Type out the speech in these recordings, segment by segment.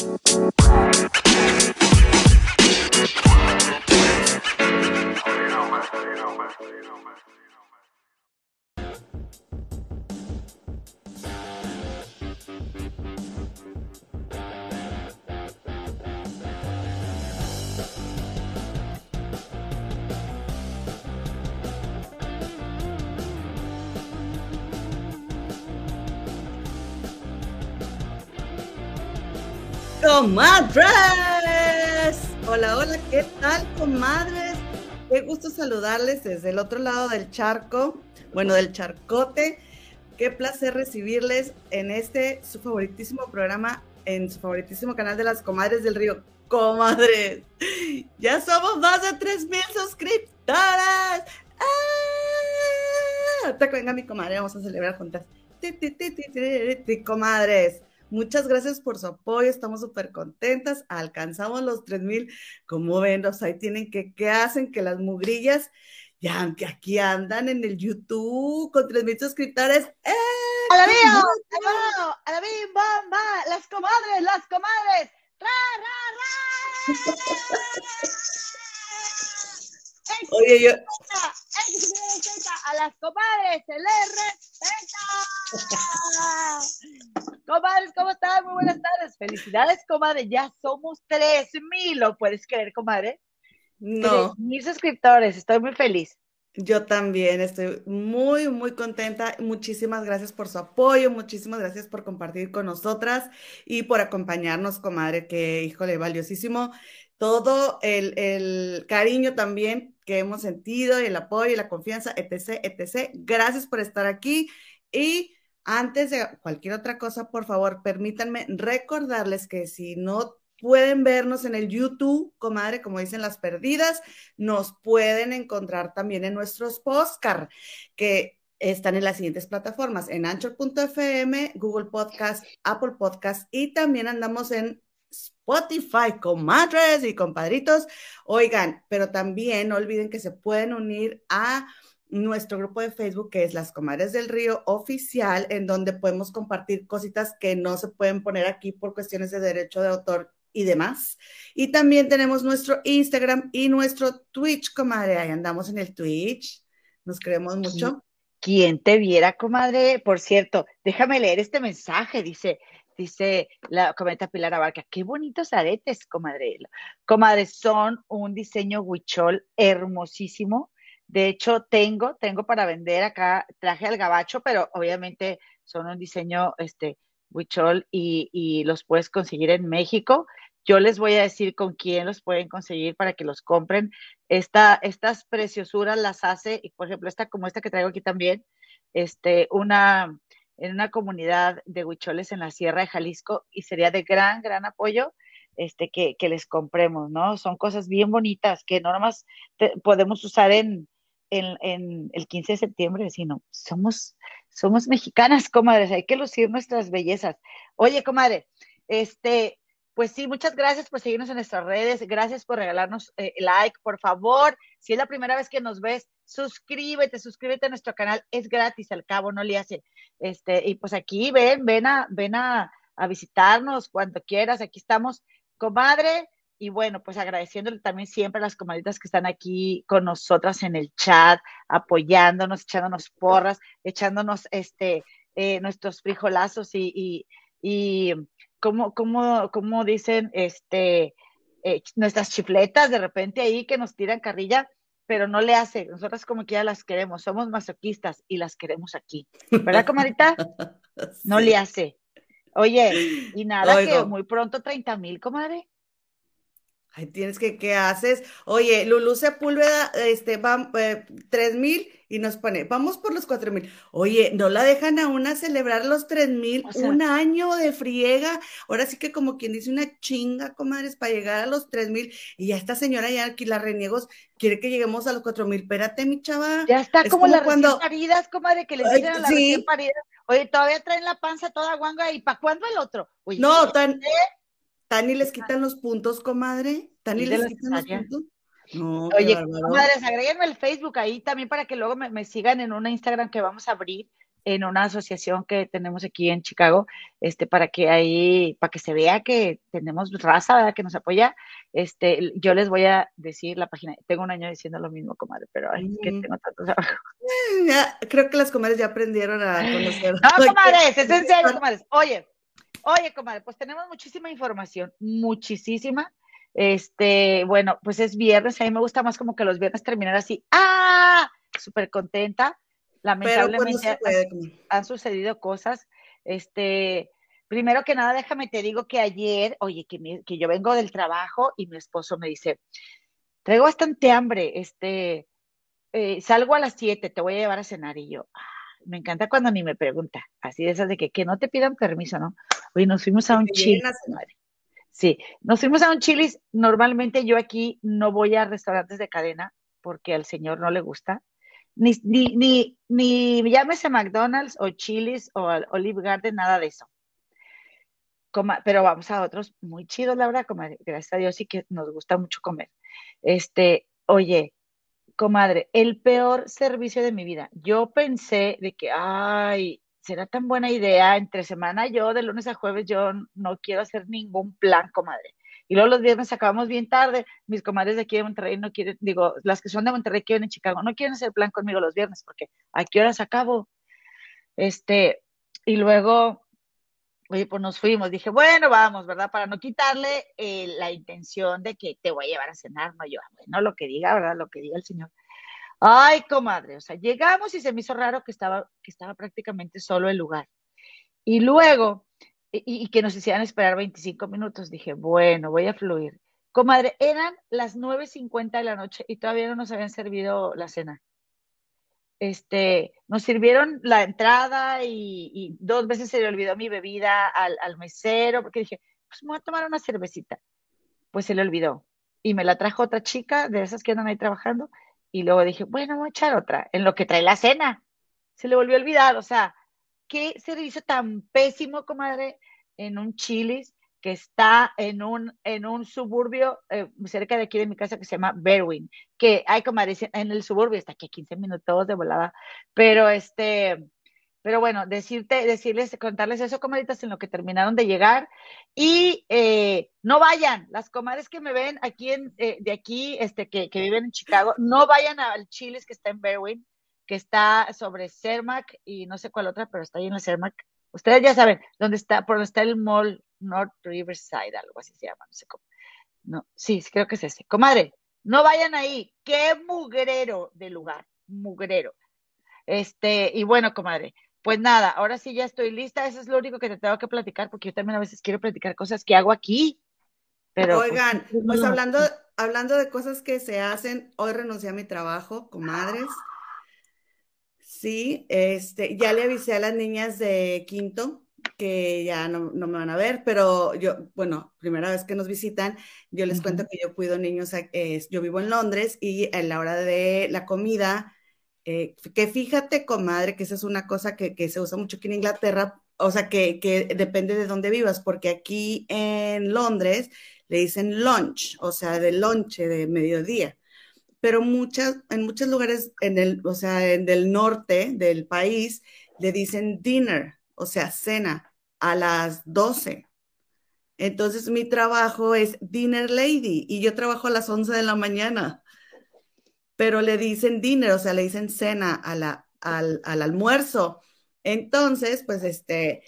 Bye. Comadres. Hola, hola, ¿qué tal, comadres? Qué gusto saludarles desde el otro lado del charco, bueno, del charcote. Qué placer recibirles en este, su favoritísimo programa, en su favoritísimo canal de las comadres del río. Comadres, ya somos más de 3 mil suscriptoras. ¡Ah! Venga, mi comadre, vamos a celebrar juntas. Comadres, Muchas gracias por su apoyo, estamos súper contentas, alcanzamos los 3000, como ven, o sea, ahí tienen que, ¿qué hacen? Que las mugrillas, ya que aquí andan en el YouTube con 3000 suscriptores. ¡Eh! ¡A la vida! ¡A la bim, bam, va! ¡Las comadres, las comadres! ¡Ra, ra, ra! Oye, yo. A las comadres, el respeta. Comadres, ¿cómo están? Muy buenas tardes. Felicidades, comadre. Ya somos 3000. ¿Lo puedes creer, comadre? No. Mil suscriptores. Estoy muy feliz. Yo también estoy muy, muy contenta. Muchísimas gracias por su apoyo, muchísimas gracias por compartir con nosotras y por acompañarnos, comadre, que, híjole, valiosísimo. Todo el, el cariño también que hemos sentido y el apoyo y la confianza, etc., etc. Gracias por estar aquí y antes de cualquier otra cosa, por favor, permítanme recordarles que si no pueden vernos en el YouTube, comadre, como dicen las perdidas, nos pueden encontrar también en nuestros postcards, que están en las siguientes plataformas, en anchor.fm, Google Podcast, Apple Podcast y también andamos en Spotify, comadres y compadritos. Oigan, pero también no olviden que se pueden unir a nuestro grupo de Facebook, que es Las Comadres del Río Oficial, en donde podemos compartir cositas que no se pueden poner aquí por cuestiones de derecho de autor y demás. Y también tenemos nuestro Instagram y nuestro Twitch, comadre. Ahí andamos en el Twitch. Nos queremos mucho. ¿Quién te viera, comadre? Por cierto, déjame leer este mensaje. Dice, dice la comenta Pilar Abarca, qué bonitos aretes, comadre. Comadre, son un diseño huichol hermosísimo de hecho, tengo, tengo para vender acá, traje al gabacho, pero obviamente son un diseño, este, huichol y, y los puedes conseguir en México. Yo les voy a decir con quién los pueden conseguir para que los compren. Esta, estas preciosuras las hace, y por ejemplo, esta como esta que traigo aquí también, este, una, en una comunidad de huicholes en la Sierra de Jalisco, y sería de gran, gran apoyo este, que, que les compremos, ¿no? Son cosas bien bonitas que no nomás podemos usar en, en, el 15 de septiembre, sino somos, somos mexicanas, comadres, hay que lucir nuestras bellezas. Oye, comadre, este, pues sí, muchas gracias por seguirnos en nuestras redes, gracias por regalarnos eh, like, por favor, si es la primera vez que nos ves, suscríbete, suscríbete a nuestro canal, es gratis, al cabo no le hace, este, y pues aquí ven, ven a, ven a, visitarnos cuando quieras, aquí estamos, comadre, y bueno, pues agradeciéndole también siempre a las comaditas que están aquí con nosotras en el chat, apoyándonos, echándonos porras, echándonos este, eh, nuestros frijolazos y, y como, como, como dicen, este, eh, nuestras chifletas de repente ahí que nos tiran carrilla, pero no le hace. Nosotras como que ya las queremos, somos masoquistas y las queremos aquí. ¿Verdad, comadita? No le hace. Oye, y nada, que muy pronto 30 mil, comadre. Ay, tienes que, ¿qué haces? Oye, Lulú Sepúlveda, este, va, eh, tres mil y nos pone, vamos por los cuatro mil. Oye, no la dejan a una celebrar los tres mil, un año de friega. Ahora sí que como quien dice una chinga, comadres, para llegar a los tres mil. Y ya esta señora ya aquí la reniegos quiere que lleguemos a los cuatro mil. Espérate, mi chava. Ya está como, las cuando... paridas, comadre, que les dicen a la recién parida. Oye, todavía traen la panza toda guanga y ¿para cuándo el otro? Oye, no, tan... ¿Tani les quitan los puntos, comadre? ¿Tani les quitan los puntos? No, Oye, comadres, agréguenme el Facebook ahí también para que luego me, sigan en una Instagram que vamos a abrir en una asociación que tenemos aquí en Chicago, este, para que ahí, para que se vea que tenemos raza, ¿verdad? que nos apoya. Este, yo les voy a decir la página. Tengo un año diciendo lo mismo, comadre, pero ay, es que tengo tanto trabajo. Ya, creo que las comadres ya aprendieron a conocer. No, comadres, es en serio, comadres. Oye, oye, comadre, pues tenemos muchísima información, muchísima. Este, bueno, pues es viernes, a mí me gusta más como que los viernes terminar así, ¡ah! Súper contenta. Lamentablemente han, sucedido cosas. Este, primero que nada, déjame te digo que ayer, oye, que, que yo vengo del trabajo y mi esposo me dice, traigo bastante hambre, este, eh, salgo a las 7, te voy a llevar a cenar y yo, ah, me encanta cuando ni me pregunta, así de esas de que, que no te pidan permiso, ¿no? Oye, nos fuimos a un chile. Sí, nos fuimos a un chilis. Normalmente yo aquí no voy a restaurantes de cadena porque al señor no le gusta. Ni, ni, ni, ni llámese McDonald's o Chili's o Olive Garden, nada de eso. pero vamos a otros muy chidos, la verdad, comadre. Gracias a Dios sí que nos gusta mucho comer. Este, oye, comadre, el peor servicio de mi vida. Yo pensé de que, ay, será tan buena idea. Entre semana yo, de lunes a jueves, yo no quiero hacer ningún plan, comadre. Y luego los viernes acabamos bien tarde. Mis comadres de aquí de Monterrey no quieren, digo, las que son de Monterrey que viven en Chicago, no quieren hacer plan conmigo los viernes porque a qué horas acabo. Este, y luego, oye, pues nos fuimos. Dije, bueno, vamos, ¿verdad? Para no quitarle eh, la intención de que te voy a llevar a cenar, no yo, bueno, lo que diga, ¿verdad? Lo que diga el Señor. Ay, comadre, o sea, llegamos y se me hizo raro que estaba, que estaba prácticamente solo el lugar. Y luego, y, que nos hicieran esperar 25 minutos, dije, bueno, voy a fluir. Comadre, eran las 9.50 de la noche y todavía no nos habían servido la cena. Este, nos sirvieron la entrada y, dos veces se le olvidó mi bebida al, al mesero, porque dije, pues me voy a tomar una cervecita. Pues se le olvidó. Y me la trajo otra chica de esas que andan ahí trabajando y luego dije, bueno, voy a echar otra, en lo que trae la cena. Se le volvió a olvidar, o sea, qué servicio tan pésimo, comadre, en un chilis que está en un, en un suburbio eh, cerca de aquí de mi casa que se llama Berwin, que hay comadre en el suburbio, está aquí a 15 minutos de volada, pero este, pero bueno, decirte, decirles, contarles eso, comadritas, en lo que terminaron de llegar. Y eh, no vayan, las comadres que me ven aquí eh, de aquí, este, que, que, viven en Chicago, no vayan al Chiles que está en Berwyn, que está sobre Cermac y no sé cuál otra, pero está ahí en la Cermac. Ustedes ya saben dónde está, por donde está el mall North Riverside, algo así se llama, no sé cómo. No, sí, creo que es ese. Comadre, no vayan ahí, qué mugrero de lugar, mugrero. Este, y bueno, comadre, pues nada, ahora sí ya estoy lista. Eso es lo único que te tengo que platicar, porque yo también a veces quiero platicar cosas que hago aquí. Pero, pues, Oigan, pues, hablando, hablando de cosas que se hacen, hoy renuncié a mi trabajo, comadres. Sí, este, ya le avisé a las niñas de quinto que ya no, me van a ver, pero yo, bueno, primera vez que nos visitan, yo les cuento que yo cuido niños, eh, yo vivo en Londres y a la hora de la comida, eh, que fíjate, comadre, que esa es una cosa que, se usa mucho aquí en Inglaterra, o sea, que, depende de dónde vivas, porque aquí en Londres le dicen lunch, o sea, de lonche, de mediodía. Pero muchas, en muchos lugares, en el, o sea, en el norte del país, le dicen dinner, o sea, cena, a las 12. Entonces mi trabajo es dinner lady y yo trabajo a las 11 de la mañana pero le dicen dinner, o sea, le dicen cena a la, al, almuerzo. Entonces, pues este,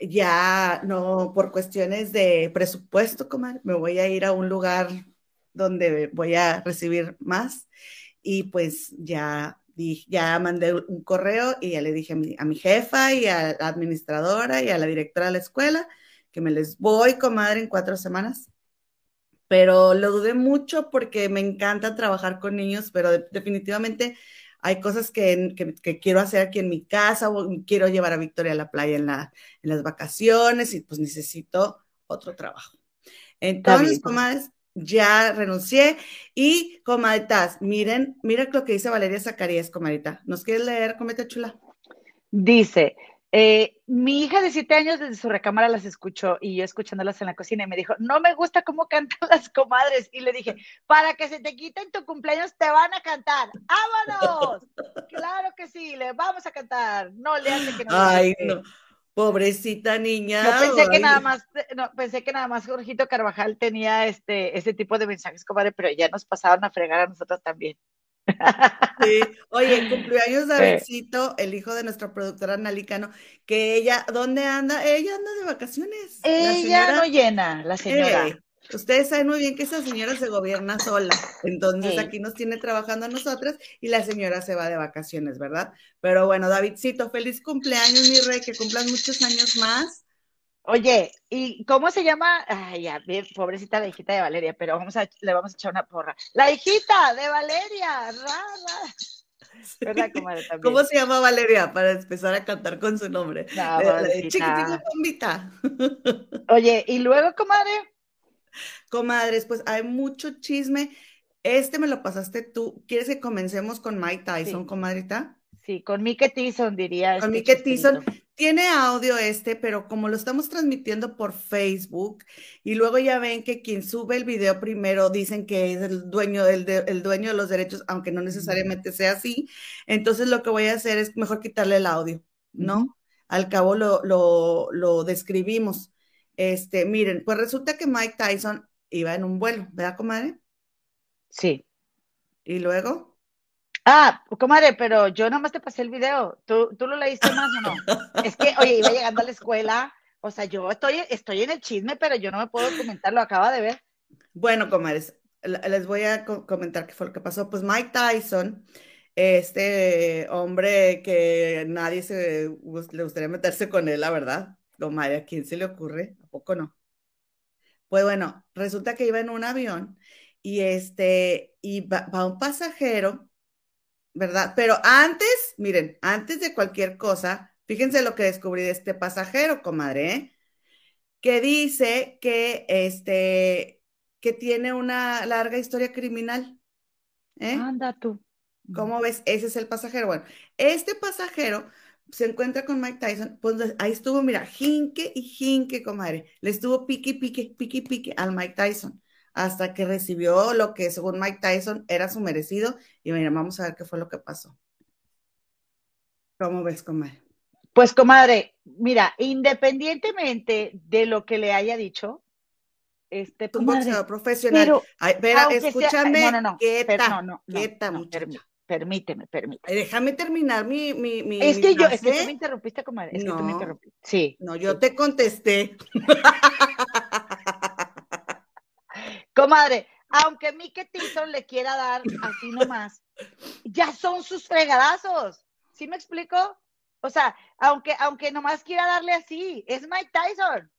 ya no, por cuestiones de presupuesto, comadre, me voy a ir a un lugar donde voy a recibir más y pues ya, ya mandé un correo y ya le dije a mi, a mi jefa y a la administradora y a la directora de la escuela que me les voy, comadre, en cuatro semanas pero lo dudé mucho porque me encanta trabajar con niños, pero definitivamente hay cosas que, quiero hacer aquí en mi casa, o quiero llevar a Victoria a la playa en, la, en las vacaciones y pues necesito otro trabajo. Entonces, comadres, ya renuncié y comadritas, miren, miren lo que dice Valeria Zacarías, comadita. ¿Nos quieres leer, cometa chula? Dice, Eh, mi hija de siete años desde su recámara las escuchó y yo escuchándolas en la cocina y me dijo, no me gusta cómo cantan las comadres. Y le dije, para que se te quiten tu cumpleaños te van a cantar. ¡Vámonos! claro que sí, le vamos a cantar. No le hace que no. Ay, no. Pobrecita niña. Yo pensé que nada más, no, pensé que nada más Jorgito Carvajal tenía este, ese tipo de mensajes, comadre, pero ya nos pasaron a fregar a nosotros también. Sí. Oye, cumpleaños Davidcito, el hijo de nuestra productora Nalicano, que ella, ¿dónde anda? Ella anda de vacaciones. Ella no llena, la señora. Eh, ustedes saben muy bien que esa señora se gobierna sola, entonces aquí nos tiene trabajando a nosotras y la señora se va de vacaciones, ¿verdad? Pero bueno, Davidcito, feliz cumpleaños, mi rey, que cumplan muchos años más. Oye, ¿y cómo se llama? Ay, ya, bien, pobrecita la hijita de Valeria, pero vamos a, le vamos a echar una porra. La hijita de Valeria, ¿Verdad, comadre? ¿Cómo se llama Valeria? Para empezar a cantar con su nombre. No, Chiquitita bombita. Oye, ¿y luego, comadre? Comadres, pues hay mucho chisme. Este me lo pasaste tú. ¿Quieres que comencemos con Mike Tyson, comadrita? Sí, con Mike Tyson diría. Con este Mike Tyson. Tiene audio este, pero como lo estamos transmitiendo por Facebook y luego ya ven que quien sube el video primero dicen que es el dueño, del el dueño de los derechos, aunque no necesariamente sea así, entonces lo que voy a hacer es mejor quitarle el audio, ¿no? Al cabo lo, lo, lo describimos. Este, miren, pues resulta que Mike Tyson iba en un vuelo, ¿verdad, comadre? Sí. ¿Y luego? Ah, comadre, pero yo nada más te pasé el video. ¿Tú, ¿Tú lo leíste más o no? Es que, oye, iba llegando a la escuela. O sea, yo estoy, estoy en el chisme, pero yo no me puedo comentar, lo acaba de ver. Bueno, comadres, les voy a comentar qué fue lo que pasó. Pues Mike Tyson, este hombre que nadie se, le gustaría meterse con él, la verdad. Comadre, ¿a quién se le ocurre? ¿A poco no? Pues bueno, resulta que iba en un avión y este, y va un pasajero ¿verdad? Pero antes, miren, antes de cualquier cosa, fíjense lo que descubrí de este pasajero, comadre, ¿eh? que dice que este que tiene una larga historia criminal. ¿eh? Anda tú. ¿Cómo ves? Ese es el pasajero. Bueno, este pasajero se encuentra con Mike Tyson, pues ahí estuvo, mira, jinque y jinque, comadre. Le estuvo pique, pique, pique, pique al Mike Tyson hasta que recibió lo que según Mike Tyson era su merecido. Y mira, vamos a ver qué fue lo que pasó. ¿Cómo ves, comadre? Pues, comadre, mira, independientemente de lo que le haya dicho, este, un boxeador profesional. Pero, escúchame. no, no, no, quieta, no, permíteme, permíteme. Déjame terminar mi, mi, mi Es que yo, es que tú me interrumpiste, comadre. Es que tú me interrumpiste. Sí. No, yo te contesté. Comadre, aunque Mike Tyson le quiera dar así nomás, ya son sus fregadazos. ¿Sí me explico? O sea, aunque, aunque nomás quiera darle así, es Mike Tyson.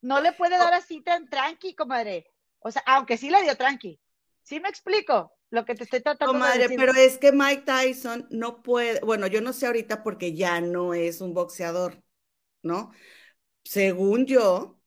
No le puede dar así tan tranqui, comadre. O sea, aunque sí le dio tranqui. ¿Sí me explico? Lo que te estoy tratando de decir. pero es que Mike Tyson no puede, bueno, yo no sé ahorita porque ya no es un boxeador, ¿no? Según yo,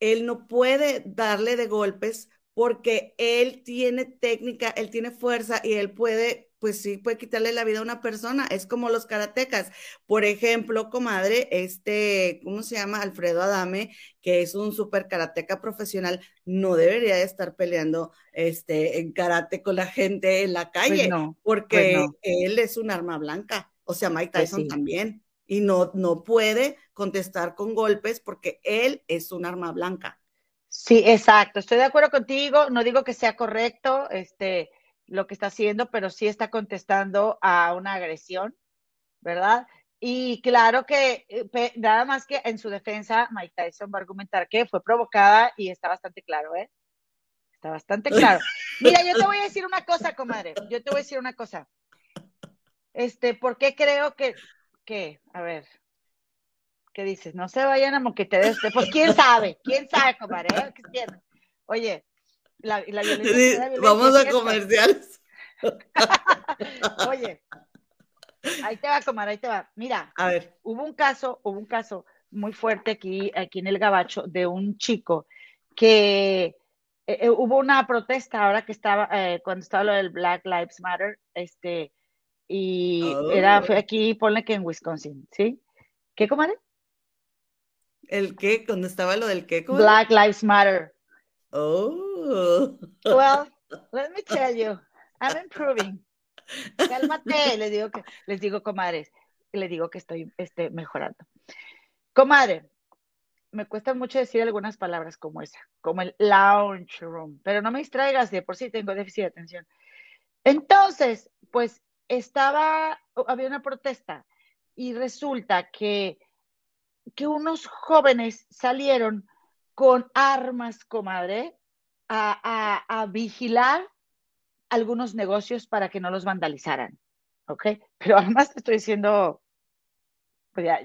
él no puede darle de golpes porque él tiene técnica, él tiene fuerza y él puede, pues sí, puede quitarle la vida a una persona. Es como los karatecas. Por ejemplo, comadre, este, ¿cómo se llama? Alfredo Adame, que es un super karateca profesional, no debería de estar peleando este, en karate con la gente en la pues calle, porque pues él es un arma blanca. O sea, Mike pues Tyson también y no, no puede contestar con golpes porque él es un arma blanca. Sí, exacto. Estoy de acuerdo contigo. No digo que sea correcto este, lo que está haciendo, pero sí está contestando a una agresión, ¿verdad? Y claro que eh, nada más que en su defensa, Mike Tyson va a argumentar que fue provocada y está bastante claro, ¿eh? Está bastante claro. Mira, yo te voy a decir una cosa, comadre. Yo te voy a decir una cosa. Este, ¿por qué creo que ¿Qué? A ver. ¿Qué dices? No se vayan a moquetear este. Pues quién sabe, quién sabe, comadre. ¿Eh? Oye, la, la violencia. vamos a comerciales. Oye, ahí te va, comadre, ahí te va. Mira, a ver. Hubo un caso, hubo un caso muy fuerte aquí, aquí en el Gabacho de un chico que eh, eh, hubo una protesta ahora que estaba, cuando estaba lo del Black Lives Matter, este, y era, fue oh. aquí, ponle que en Wisconsin, ¿sí? ¿Qué, comadre? ¿El qué? Cuando estaba lo del qué, Black Lives Matter. Oh. Well, let me tell you, I'm improving. Cálmate, les digo que, les digo, comadres, les digo que estoy este, mejorando. Comadre, me cuesta mucho decir algunas palabras como esa, como el lounge room, pero no me distraigas, de por sí tengo déficit de atención. Entonces, pues estaba, había una protesta y resulta que, que unos jóvenes salieron con armas, comadre, a, a vigilar algunos negocios para que no los vandalizaran, ¿ok? Pero además te estoy diciendo, pues ya,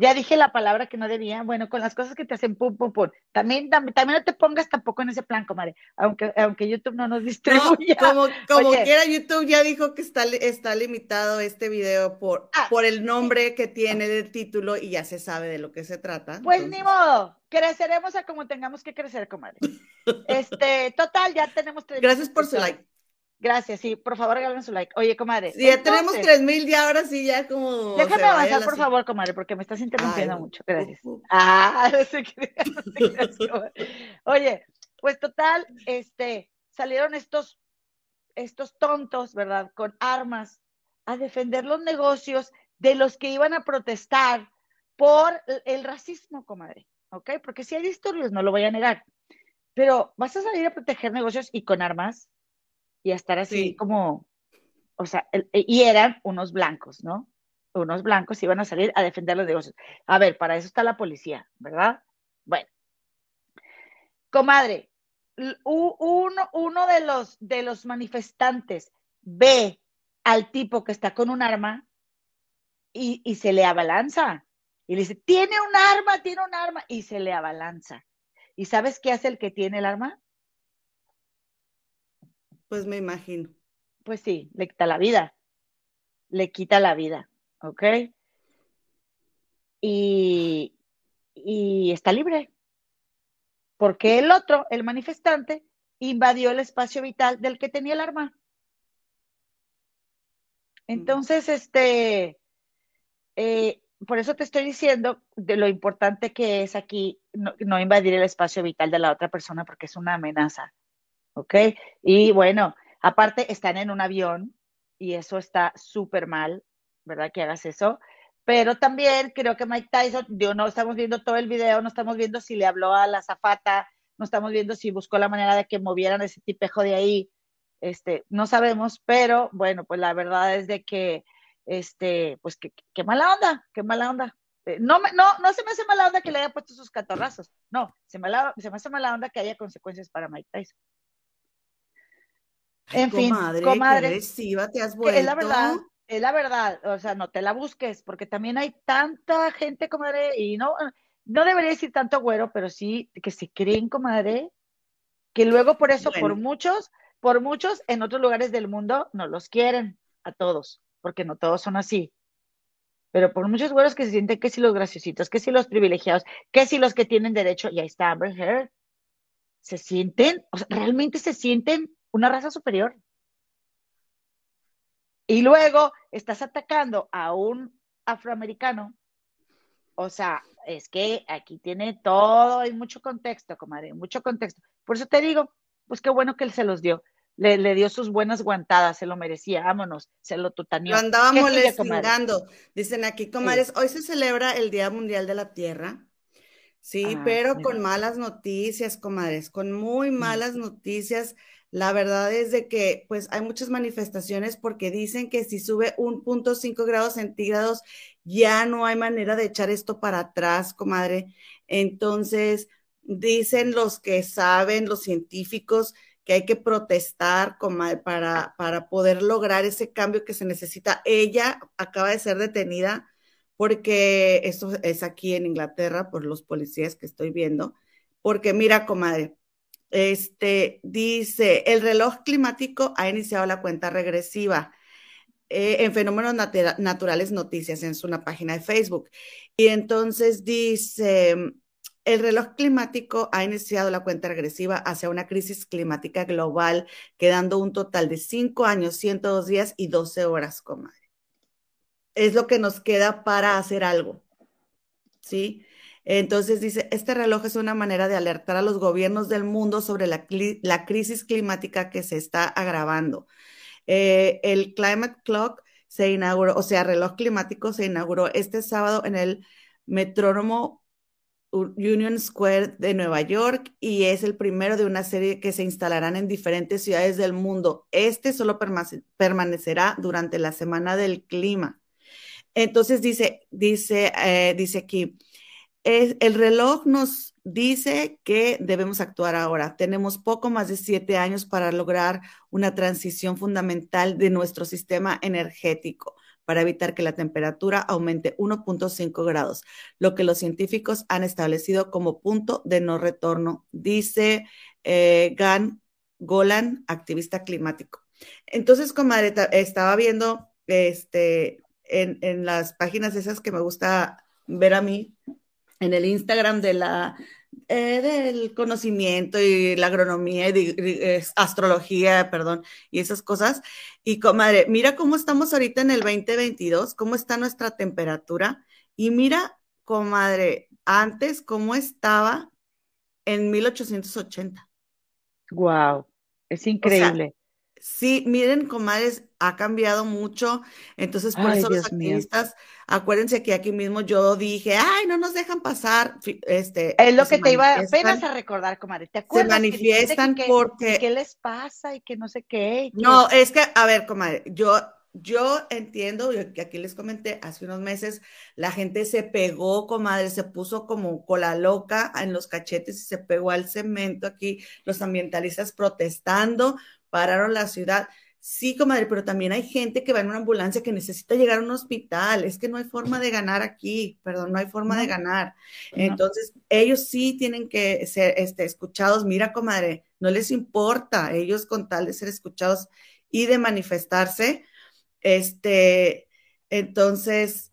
ya dije la palabra que no debía. Bueno, con las cosas que te hacen pum, pum, pum. También, también, no te pongas tampoco en ese plan, comadre. Aunque, aunque YouTube no nos distribuye. como como quiera, YouTube ya dijo que está, está limitado este video por, ah, por el nombre que tiene del título y ya se sabe de lo que se trata. Pues ni modo. Creceremos a como tengamos que crecer, comadre. Este, total, ya tenemos. Gracias por su like. Gracias, sí, por favor regalen su like. Oye, comadre. ya tenemos tres mil ya, ahora sí, ya como. Déjame avanzar, por favor, comadre, porque me estás interrumpiendo mucho. Gracias. Ah, no sé qué. Oye, pues total, este, salieron estos, estos tontos, ¿verdad? Con armas a defender los negocios de los que iban a protestar por el racismo, comadre. ¿Ok? Porque si hay disturbios, no lo voy a negar. Pero vas a salir a proteger negocios y con armas y a estar así como, o sea, e, y eran unos blancos, ¿no? Unos blancos iban a salir a defender los negocios. A ver, para eso está la policía, ¿verdad? Bueno. Comadre, uno, uno de, los, de los manifestantes ve al tipo que está con un arma y, y se le abalanza. Y le dice, tiene un arma, tiene un arma, y se le abalanza. ¿Y sabes qué hace el que tiene el arma? Pues me imagino. Pues sí, le quita la vida. Le quita la vida, ¿ok? Y, y está libre. Porque el otro, el manifestante, invadió el espacio vital del que tenía el arma. Entonces, este, eh, por eso te estoy diciendo de lo importante que es aquí no, no, invadir el espacio vital de la otra persona porque es una amenaza. ¿Ok? Y bueno, aparte están en un avión y eso está súper mal, ¿verdad? Que hagas eso. Pero también creo que Mike Tyson, yo no estamos viendo todo el video, no estamos viendo si le habló a la zafata, no estamos viendo si buscó la manera de que movieran ese tipejo de ahí, este, no sabemos, pero bueno, pues la verdad es de que, este, pues qué mala onda, qué mala onda. Eh, no, no, no se me hace mala onda que le haya puesto sus catorrazos, no, se me, se me hace mala onda que haya consecuencias para Mike Tyson. En fin, comadre, te has vuelto. Es la verdad, es la verdad, o sea, no te la busques, porque también hay tanta gente, comadre, y no, no debería decir tanto güero, pero sí que se creen, comadre, que luego por eso, por muchos, por muchos en otros lugares del mundo no los quieren a todos, porque no todos son así. Pero por muchos güeros que se sienten que si los graciositos, que si los privilegiados, que si los que tienen derecho, y ahí está Amber Heard, se sienten, o sea, realmente se sienten una raza superior. Y luego estás atacando a un afroamericano. O sea, es que aquí tiene todo, hay mucho contexto, comadre, mucho contexto. Por eso te digo, pues qué bueno que él se los dio. Le, dio sus buenas guantadas, se lo merecía, vámonos, se lo tutaneó. Lo andábamos molestando. Dicen aquí, comadres, hoy se celebra el Día Mundial de la Tierra. Sí, ah, pero con malas noticias, comadres, con muy malas noticias la verdad es de que pues hay muchas manifestaciones porque dicen que si sube un punto cinco grados centígrados ya no hay manera de echar esto para atrás, comadre. Entonces, dicen los que saben, los científicos, que hay que protestar para, para poder lograr ese cambio que se necesita. Ella acaba de ser detenida porque esto es aquí en Inglaterra por los policías que estoy viendo. Porque mira, comadre, este, dice, el reloj climático ha iniciado la cuenta regresiva eh, en Fenómenos Naturales Noticias en su una página de Facebook. Y entonces dice, el reloj climático ha iniciado la cuenta regresiva hacia una crisis climática global, quedando un total de 5 años, 102 días y 12 horas, comadre. Es lo que nos queda para hacer algo. ¿sí? Entonces dice, este reloj es una manera de alertar a los gobiernos del mundo sobre la, la crisis climática que se está agravando. Eh, el Climate Clock se inauguró, o sea, reloj climático se inauguró este sábado en el metrónomo Union Square de Nueva York y es el primero de una serie que se instalarán en diferentes ciudades del mundo. Este solo permanecerá durante la semana del clima. Entonces dice, dice, eh, dice aquí, el reloj nos dice que debemos actuar ahora. Tenemos poco más de siete años para lograr una transición fundamental de nuestro sistema energético para evitar que la temperatura aumente 1.5 grados, lo que los científicos han establecido como punto de no retorno, dice eh, Gan Golan, activista climático. Entonces, comadre, estaba viendo este, en, en las páginas esas que me gusta ver a mí, en el Instagram de la, eh, del conocimiento y la agronomía y astrología, perdón, y esas cosas. Y comadre, mira cómo estamos ahorita en el 2022, cómo está nuestra temperatura. Y mira, comadre, antes cómo estaba en 1880. Wow, es increíble. Sí, miren, comadres, ha cambiado mucho. Entonces, por eso los activistas, acuérdense que aquí mismo yo dije, ay, no nos dejan pasar. Este, es lo que te iba apenas a recordar, comadre. ¿Te acuerdas? Se manifiestan porque. ¿Qué les pasa y que no sé qué? No, es que, a ver, comadre, yo, yo entiendo, que aquí les comenté hace unos meses, la gente se pegó, comadre, se puso como cola loca en los cachetes y se pegó al cemento aquí, los ambientalistas protestando pararon la ciudad. Sí, comadre, pero también hay gente que va en una ambulancia que necesita llegar a un hospital. Es que no hay forma de ganar aquí, perdón, no hay forma de ganar. Entonces, ellos sí tienen que ser este, escuchados. Mira, comadre, no les importa, ellos con tal de ser escuchados y de manifestarse, este, entonces,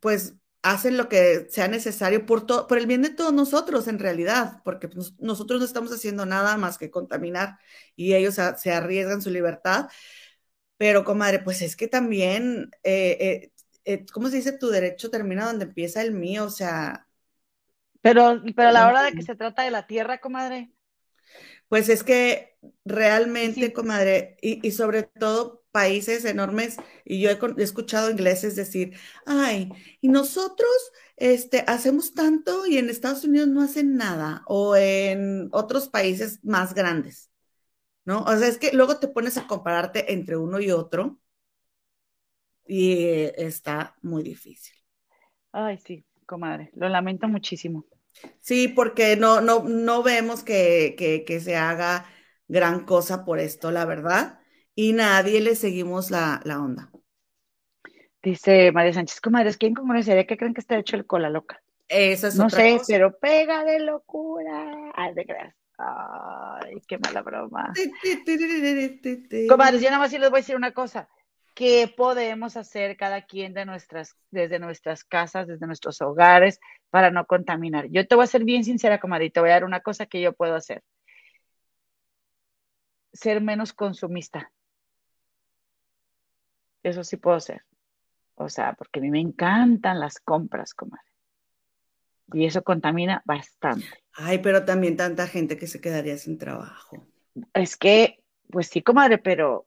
pues hacen lo que sea necesario por, por el bien de todos nosotros en realidad, porque pues, nosotros no estamos haciendo nada más que contaminar y ellos se arriesgan su libertad. Pero, comadre, pues es que también, eh, eh, eh, ¿cómo se dice? Tu derecho termina donde empieza el mío, o sea. Pero, pero a la hora de que se trata de la tierra, comadre. Pues es que realmente, comadre, y, y sobre todo países enormes y yo he, escuchado ingleses decir, ay, y nosotros este, hacemos tanto y en Estados Unidos no hacen nada o en otros países más grandes, ¿no? O sea, es que luego te pones a compararte entre uno y otro y está muy difícil. Ay, sí, comadre, lo lamento muchísimo. Sí, porque no, no, no vemos que, que, que se haga gran cosa por esto, la verdad y nadie le seguimos la, onda. Dice María Sánchez, comadres, ¿quién sería que creen que está hecho el cola loca? Esa es no sé, pero pega de locura. Ay, de gracia. Ay, qué mala broma. Comadres, yo nada más sí les voy a decir una cosa. ¿Qué podemos hacer cada quien de nuestras, desde nuestras casas, desde nuestros hogares, para no contaminar? Yo te voy a ser bien sincera, comadre, y te voy a dar una cosa que yo puedo hacer. Ser menos consumista. Eso sí puedo hacer. O sea, porque a mí me encantan las compras, comadre. Y eso contamina bastante. Ay, pero también tanta gente que se quedaría sin trabajo. Es que, pues sí, comadre, pero.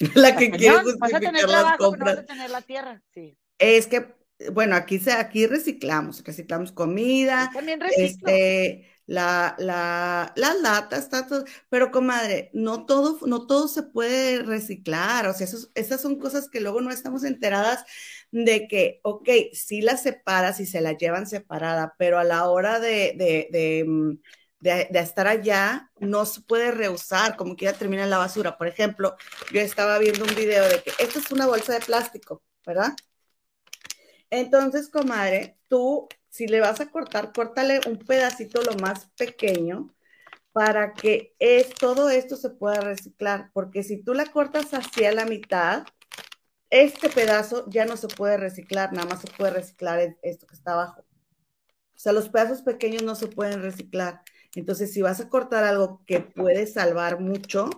la que quiere justificar las compras. vas a tener la tierra, sí. Es que, bueno, aquí se, aquí reciclamos, reciclamos comida. también reciclo. Este, la, la, las latas, todo, pero comadre, no todo, no todo se puede reciclar, o sea, esas son cosas que luego no estamos enteradas de que, ok, sí las separas y se las llevan separada, pero a la hora de, de, de, mm, de, estar allá, no se puede reusar, como que ya termina en la basura. Por ejemplo, yo estaba viendo un video de que esto es una bolsa de plástico, ¿verdad? Entonces, comadre, tú si le vas a cortar, córtale un pedacito lo más pequeño para que es, todo esto se pueda reciclar, porque si tú la cortas hacia la mitad, este pedazo ya no se puede reciclar, nada más se puede reciclar esto que está abajo. O sea, los pedazos pequeños no se pueden reciclar. Entonces, si vas a cortar algo que puede salvar mucho,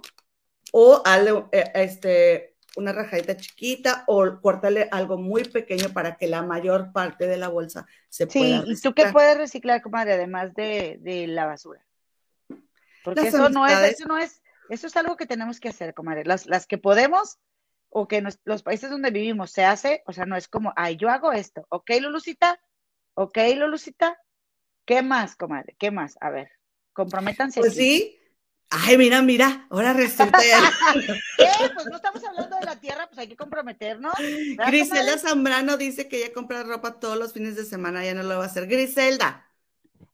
o algo, eh, este, una rajadita chiquita o córtale algo muy pequeño para que la mayor parte de la bolsa se pueda Sí, ¿y tú qué puedes reciclar, comadre, además de, de la basura? Porque Las eso no es, eso no es, eso es algo que tenemos que hacer, comadre. Las, las que podemos o que nos- los países donde vivimos se hace, o sea, no es como, ay, yo hago esto, ¿ok, Lulucita? ¿Ok, Lulucita? ¿Qué más, comadre? ¿Qué más? A ver, comprométanse. Pues aquí. sí. Ay, mira, mira, ahora resulta ya. ¿Qué? Pues no estamos hablando de la tierra, pues hay que comprometernos. ¿verdad, Griselda? Zambrano dice que ella compra ropa todos los fines de semana, ya no lo va a hacer. Griselda,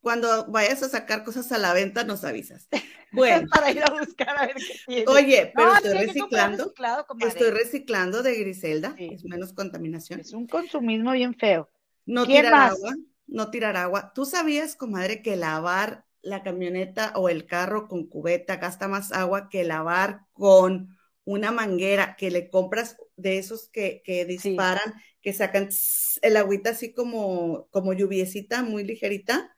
cuando vayas a sacar cosas a la venta, nos avisas. Bueno, Para ir a buscar a ver qué tiene. oye, pero No, estoy reciclando. Estoy reciclando de Griselda, Sí. es menos contaminación. Es un consumismo bien feo. No ¿Quién tirar más? agua, no tirar agua. ¿Tú sabías, comadre, que lavar la camioneta o el carro con cubeta gasta más agua que lavar con una manguera que le compras de esos que, que disparan, que sacan el agüita así como, como lluviecita, muy ligerita?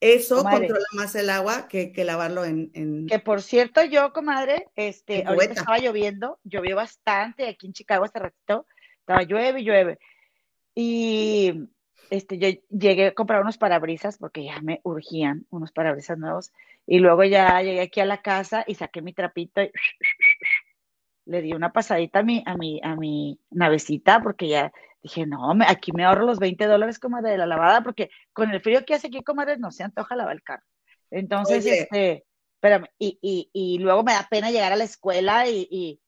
Eso Comadre. controla más el agua que, que lavarlo en, en- Que por cierto, yo, comadre, este, ahorita cubeta. estaba lloviendo, llovió bastante aquí en Chicago hace ratito, estaba llueve y llueve. Y este, yo llegué a comprar unos parabrisas porque ya me urgían unos parabrisas nuevos. Y luego ya llegué aquí a la casa y saqué mi trapito y le di una pasadita a mi, a mi, a mi navecita porque ya dije, no, me- aquí me ahorro los 20 dólares como de la lavada porque con el frío que hace aquí, comadre, no se antoja lavar el carro. Entonces, Oye. este, espérame, y, y, y luego me da pena llegar a la escuela y, y,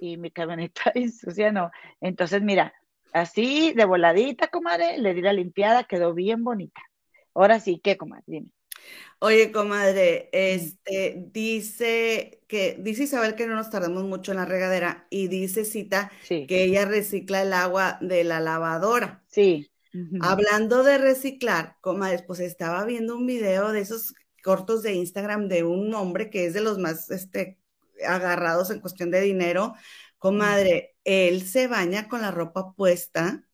y mi camioneta bien sucia, no. Entonces, mira, así de voladita, comadre, le di la limpiada, quedó bien bonita. Ahora sí, ¿qué, comadre? Dime. Oye, comadre, este dice que dice Isabel que no nos tardamos mucho en la regadera y dice Cita Sí, que ella recicla el agua de la lavadora. sí. Hablando de reciclar, comadres, pues estaba viendo un video de esos cortos de Instagram de un hombre que es de los más este, agarrados en cuestión de dinero. Comadre, él se baña con la ropa puesta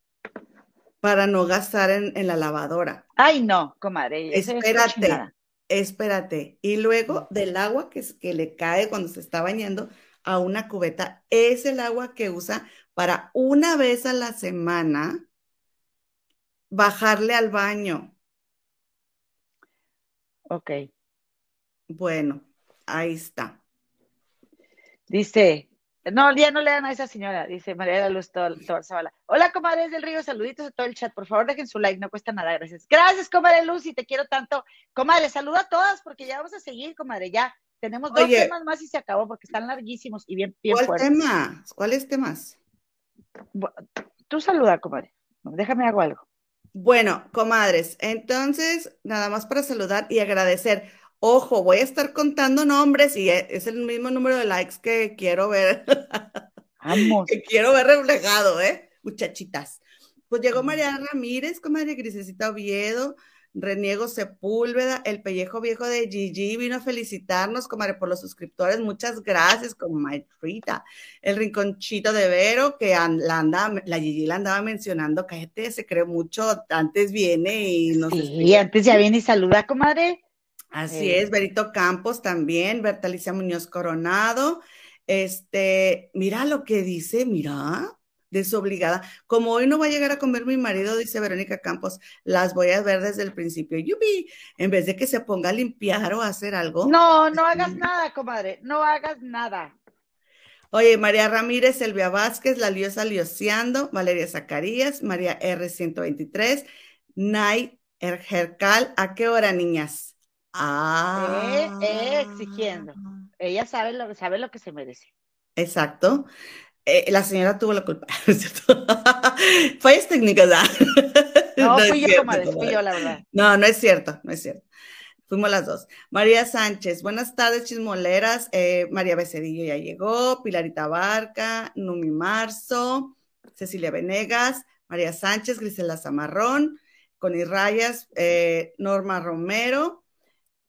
para no gastar en, en la lavadora. Ay, no, comadre. Espérate, espérate. Y luego del agua que, que le cae cuando se está bañando a una cubeta, es el agua que usa para una vez a la semana bajarle al baño. Ok. Bueno, ahí está. Dice, no, ya no le dan a esa señora, dice María de la Luz Zavala. Hola, comadres del Río, saluditos a todo el chat. Por favor, dejen su like, no cuesta nada, gracias. Gracias, comadre Luz, y te quiero tanto. Comadre, saluda a todas porque ya vamos a seguir, comadre, ya. Tenemos dos Oye. temas más y se acabó porque están larguísimos y bien, bien ¿Cuál fuertes. tema? ¿Cuáles temas? Tú saluda, comadre. Déjame hago algo. Bueno, comadres, entonces nada más para saludar y agradecer. Ojo, voy a estar contando nombres y e- es el mismo número de likes que quiero ver. Vamos. que quiero ver reflejado, ¿eh? Muchachitas. Pues llegó María Ramírez, comadre Grisecita Oviedo, Reniego Sepúlveda, el pellejo viejo de Gigi vino a felicitarnos, comadre, por los suscriptores. Muchas gracias, comadre Rita. El rinconchito de Vero, que la, andaba, la Gigi la andaba mencionando, cállate, se cree mucho, antes viene y nos Sí, escribe. antes ya viene y saluda, comadre. Así Eh. es, Berito Campos también, Bertalicia Muñoz Coronado. Este, mira lo que dice, mira, desobligada. Como hoy no va a llegar a comer mi marido, dice Verónica Campos, las voy a ver desde el principio. Yupi, en vez de que se ponga a limpiar o a hacer algo. No, no hagas nada, comadre. No hagas nada. Oye, María Ramírez, Elvia Vázquez, La Liosa Lioseando, Valeria Zacarías, María R123, Nay Ergercal. ¿A qué hora, niñas? Ah. eh, exigiendo. Ella sabe lo, sabe lo que se merece. Exacto. Eh, la señora tuvo la culpa, ¿no cierto? Fallas técnicas, ¿ah? No, es fui yo, cierto, comadre, fui yo, la verdad. No, no es cierto, no es cierto. Fuimos las dos. María Sánchez, buenas tardes, chismoleras. Eh, María Becedillo ya llegó, Pilarita Barca, Numi Marzo, Cecilia Venegas, María Sánchez, Grisela Zamarrón, Connie Rayas, eh, Norma Romero,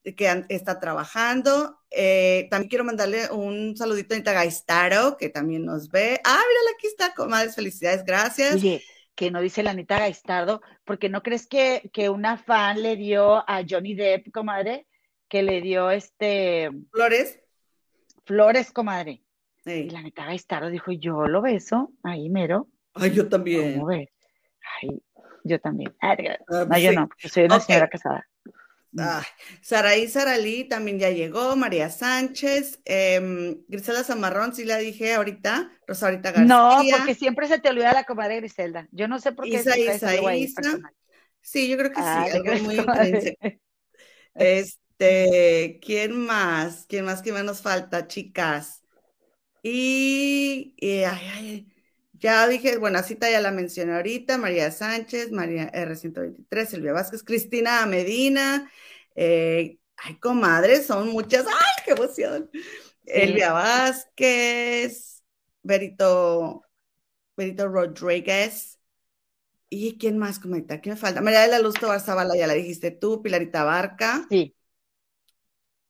que está trabajando. Eh, también quiero mandarle un saludito a Anita Gaistaro, que también nos ve. Ah, mírala, aquí está, comadres, felicidades, gracias. Oye, que no dice la Anita Gaistardo, porque no crees que, que una fan le dio a Johnny Depp, comadre, que le dio este Flores, flores, comadre. Y la neta Gaistardo dijo, yo lo beso, ahí mero. Ay, yo también. ¿Cómo ves? Ay, yo también. Ah, no, yo no, soy una señora casada. Ah, Saraí Saralí también ya llegó, María Sánchez, eh, Griselda Zamarrón, sí la dije ahorita, Rosa ahorita García. No, porque siempre se te olvida la comadre Griselda. Yo no sé por qué. Isa, Isa, Isa. Sí, yo creo que sí, ah, algo muy intrínseco. Este, ¿quién más? ¿Quién más? ¿Quién más nos falta, chicas? Y, y ay, ay, ya dije, bueno, cita ya la mencioné ahorita, María Sánchez, María R123, Silvia Vázquez, Cristina Medina, eh, ay, comadres, son muchas, ay, qué emoción. Elvia Vázquez, Berito, Berito Rodríguez, ¿y quién más comenta? ¿Quién me falta? María de la Luz Tobar Zavala, ya la dijiste tú, Pilarita Barca. Sí.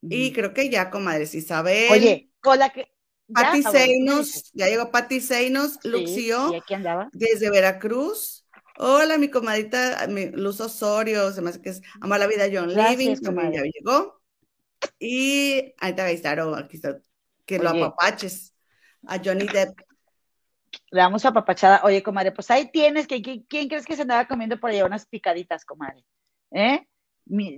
Y creo que ya, comadres, Isabel. Oye, con la que, Pati Seinos, ya llegó Pati Seinos, Luxio, desde Veracruz. Hola, mi comadita, mi Luz Osorio, se me hace que es Amar la Vida John Living, como ya llegó. Y ahí está Gaistaro, aquí está, que lo apapaches a Johnny Depp. Le damos a papachada. Oye, comadre, pues ahí tienes, que, ¿quién crees que se andaba comiendo por allá unas picaditas, comadre? ¿Eh?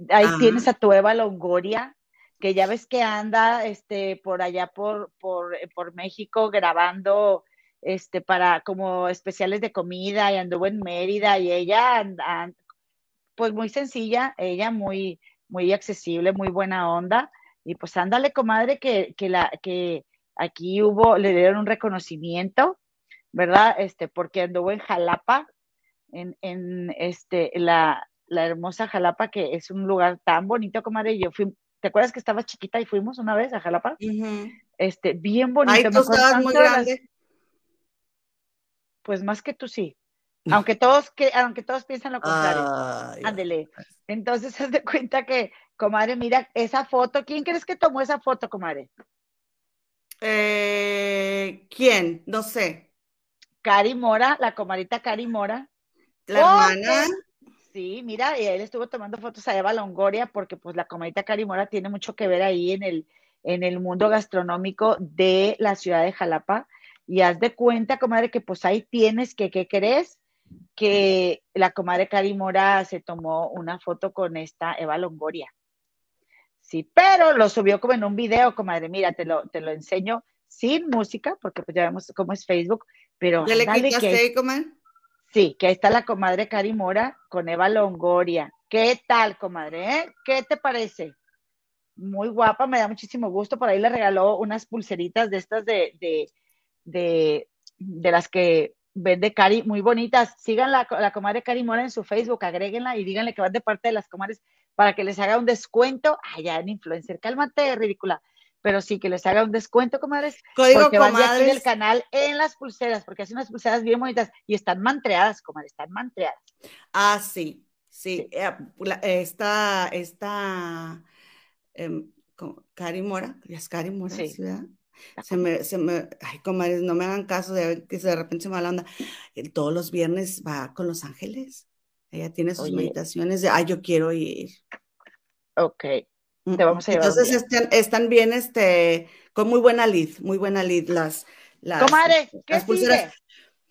ahí tienes a tu Eva Longoria, que ya ves que anda este, por allá por, por, eh, por México grabando este, para como especiales de comida y anduvo en Mérida y ella, anda, pues muy sencilla, ella muy, muy accesible, muy buena onda. Y pues ándale, comadre, que, que, la, que aquí hubo, le dieron un reconocimiento, ¿verdad? Este, porque anduvo en Jalapa, en, en este, la, la hermosa Jalapa, que es un lugar tan bonito, comadre. Yo fui, ¿Te acuerdas que estabas chiquita y fuimos una vez a Jalapa? Este, bien bonito. Ay, tú estabas muy grande. Pues más que tú sí. Aunque todos, que, aunque todos piensan lo contrario. Ándele. Entonces, haz de cuenta que, comadre, mira esa foto. ¿Quién crees que tomó esa foto, comadre? Eh, ¿Quién? No sé. Cari Mora, la comadita Cari Mora. La hermana. Sí, mira, y él estuvo tomando fotos a Eva Longoria porque pues la comadita Carimora tiene mucho que ver ahí en el, en el mundo gastronómico de la ciudad de Jalapa. Y haz de cuenta, comadre, que pues ahí tienes que, ¿qué crees? Que la comadre Carimora se tomó una foto con esta Eva Longoria. Sí, pero lo subió como en un video, comadre. Mira, te lo, te lo enseño sin música, porque pues ya vemos cómo es Facebook, pero... ¿Ya le quitaste, comadre? Sí, que ahí está la comadre Cari Mora con Eva Longoria. ¿Qué tal, comadre? Eh? ¿Qué te parece? Muy guapa, me da muchísimo gusto. Por ahí le regaló unas pulseritas de estas de, de, de, de las que vende Cari, muy bonitas. Sigan la, la comadre Cari Mora en su Facebook, agréguenla y díganle que van de parte de las comadres para que les haga un descuento. Allá en influencer, cálmate, ridícula pero sí que les haga un descuento, comadres. Código porque comadres. Van del canal en las pulseras, porque hacen unas pulseras bien bonitas y están mantreadas, comadres, están mantreadas. Ah, sí, sí. Eh, esta, esta, eh, Cari Mora, es Cari Mora, sí. Se me, se me, ay, comadres, no me hagan caso de que de repente se me onda. Todos los viernes va con Los Ángeles. Ella tiene sus meditaciones de, ay, yo quiero ir. Ok, te vamos a llevar Entonces están, bien, este, con muy buena lead, muy buena lead las, las, Comadre, ¿qué pulseras.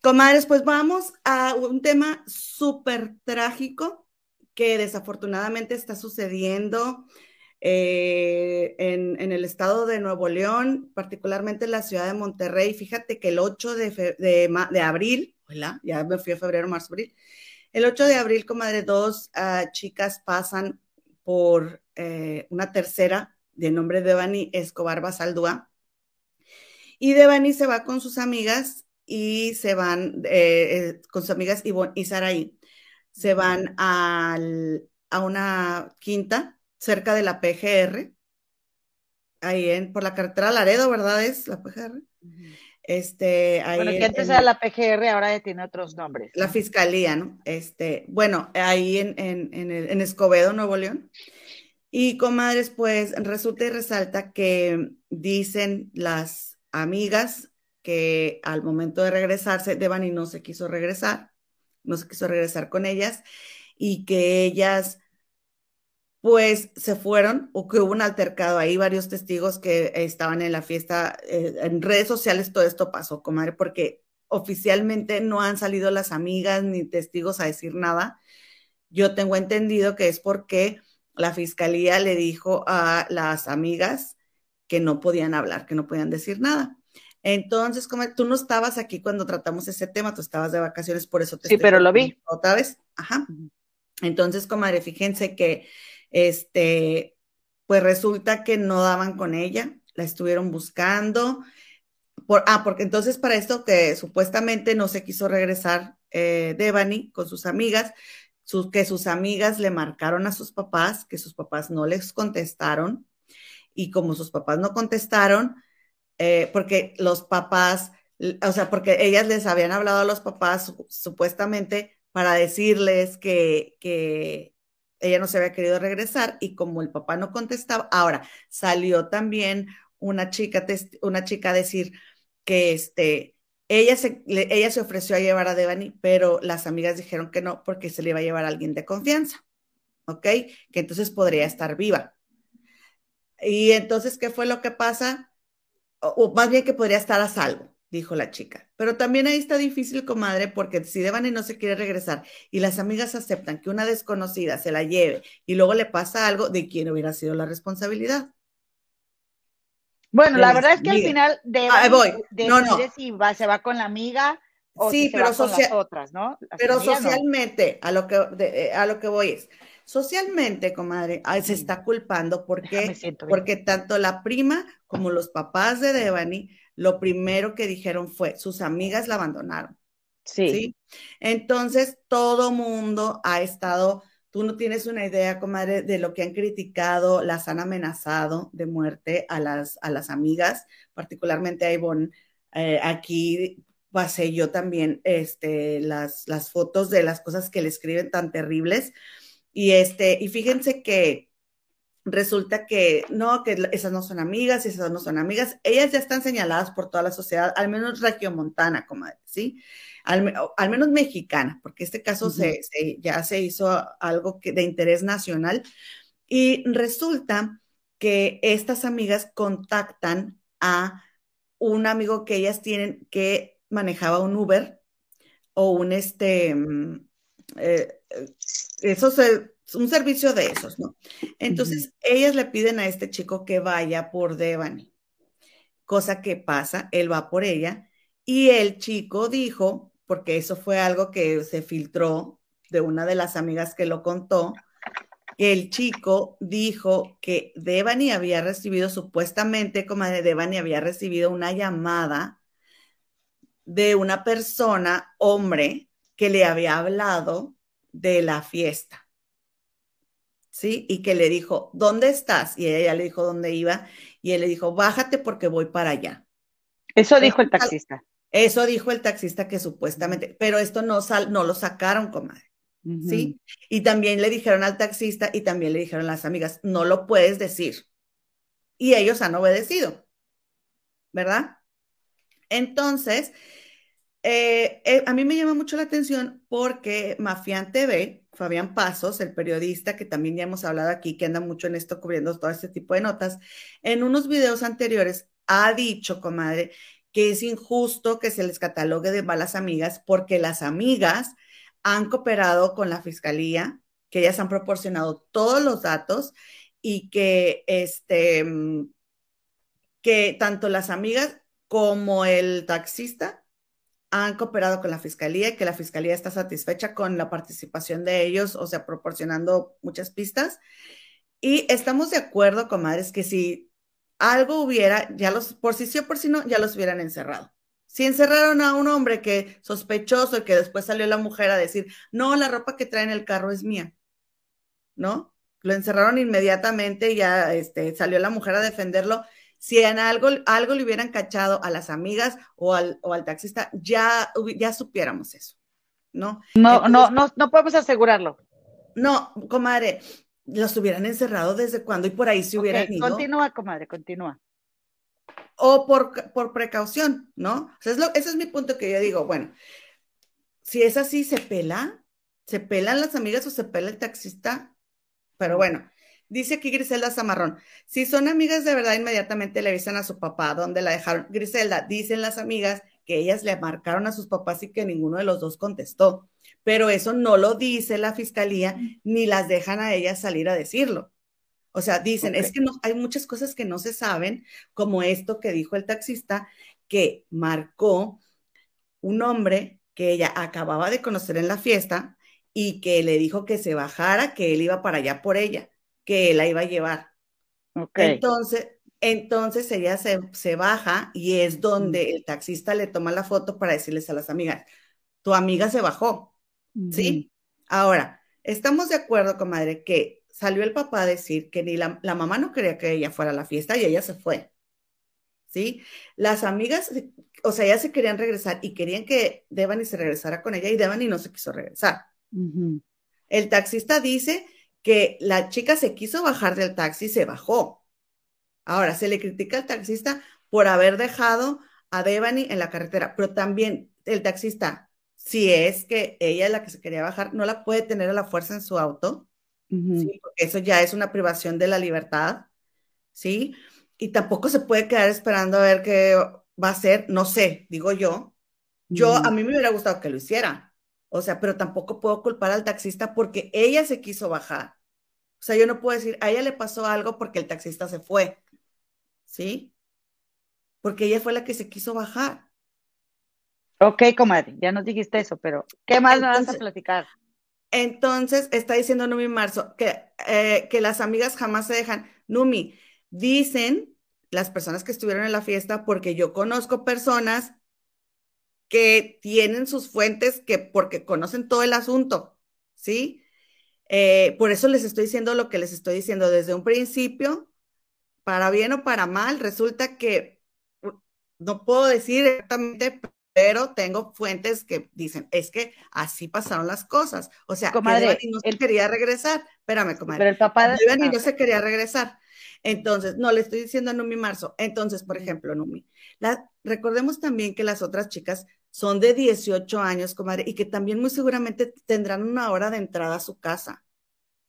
Comadres, pues vamos a un tema súper trágico que desafortunadamente está sucediendo eh, en, el estado de Nuevo León, particularmente en la ciudad de Monterrey. Fíjate que el 8 de, de, abril, hola, ya me fui a febrero, marzo, abril. El 8 de abril, comadre, dos uh, chicas pasan por eh, una tercera de nombre Devani Escobar Basaldúa. Y Devani se va con sus amigas y se van, eh, eh, con sus amigas Ivonne y Saraí, se van al, a una quinta cerca de la PGR, ahí en, por la carretera Laredo, ¿verdad? Es la PGR. Este, ahí bueno, que antes era la PGR, ahora tiene otros nombres. La fiscalía, ¿no? Este, bueno, ahí en, en, en Escobedo, Nuevo León. Y comadres, pues resulta y resalta que dicen las amigas que al momento de regresarse, Devani no se quiso regresar, no se quiso regresar con ellas y que ellas pues se fueron o que hubo un altercado ahí, varios testigos que estaban en la fiesta, eh, en redes sociales todo esto pasó, comadre, porque oficialmente no han salido las amigas ni testigos a decir nada. Yo tengo entendido que es porque la fiscalía le dijo a las amigas que no podían hablar, que no podían decir nada. Entonces, como tú no estabas aquí cuando tratamos ese tema, tú estabas de vacaciones, por eso te Sí, pero lo vi. Otra vez. Ajá. Entonces, comadre, fíjense que este, pues resulta que no daban con ella, la estuvieron buscando. Por, ah, porque entonces para esto que supuestamente no se quiso regresar eh, Devani con sus amigas, que sus amigas le marcaron a sus papás, que sus papás no les contestaron, y como sus papás no contestaron, eh, porque los papás, o sea, porque ellas les habían hablado a los papás supuestamente para decirles que, que ella no se había querido regresar y como el papá no contestaba, ahora salió también una chica, una chica a decir que este, ella se, ella se ofreció a llevar a Devani, pero las amigas dijeron que no porque se le iba a llevar a alguien de confianza, ¿ok? Que entonces podría estar viva. Y entonces, ¿qué fue lo que pasa? o más bien que podría estar a salvo dijo la chica. Pero también ahí está difícil, comadre, porque si Devani no se quiere regresar y las amigas aceptan que una desconocida se la lleve y luego le pasa algo, ¿de quién hubiera sido la responsabilidad? Bueno, la verdad es que al final de ah, voy. no, no. si va, se va con la amiga o sí, si pero se va con las otras, ¿no? pero socialmente, a, lo que, eh, a lo que voy es, socialmente, comadre, se está culpando porque, porque tanto la prima como los papás de Devani lo primero que dijeron fue, sus amigas la abandonaron. Sí. Entonces, todo mundo ha estado, tú no tienes una idea, comadre, de lo que han criticado, las han amenazado de muerte a las, a las amigas, particularmente a Ivonne. Eh, aquí pasé yo también este, las, las fotos de las cosas que le escriben tan terribles. Y, este, y fíjense que resulta que no, que esas no son amigas, esas no son amigas. Ellas ya están señaladas por toda la sociedad, al menos regiomontana, comadre, ¿sí? Al, al menos mexicana, porque este caso se, ya se hizo algo que, de interés nacional. Y resulta que estas amigas contactan a un amigo que ellas tienen que manejaba un Uber o un este, mm, eh, eh, eso se un servicio de esos, ¿no? Entonces, ellas le piden a este chico que vaya por Devani, cosa que pasa, él va por ella, y el chico dijo, porque eso fue algo que se filtró de una de las amigas que lo contó, que el chico dijo que Devani había recibido, supuestamente, como de Devani había recibido una llamada de una persona, hombre, que le había hablado de la fiesta. ¿Sí? Y que le dijo, ¿dónde estás? Y ella le dijo dónde iba, y él le dijo, bájate porque voy para allá. Eso dijo el taxista. Eso dijo el taxista que supuestamente, pero esto no, sal, no lo sacaron, comadre. ¿Sí? Y también le dijeron al taxista y también le dijeron las amigas, no lo puedes decir. Y ellos han obedecido, ¿verdad? Entonces, eh, eh, a mí me llama mucho la atención porque Mafián TV, Fabián Pasos, el periodista que también ya hemos hablado aquí, que anda mucho en esto cubriendo todo este tipo de notas, en unos videos anteriores ha dicho, comadre, que es injusto que se les catalogue de malas amigas porque las amigas han cooperado con la fiscalía, que ellas han proporcionado todos los datos y que este que tanto las amigas como el taxista han cooperado con la fiscalía y que la fiscalía está satisfecha con la participación de ellos, o sea, proporcionando muchas pistas. Y estamos de acuerdo, comadres, que si algo hubiera, ya los, por si sí o por si no, ya los hubieran encerrado. Si encerraron a un hombre que sospechoso y que después salió la mujer a decir, no, la ropa que trae en el carro es mía, ¿no? Lo encerraron inmediatamente y ya este, salió la mujer a defenderlo si en algo, algo le hubieran cachado a las amigas o al, o al taxista, ya, ya supiéramos eso, ¿no? No, no, no, no podemos asegurarlo. No, comadre, los hubieran encerrado desde cuando y por ahí se hubieran ido. Continúa, comadre, continúa. O por, por precaución, ¿no? O sea, es ese es mi punto que yo digo, bueno, si es así, ¿se pela? ¿Se pelan las amigas o se pela el taxista? Pero bueno, Dice aquí Griselda Zamarrón, si son amigas de verdad, inmediatamente le avisan a su papá dónde la dejaron. Griselda, dicen las amigas que ellas le marcaron a sus papás y que ninguno de los dos contestó, pero eso no lo dice la fiscalía ni las dejan a ellas salir a decirlo. O sea, dicen, es que no, hay muchas cosas que no se saben, como esto que dijo el taxista, que marcó un hombre que ella acababa de conocer en la fiesta y que le dijo que se bajara, que él iba para allá por ella que la iba a llevar. Entonces, entonces ella se, baja y es donde el taxista le toma la foto para decirles a las amigas, tu amiga se bajó, ¿sí? Ahora, estamos de acuerdo, comadre, que salió el papá a decir que ni la, la, mamá no quería que ella fuera a la fiesta y ella se fue, ¿sí? Las amigas, o sea, ya se querían regresar y querían que Devani se regresara con ella y Devani no se quiso regresar. El taxista dice que la chica se quiso bajar del taxi y se bajó. Ahora, se le critica al taxista por haber dejado a Devani en la carretera, pero también el taxista, si es que ella es la que se quería bajar, no la puede tener a la fuerza en su auto. eso ya es una privación de la libertad, ¿sí? Y tampoco se puede quedar esperando a ver qué va a ser, no sé, digo yo. Yo, a mí me hubiera gustado que lo hiciera, o sea, pero tampoco puedo culpar al taxista porque ella se quiso bajar. O sea, yo no puedo decir, a ella le pasó algo porque el taxista se fue. ¿Sí? Porque ella fue la que se quiso bajar. Ok, comadre, ya nos dijiste eso, pero ¿qué más me vas a platicar? Entonces, está diciendo Numi Marzo que, eh, que las amigas jamás se dejan. Numi, dicen las personas que estuvieron en la fiesta, porque yo conozco personas que tienen sus fuentes que porque conocen todo el asunto, ¿sí? Eh, por eso les estoy diciendo lo que les estoy diciendo desde un principio, para bien o para mal, resulta que no puedo decir exactamente, pero tengo fuentes que dicen, es que así pasaron las cosas. O sea, comadre, que no se quería regresar. Espérame, comadre. Pero el papá de... No se quería regresar. Entonces, no, le estoy diciendo a Numi Marzo. Entonces, por ejemplo, Numi, la, recordemos también que las otras chicas son de 18 años, comadre, y que también muy seguramente tendrán una hora de entrada a su casa.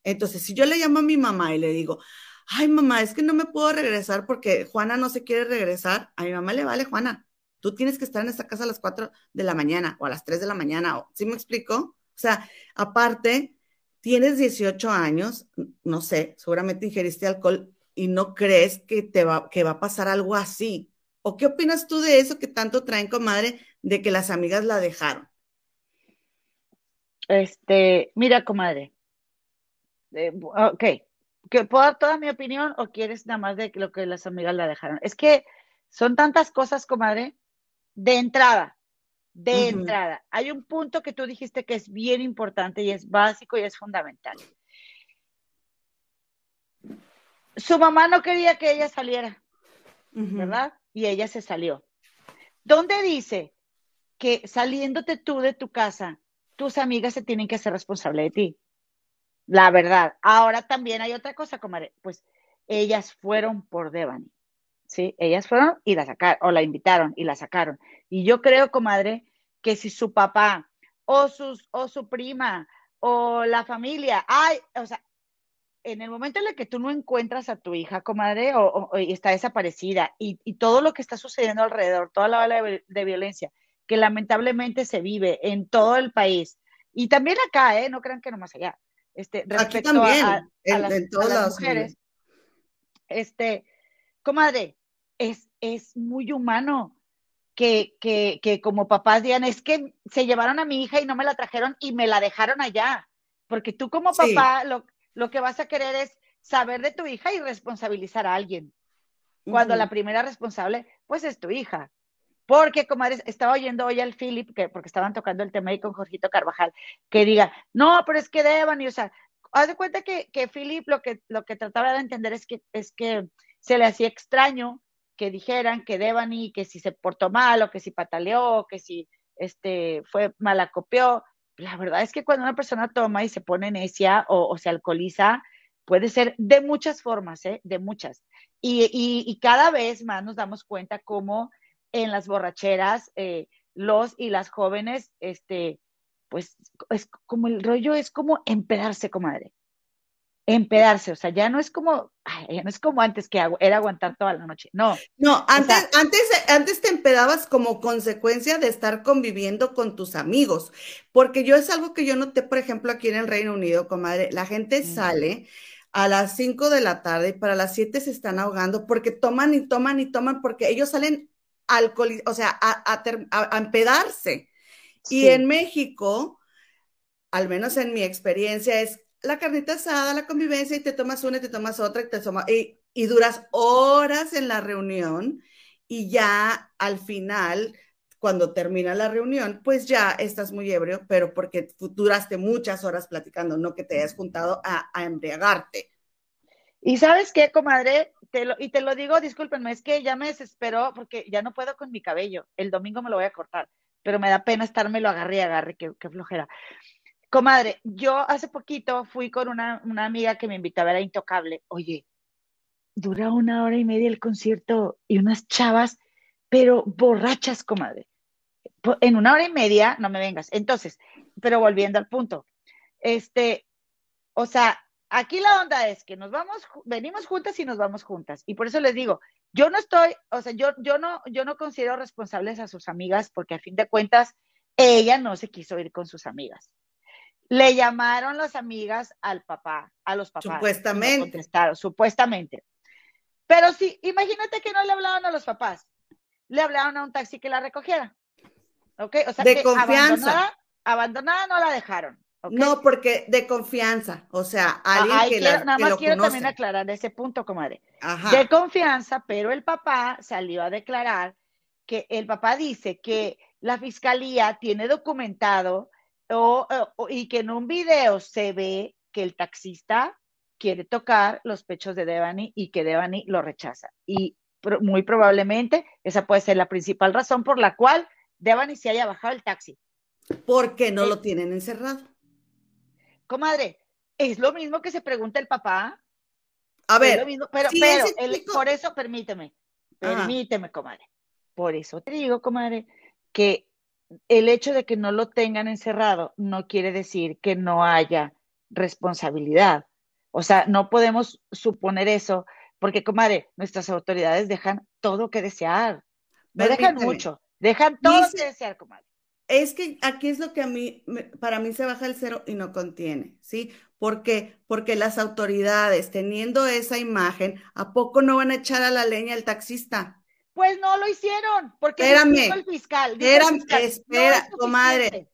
Entonces, si yo le llamo a mi mamá y le digo, ay mamá, es que no me puedo regresar porque Juana no se quiere regresar, a mi mamá le vale, Juana, tú tienes que estar en esta casa a las 4 de la mañana o a las 3 de la mañana, ¿sí me explico? O sea, aparte, tienes 18 años, no sé, seguramente ingeriste alcohol y no crees que te va, que va a pasar algo así. ¿O qué opinas tú de eso que tanto traen, comadre, de que las amigas la dejaron? Este, mira, comadre. Eh, ok, ¿que ¿puedo dar toda mi opinión o quieres nada más de lo que las amigas la dejaron? Es que son tantas cosas, comadre. De entrada, de entrada, hay un punto que tú dijiste que es bien importante y es básico y es fundamental. Su mamá no quería que ella saliera, ¿verdad? Y ella se salió. ¿Dónde dice que saliéndote tú de tu casa, tus amigas se tienen que hacer responsable de ti? La verdad. Ahora también hay otra cosa, comadre. Pues ellas fueron por Devani. ¿Sí? Ellas fueron y la sacaron, o la invitaron y la sacaron. Y yo creo, comadre, que si su papá o, sus, o su prima o la familia, ay, o sea, en el momento en el que tú no encuentras a tu hija, comadre, o, está desaparecida y, todo lo que está sucediendo alrededor, toda la ola de, violencia que lamentablemente se vive en todo el país y también acá, ¿eh? No crean que no más allá. Este, respecto a, las, mujeres, este, comadre, es, es muy humano que, que, que como papás digan, es que se llevaron a mi hija y no me la trajeron y me la dejaron allá. Porque tú como papá, lo, lo que vas a querer es saber de tu hija y responsabilizar a alguien. Cuando la primera responsable, pues es tu hija. Porque, como estaba oyendo hoy al Philip, que, porque estaban tocando el tema ahí con Jorgito Carvajal, que diga, no, pero es que deban, y o sea, haz de cuenta que, que Philip lo que, lo que trataba de entender es que, es que se le hacía extraño que dijeran que y que si se portó mal, o que si pataleó, que si este, fue malacopió, la verdad es que cuando una persona toma y se pone necia o, se alcoholiza, puede ser de muchas formas, ¿eh? de muchas. Y, cada vez más nos damos cuenta cómo en las borracheras eh, los y las jóvenes, este, pues es como el rollo es como empedarse, comadre. empedarse, o sea, ya no es como, ya no es como antes que era aguantar toda la noche, no. No, antes, antes, antes te empedabas como consecuencia de estar conviviendo con tus amigos, porque yo es algo que yo noté, por ejemplo, aquí en el Reino Unido, comadre, la gente sale a las 5 de la tarde y para las 7 se están ahogando porque toman y toman y toman porque ellos salen alcohol, o sea, a, a, empedarse. Y en México, al menos en mi experiencia, es la carnita asada, la convivencia, y te tomas una y te tomas otra, y, te toma, y, y duras horas en la reunión, y ya al final, cuando termina la reunión, pues ya estás muy ebrio, pero porque duraste muchas horas platicando, no que te hayas juntado a, a embriagarte. Y sabes qué, comadre, y te lo digo, discúlpenme, es que ya me desesperó porque ya no puedo con mi cabello. El domingo me lo voy a cortar, pero me da pena estármelo agarre y agarre, qué, flojera. Comadre, yo hace poquito fui con una, amiga que me invitaba a Intocable. Oye, dura una hora y media el concierto y unas chavas, pero borrachas, comadre. En una hora y media, no me vengas. Entonces, pero volviendo al punto, este, o sea, aquí la onda es que nos vamos, venimos juntas y nos vamos juntas. Y por eso les digo, yo no estoy, o sea, yo, yo no, yo no considero responsables a sus amigas porque a fin de cuentas, ella no se quiso ir con sus amigas. Le llamaron las amigas al papá, a los papás. Supuestamente. contestaron, supuestamente. Pero sí, imagínate que no le hablaban a los papás. Le hablaron a un taxi que la recogiera. ¿Ok? O sea, de confianza. Abandonada, no la dejaron. No, porque de confianza, o sea, alguien que, la, Nada más quiero también aclarar ese punto, comadre. De confianza, pero el papá salió a declarar que el papá dice que la fiscalía tiene documentado y que en un video se ve que el taxista quiere tocar los pechos de Devani y que Devani lo rechaza. Y muy probablemente esa puede ser la principal razón por la cual Devani se haya bajado el taxi. Porque no lo tienen encerrado. Comadre, es lo mismo que se pregunta el papá. A ver, pero, pero por eso permíteme, permíteme, comadre. Por eso te digo, comadre, que el hecho de que no lo tengan encerrado no quiere decir que no haya responsabilidad. O sea, no podemos suponer eso, porque, comadre, nuestras autoridades dejan todo que desear. No dejan mucho, dejan todo que desear, comadre. Es que aquí es lo que a mí, para mí se baja el cero y no contiene, ¿sí? ¿Por qué? Porque las autoridades, teniendo esa imagen, ¿a poco no van a echar a la leña al taxista? Pues no lo hicieron, porque espérame, el fiscal. espera, comadre.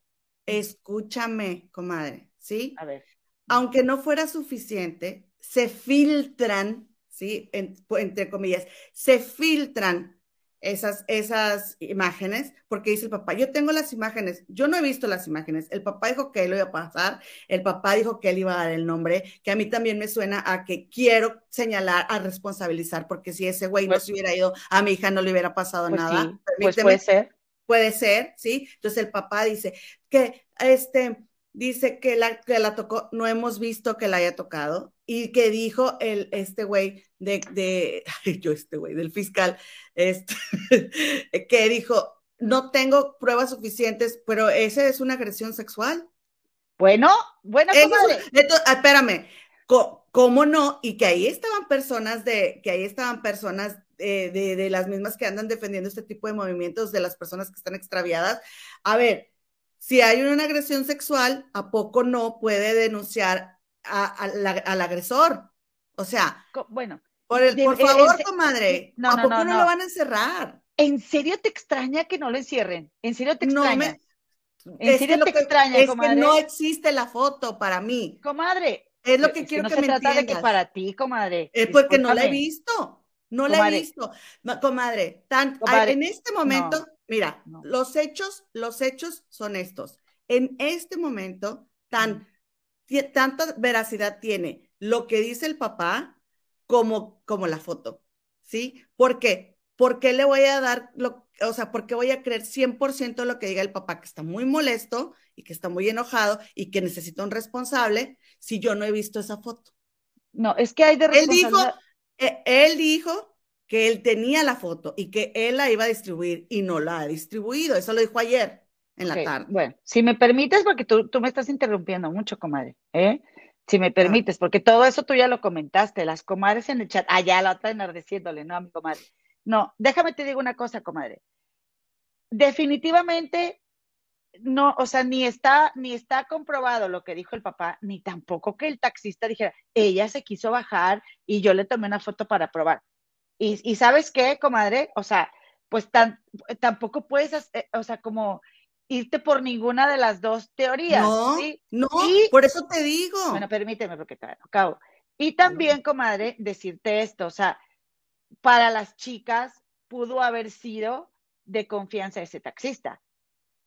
Escúchame, comadre, ¿sí? A ver. Aunque no fuera suficiente, se filtran, ¿sí? entre comillas, se filtran esas, esas imágenes, porque dice el papá, yo tengo las imágenes, yo no he visto las imágenes, el papá dijo que él lo iba a pasar, el papá dijo que él iba a dar el nombre, que a mí también me suena a que quiero señalar, a responsabilizar, porque si ese güey no pues se hubiera ido, a mi hija no le hubiera pasado pues nada. pues puede ser. Puede ser, ¿sí? Entonces el papá dice que este, dice que la, que la tocó, no hemos visto que la haya tocado, y que dijo el, este güey de, de yo este güey, del fiscal, este, que dijo, no tengo pruebas suficientes, pero esa es una agresión sexual. Bueno, bueno, espérame, ¿cómo no? Y que ahí estaban personas de, que ahí estaban personas de, de, de, las mismas que andan defendiendo este tipo de movimientos, de las personas que están extraviadas. A ver, si hay una agresión sexual, ¿a poco no puede denunciar al agresor? O sea, bueno. Por, el, por favor, comadre, no, ¿a poco no, lo van a encerrar? ¿En serio te extraña que no lo encierren? ¿En serio te extraña? ¿En serio te extraña, es que no existe la foto para mí. Comadre. Es lo que quiero que, se me trata de que para ti, comadre. Es porque no la he visto. No la he visto. Comadre, tan, en este momento, Mira, los hechos, los hechos son estos. En este momento, tan, tanta veracidad tiene lo que dice el papá como, como la foto, ¿sí? ¿Por qué? ¿Por qué le voy a dar, lo, o sea, por qué voy a creer 100% lo que diga el papá, que está muy molesto y que está muy enojado y que necesita un responsable si yo no he visto esa foto? No, es que hay de responsabilidad. Él dijo, eh, él dijo que él tenía la foto y que él la iba a distribuir y no la ha distribuido. Eso lo dijo ayer en la tarde. Bueno, si me permites, porque tú, tú, me estás interrumpiendo mucho, comadre. ¿eh? si me permites, porque todo eso tú ya lo comentaste, las comadres en el chat, ah, ya la otra enardeciéndole, no a mi comadre. No, déjame te digo una cosa, comadre. Definitivamente no, o sea, ni está, ni está comprobado lo que dijo el papá, ni tampoco que el taxista dijera, ella se quiso bajar y yo le tomé una foto para probar. Y, y sabes qué, comadre, o sea, pues tan, tampoco puedes, eh, o sea, como irte por ninguna de las dos teorías. No, ¿sí? no, por eso te digo. Bueno, permíteme porque te acabo. Y también, comadre, decirte esto, o sea, para las chicas pudo haber sido de confianza ese taxista.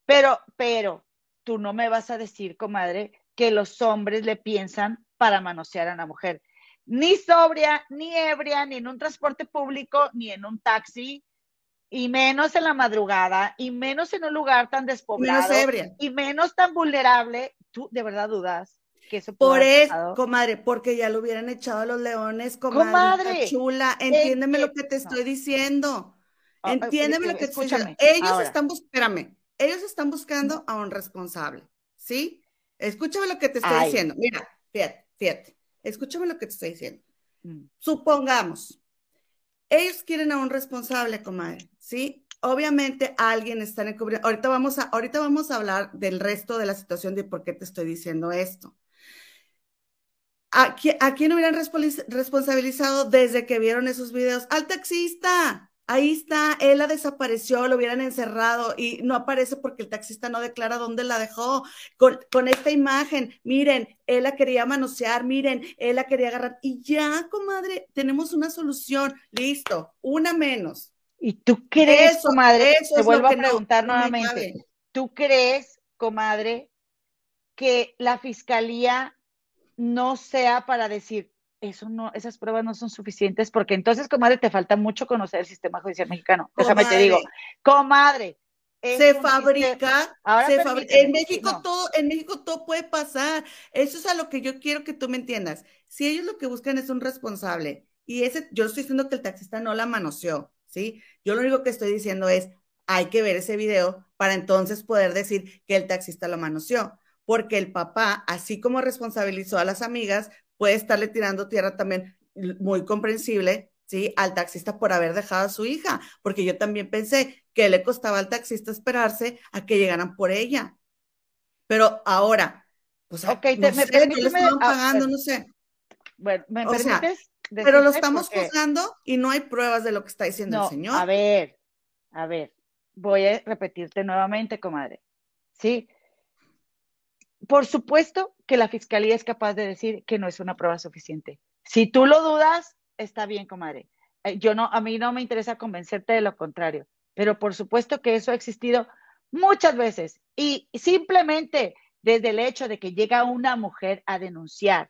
Pero, pero, tú no me vas a decir, comadre, que los hombres le piensan para manosear a una mujer. Ni sobria, ni ebria, ni en un transporte público, ni en un taxi, y menos en la madrugada, y menos en un lugar tan despoblado, menos ebria. y menos tan vulnerable. ¿Tú de verdad dudas que eso Por eso, comadre, porque ya lo hubieran echado a los leones, comadre. Comadre, chula, entiéndeme lo que te estoy diciendo. Ah, Entiéndeme lo que te estoy diciendo. Ellos están buscando, espérame, ellos están buscando a un responsable, ¿sí? Escúchame lo que te estoy diciendo. Mira, fíjate, fíjate. Escúchame lo que te estoy diciendo. Mm. Supongamos, ellos quieren a un responsable, comadre, ¿sí? Obviamente alguien está encubriendo. Ahorita vamos a, ahorita vamos a hablar del resto de la situación de por qué te estoy diciendo esto. ¿A, a quién hubieran responsabilizado desde que vieron esos videos? Al taxista. Ahí está, él la desapareció, lo hubieran encerrado y no aparece porque el taxista no declara dónde la dejó. Con, con, esta imagen, miren, él la quería manosear, miren, él la quería agarrar. Y ya, comadre, tenemos una solución. Listo, una menos. ¿Y tú crees, comadre? Te vuelvo a preguntar nuevamente. ¿Tú crees, comadre, que la fiscalía no sea para decir, eso no, esas pruebas no son suficientes porque entonces, comadre, te falta mucho conocer el sistema judicial mexicano. Déjame te digo, comadre. Se fabrica, se fabrica. En México todo, en México todo puede pasar. Eso es a lo que yo quiero que tú me entiendas. Si ellos lo que buscan es un responsable y ese, yo estoy diciendo que el taxista no la manoseó, ¿sí? Yo lo único que estoy diciendo es, hay que ver ese video para entonces poder decir que el taxista lo manoseó porque el papá, así como responsabilizó a las amigas, puede estarle tirando tierra también muy comprensible, ¿sí? Al taxista por haber dejado a su hija, porque yo también pensé que le costaba al taxista esperarse a que llegaran por ella. Pero ahora, pues, okay, no te, sé, me, no le estaban pagando, no sé. Bueno, ¿me O sea? Pero lo estamos Porque- juzgando y no hay pruebas de lo que está diciendo No, el señor. a ver, a ver, voy a repetirte nuevamente, comadre. Sí. Por supuesto que la fiscalía es capaz de decir que no es una prueba suficiente. Si tú lo dudas, está bien, comadre. Eh, Yo no, a mí no me interesa convencerte de lo contrario, pero por supuesto que eso ha existido muchas veces y simplemente desde el hecho de que llega una mujer a denunciar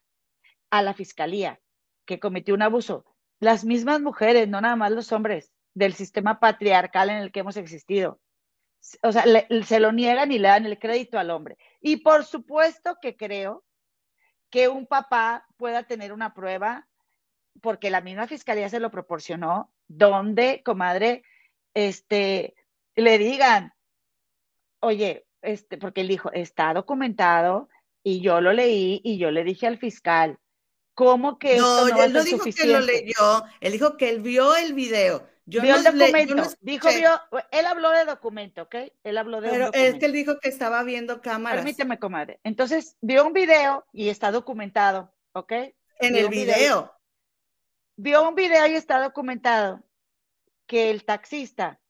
a la fiscalía que cometió un abuso, las mismas mujeres, no nada más los hombres del sistema patriarcal en el que hemos existido, o sea, le- se lo niegan y le dan el crédito al hombre. Y por supuesto que creo que un papá pueda tener una prueba, porque la misma fiscalía se lo proporcionó, donde, comadre, este, le digan, oye, este, porque él dijo, está documentado y yo lo leí y yo le dije al fiscal, ¿cómo que No, esto no él no dijo que lo leyó, él dijo que él vio el video. Yo vio no el documento, no dijo, vio, él habló de documento, ¿ok? Él habló de un Pero es que él dijo que estaba viendo cámaras Permíteme, comadre. Entonces, vio un video y está documentado, ¿ok? en vio el video. Vio un video y está documentado que el taxista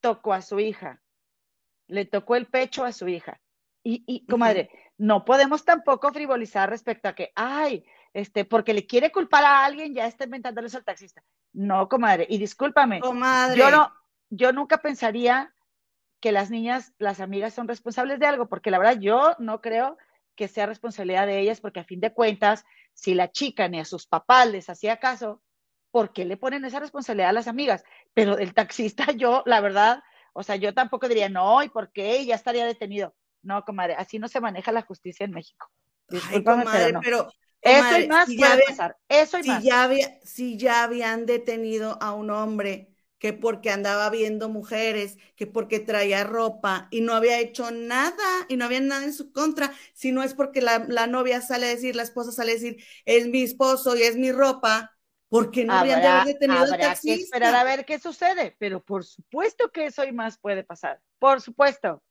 tocó a su hija, le tocó el pecho a su hija. Y, y comadre, no podemos tampoco frivolizar respecto a que, ay, este, porque le quiere culpar a alguien, ya está inventándole eso al taxista. No, comadre, y discúlpame, Comadre. yo no, yo nunca pensaría que las niñas, las amigas son responsables de algo, porque la verdad yo no creo que sea responsabilidad de ellas, porque a fin de cuentas, si la chica ni a sus papás les hacía caso, ¿por qué le ponen esa responsabilidad a las amigas? Pero el taxista, yo, la verdad, o sea, yo tampoco diría, no, ¿y por qué? Ya estaría detenido. No, comadre, así no se maneja la justicia en México. Ay, comadre, pero no. pero, Eso comadre, y más si puede pasar. Eso y si más. ya, había- si ya habían detenido a un hombre que porque andaba viendo mujeres, que porque traía ropa y no había hecho nada y no había nada en su contra, si no es porque la, novia sale a decir, la esposa sale a decir, es mi esposo y es mi ropa, porque no habían detenido al taxista. que esperar a ver qué sucede, pero por supuesto que eso y más puede pasar, por supuesto.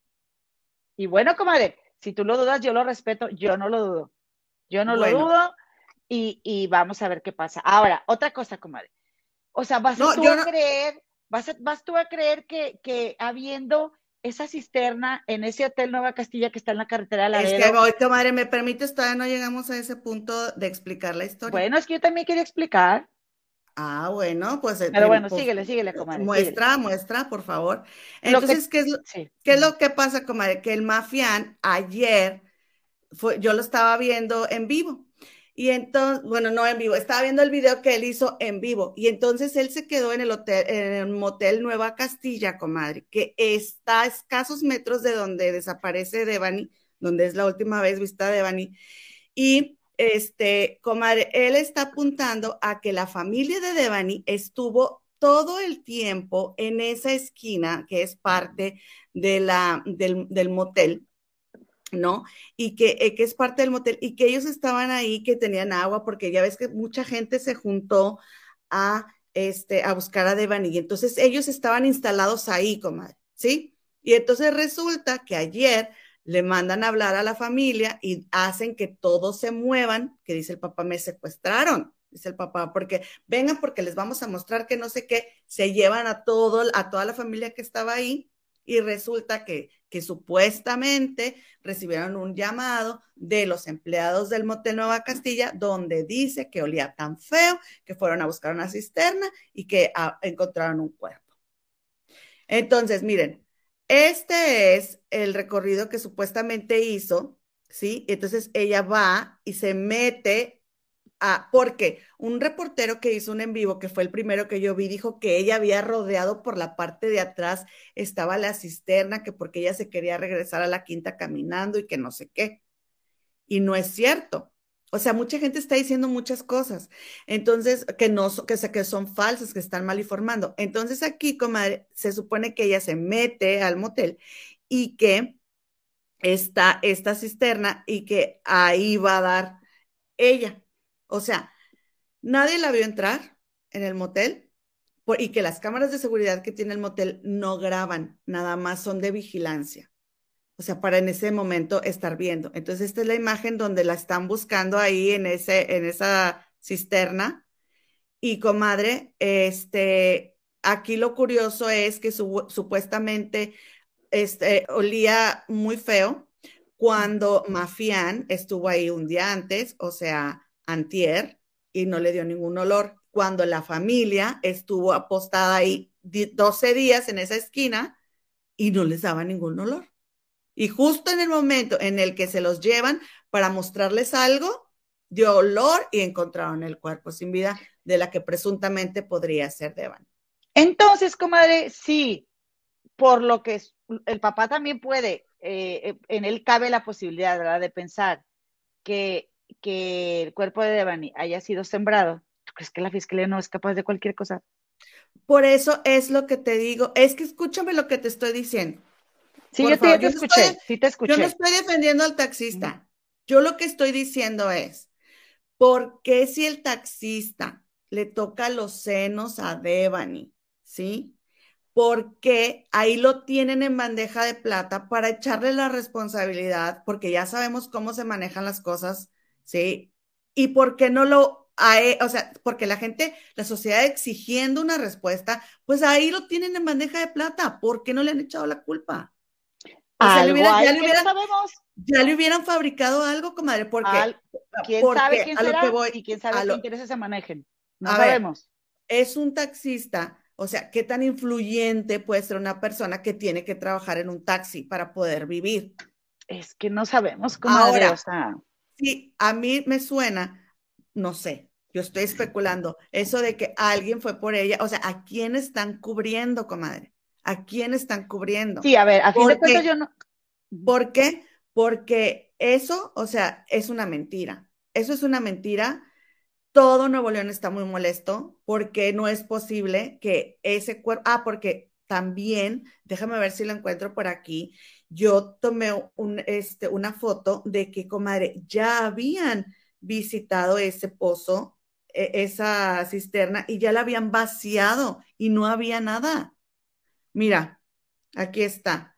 Y bueno, comadre, si tú lo dudas, yo lo respeto, yo no lo dudo. Yo no lo dudo y, y, vamos a ver qué pasa. Ahora, otra cosa, comadre. O sea, vas tú a creer, vas, vas tú a creer que, que habiendo esa cisterna en ese hotel Nueva Castilla que está en la carretera de la Es que voy, comadre, me permites, todavía no llegamos a ese punto de explicar la historia. Bueno, es que yo también quería explicar. Ah, bueno, pues. Eh, Pero bueno, síguele, síguele, comadre. Muestra, muestra, por favor. Entonces, ¿qué, es lo, ¿qué es lo que pasa, comadre? Que el mafián ayer, yo lo estaba viendo en vivo. Y entonces, bueno, no en vivo, estaba viendo el video que él hizo en vivo. Y entonces él se quedó en el hotel, en el motel Nueva Castilla, comadre, que está a escasos metros de donde desaparece Devani, donde es la última vez vista Devani. Y este, comadre, él está apuntando a que la familia de Devani estuvo todo el tiempo en esa esquina que es parte de la, del, del motel ¿no? Y que, eh, que, es parte del motel y que ellos estaban ahí, que tenían agua, porque ya ves que mucha gente se juntó a, este, a buscar a Devani. Y entonces ellos estaban instalados ahí, comadre, ¿sí? Y entonces resulta que ayer le mandan a hablar a la familia y hacen que todos se muevan, que dice el papá, me secuestraron, dice el papá, porque vengan porque les vamos a mostrar que no sé qué, se llevan a todo, a toda la familia que estaba ahí y resulta que, que supuestamente recibieron un llamado de los empleados del Motel Nueva Castilla donde dice que olía tan feo que fueron a buscar una cisterna y que ah, encontraron un cuerpo. Entonces, miren, este es el recorrido que supuestamente hizo, ¿sí? Entonces ella va y se mete Ah, porque un reportero que hizo un en vivo, que fue el primero que yo vi, dijo que ella había rodeado por la parte de atrás, estaba la cisterna, que porque ella se quería regresar a la quinta caminando y que no sé qué. Y no es cierto. O sea, mucha gente está diciendo muchas cosas. Entonces, que no que, que son falsas, que están mal informando. Entonces, aquí, comadre, se supone que ella se mete al motel y que está esta cisterna y que ahí va a dar ella. O sea, nadie la vio entrar en el motel y que las cámaras de seguridad que tiene el motel no graban, nada más son de vigilancia. O sea, para en ese momento estar viendo. Entonces, esta es la imagen donde la están buscando ahí en, ese, en esa cisterna. Y comadre, este, aquí lo curioso es que supuestamente este, olía muy feo cuando Mafián estuvo ahí un día antes, o sea, antier y no le dio ningún olor. Cuando la familia estuvo apostada ahí 12 días en esa esquina y no les daba ningún olor. Y justo en el momento en el que se los llevan para mostrarles algo, dio olor y encontraron el cuerpo sin vida de la que presuntamente podría ser Devan. Entonces, comadre, sí, por lo que el papá también puede, eh, eh, en él cabe la posibilidad de pensar que que el cuerpo de Devani haya sido sembrado, ¿tú crees que la fiscalía no es capaz de cualquier cosa? Por eso es lo que te digo, es que escúchame lo que te estoy diciendo. Sí, yo te, escuché, sí te escuché. Yo no estoy defendiendo al taxista. Yo lo que estoy diciendo es, ¿por qué si el taxista le toca los senos a Devani, sí? Porque ahí lo tienen en bandeja de plata para echarle la responsabilidad, porque ya sabemos cómo se manejan las cosas ¿sí? ¿Y por qué no lo, o sea, porque la gente, la sociedad exigiendo una respuesta, pues ahí lo tienen en bandeja de plata, ¿por qué no le han echado la culpa? ya, le hubieran, ya le hubieran fabricado algo, comadre, porque... ¿Quién sabe quién será y quién sabe qué intereses se manejen? No sabemos. es un taxista, o sea, ¿qué tan influyente puede ser una persona que tiene que trabajar en un taxi para poder vivir? Es que no sabemos, cómo Ahora, o sea Sí, a mí me suena, no sé, yo estoy especulando, eso de que alguien fue por ella, o sea, ¿a quién están cubriendo, comadre? ¿A quién están cubriendo? Sí, a ver, a fin de cuentas yo no. ¿Por qué? Porque eso, o sea, es una mentira. Eso es una mentira todo Nuevo León está muy molesto porque no es posible que ese cuerpo, ah, porque también, déjame ver si lo encuentro por aquí, yo tomé un, este, una foto de que, comadre, ya habían visitado ese pozo, e, esa cisterna, y ya la habían vaciado y no había nada. Mira, aquí está.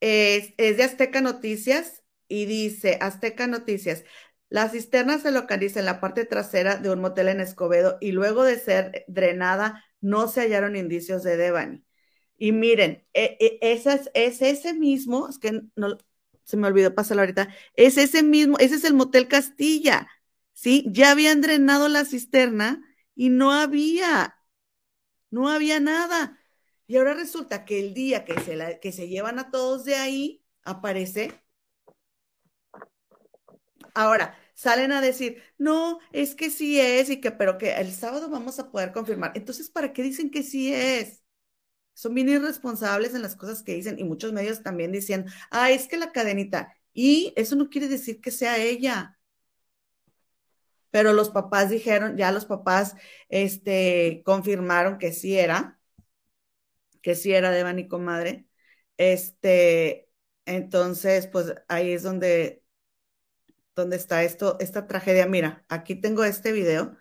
Es, es de Azteca Noticias y dice, Azteca Noticias, la cisterna se localiza en la parte trasera de un motel en Escobedo y luego de ser drenada no se hallaron indicios de Devani. Y miren, e, e, es, es, ese mismo, es que no, se me olvidó pasarlo ahorita, es ese mismo, ese es el motel Castilla, ¿sí? Ya habían drenado la cisterna y no había, no había nada. Y ahora resulta que el día que se, la, que se llevan a todos de ahí, aparece Ahora, salen a decir, no, es que sí es y que, pero que el sábado vamos a poder confirmar. Entonces, ¿para qué dicen que sí es? Son bien irresponsables en las cosas que dicen y muchos medios también dicen, ah, es que la cadenita. Y eso no quiere decir que sea ella. Pero los papás dijeron, ya los papás este, confirmaron que sí era, que sí era de y comadre. Este, entonces, pues ahí es donde dónde está esto, esta tragedia. Mira, aquí tengo este video.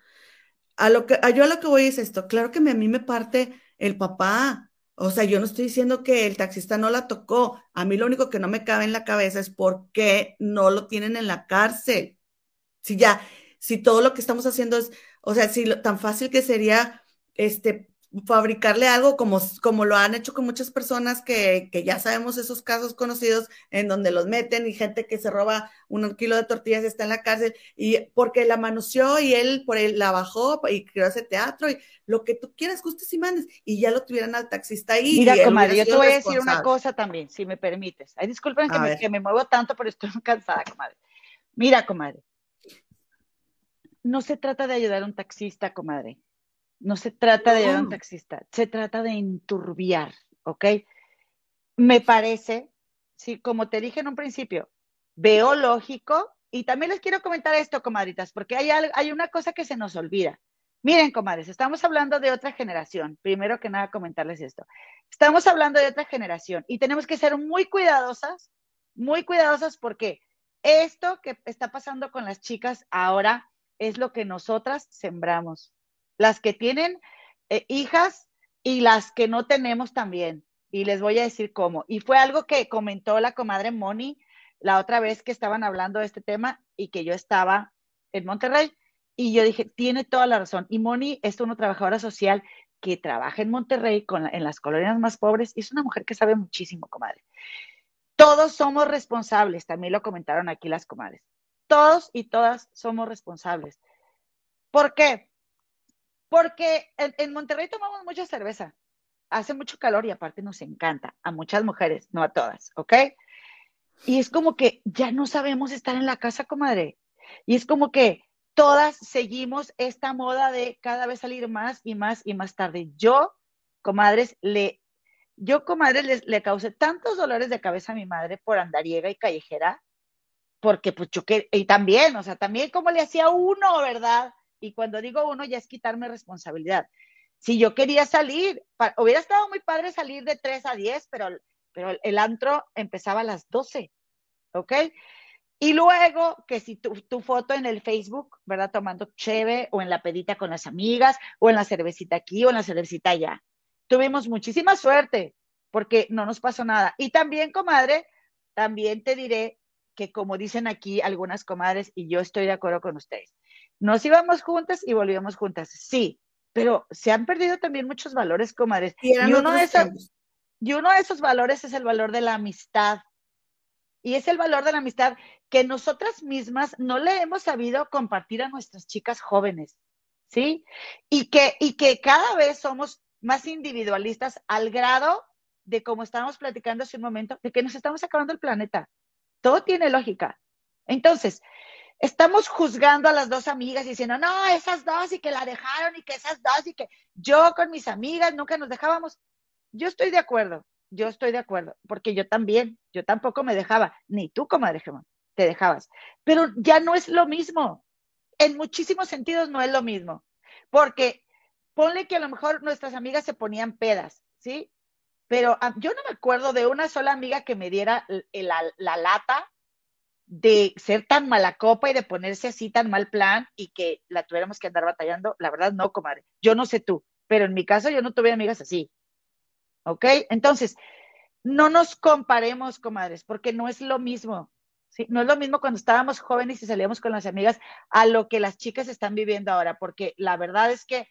A lo que, yo a lo que voy es esto. Claro que a mí me parte el papá. O sea, yo no estoy diciendo que el taxista no la tocó. A mí lo único que no me cabe en la cabeza es por qué no lo tienen en la cárcel. Si ya, si todo lo que estamos haciendo es, o sea, si tan fácil que sería este fabricarle algo como, como lo han hecho con muchas personas que, que, ya sabemos esos casos conocidos en donde los meten y gente que se roba un kilo de tortillas está en la cárcel y porque la manoseó y él por él la bajó y creó ese teatro y lo que tú quieras, gustes y mandes y ya lo tuvieran al taxista ahí. Mira, comadre, yo te voy a decir una cosa también, si me permites. Ay, disculpen que me, que me, muevo tanto, pero estoy cansada, comadre. Mira, comadre, no se trata de ayudar a un taxista, comadre no se trata de un taxista, se trata de enturbiar, ¿ok? Me parece, sí, como te dije en un principio, veo lógico y también les quiero comentar esto, comadritas, porque hay, hay una cosa que se nos olvida. Miren, comadres, estamos hablando de otra generación. Primero que nada, comentarles esto. Estamos hablando de otra generación y tenemos que ser muy cuidadosas, muy cuidadosas porque esto que está pasando con las chicas ahora es lo que nosotras sembramos las que tienen eh, hijas y las que no tenemos también. Y les voy a decir cómo. Y fue algo que comentó la comadre Moni la otra vez que estaban hablando de este tema y que yo estaba en Monterrey. Y yo dije, tiene toda la razón. Y Moni es una trabajadora social que trabaja en Monterrey con en las colonias más pobres y es una mujer que sabe muchísimo, comadre. Todos somos responsables, también lo comentaron aquí las comadres. Todos y todas somos responsables. ¿Por qué? Porque en, Monterrey tomamos mucha cerveza. Hace mucho calor y aparte nos encanta. A muchas mujeres, no a todas, ¿ok? Y es como que ya no sabemos estar en la casa, comadre. Y es como que todas seguimos esta moda de cada vez salir más y más y más tarde. Yo, comadres, le, yo, comadre, le, le causé tantos dolores de cabeza a mi madre por andariega y callejera, porque pues yo que, y también, o sea, también como le hacía uno, ¿verdad? Y cuando digo uno, ya es quitarme responsabilidad. Si yo quería salir, hubiera estado muy padre salir de 3 a 10, pero, pero el antro empezaba a las 12, ¿ok? Y luego que si tu, tu, foto en el Facebook, ¿verdad? Tomando cheve o en la pedita con las amigas o en la cervecita aquí o en la cervecita allá. Tuvimos muchísima suerte porque no nos pasó nada. Y también, comadre, también te diré que como dicen aquí algunas comadres, y yo estoy de acuerdo con ustedes, nos íbamos juntas y volvíamos juntas, sí, pero se han perdido también muchos valores, comadres. Y, uno de esos, y uno de esos valores es el valor de la amistad. Y es el valor de la amistad que nosotras mismas no le hemos sabido compartir a nuestras chicas jóvenes, ¿sí? Y que, y que cada vez somos más individualistas al grado de, como estábamos platicando hace un momento, de que nos estamos acabando el planeta. Todo tiene lógica. Entonces, estamos juzgando a las dos amigas diciendo, no, esas dos y que la dejaron y que esas dos y que yo con mis amigas nunca nos dejábamos. Yo estoy de acuerdo, yo estoy de acuerdo, porque yo también, yo tampoco me dejaba, ni tú, comadre Gemón, te dejabas. Pero ya no es lo mismo. en muchísimos sentidos no es lo mismo, porque ponle que a lo mejor nuestras amigas se ponían pedas, ¿sí? Pero ah, yo no me acuerdo de una sola amiga que me diera la, la lata de ser tan mala copa y de ponerse así tan mal plan y que la tuviéramos que andar batallando, la verdad no, comadre. Yo no sé tú, pero en mi caso yo no tuve amigas así. ¿Ok? Entonces, no nos comparemos, comadres, porque no es lo mismo. ¿sí? No es lo mismo cuando estábamos jóvenes y salíamos con las amigas a lo que las chicas están viviendo ahora, porque la verdad es que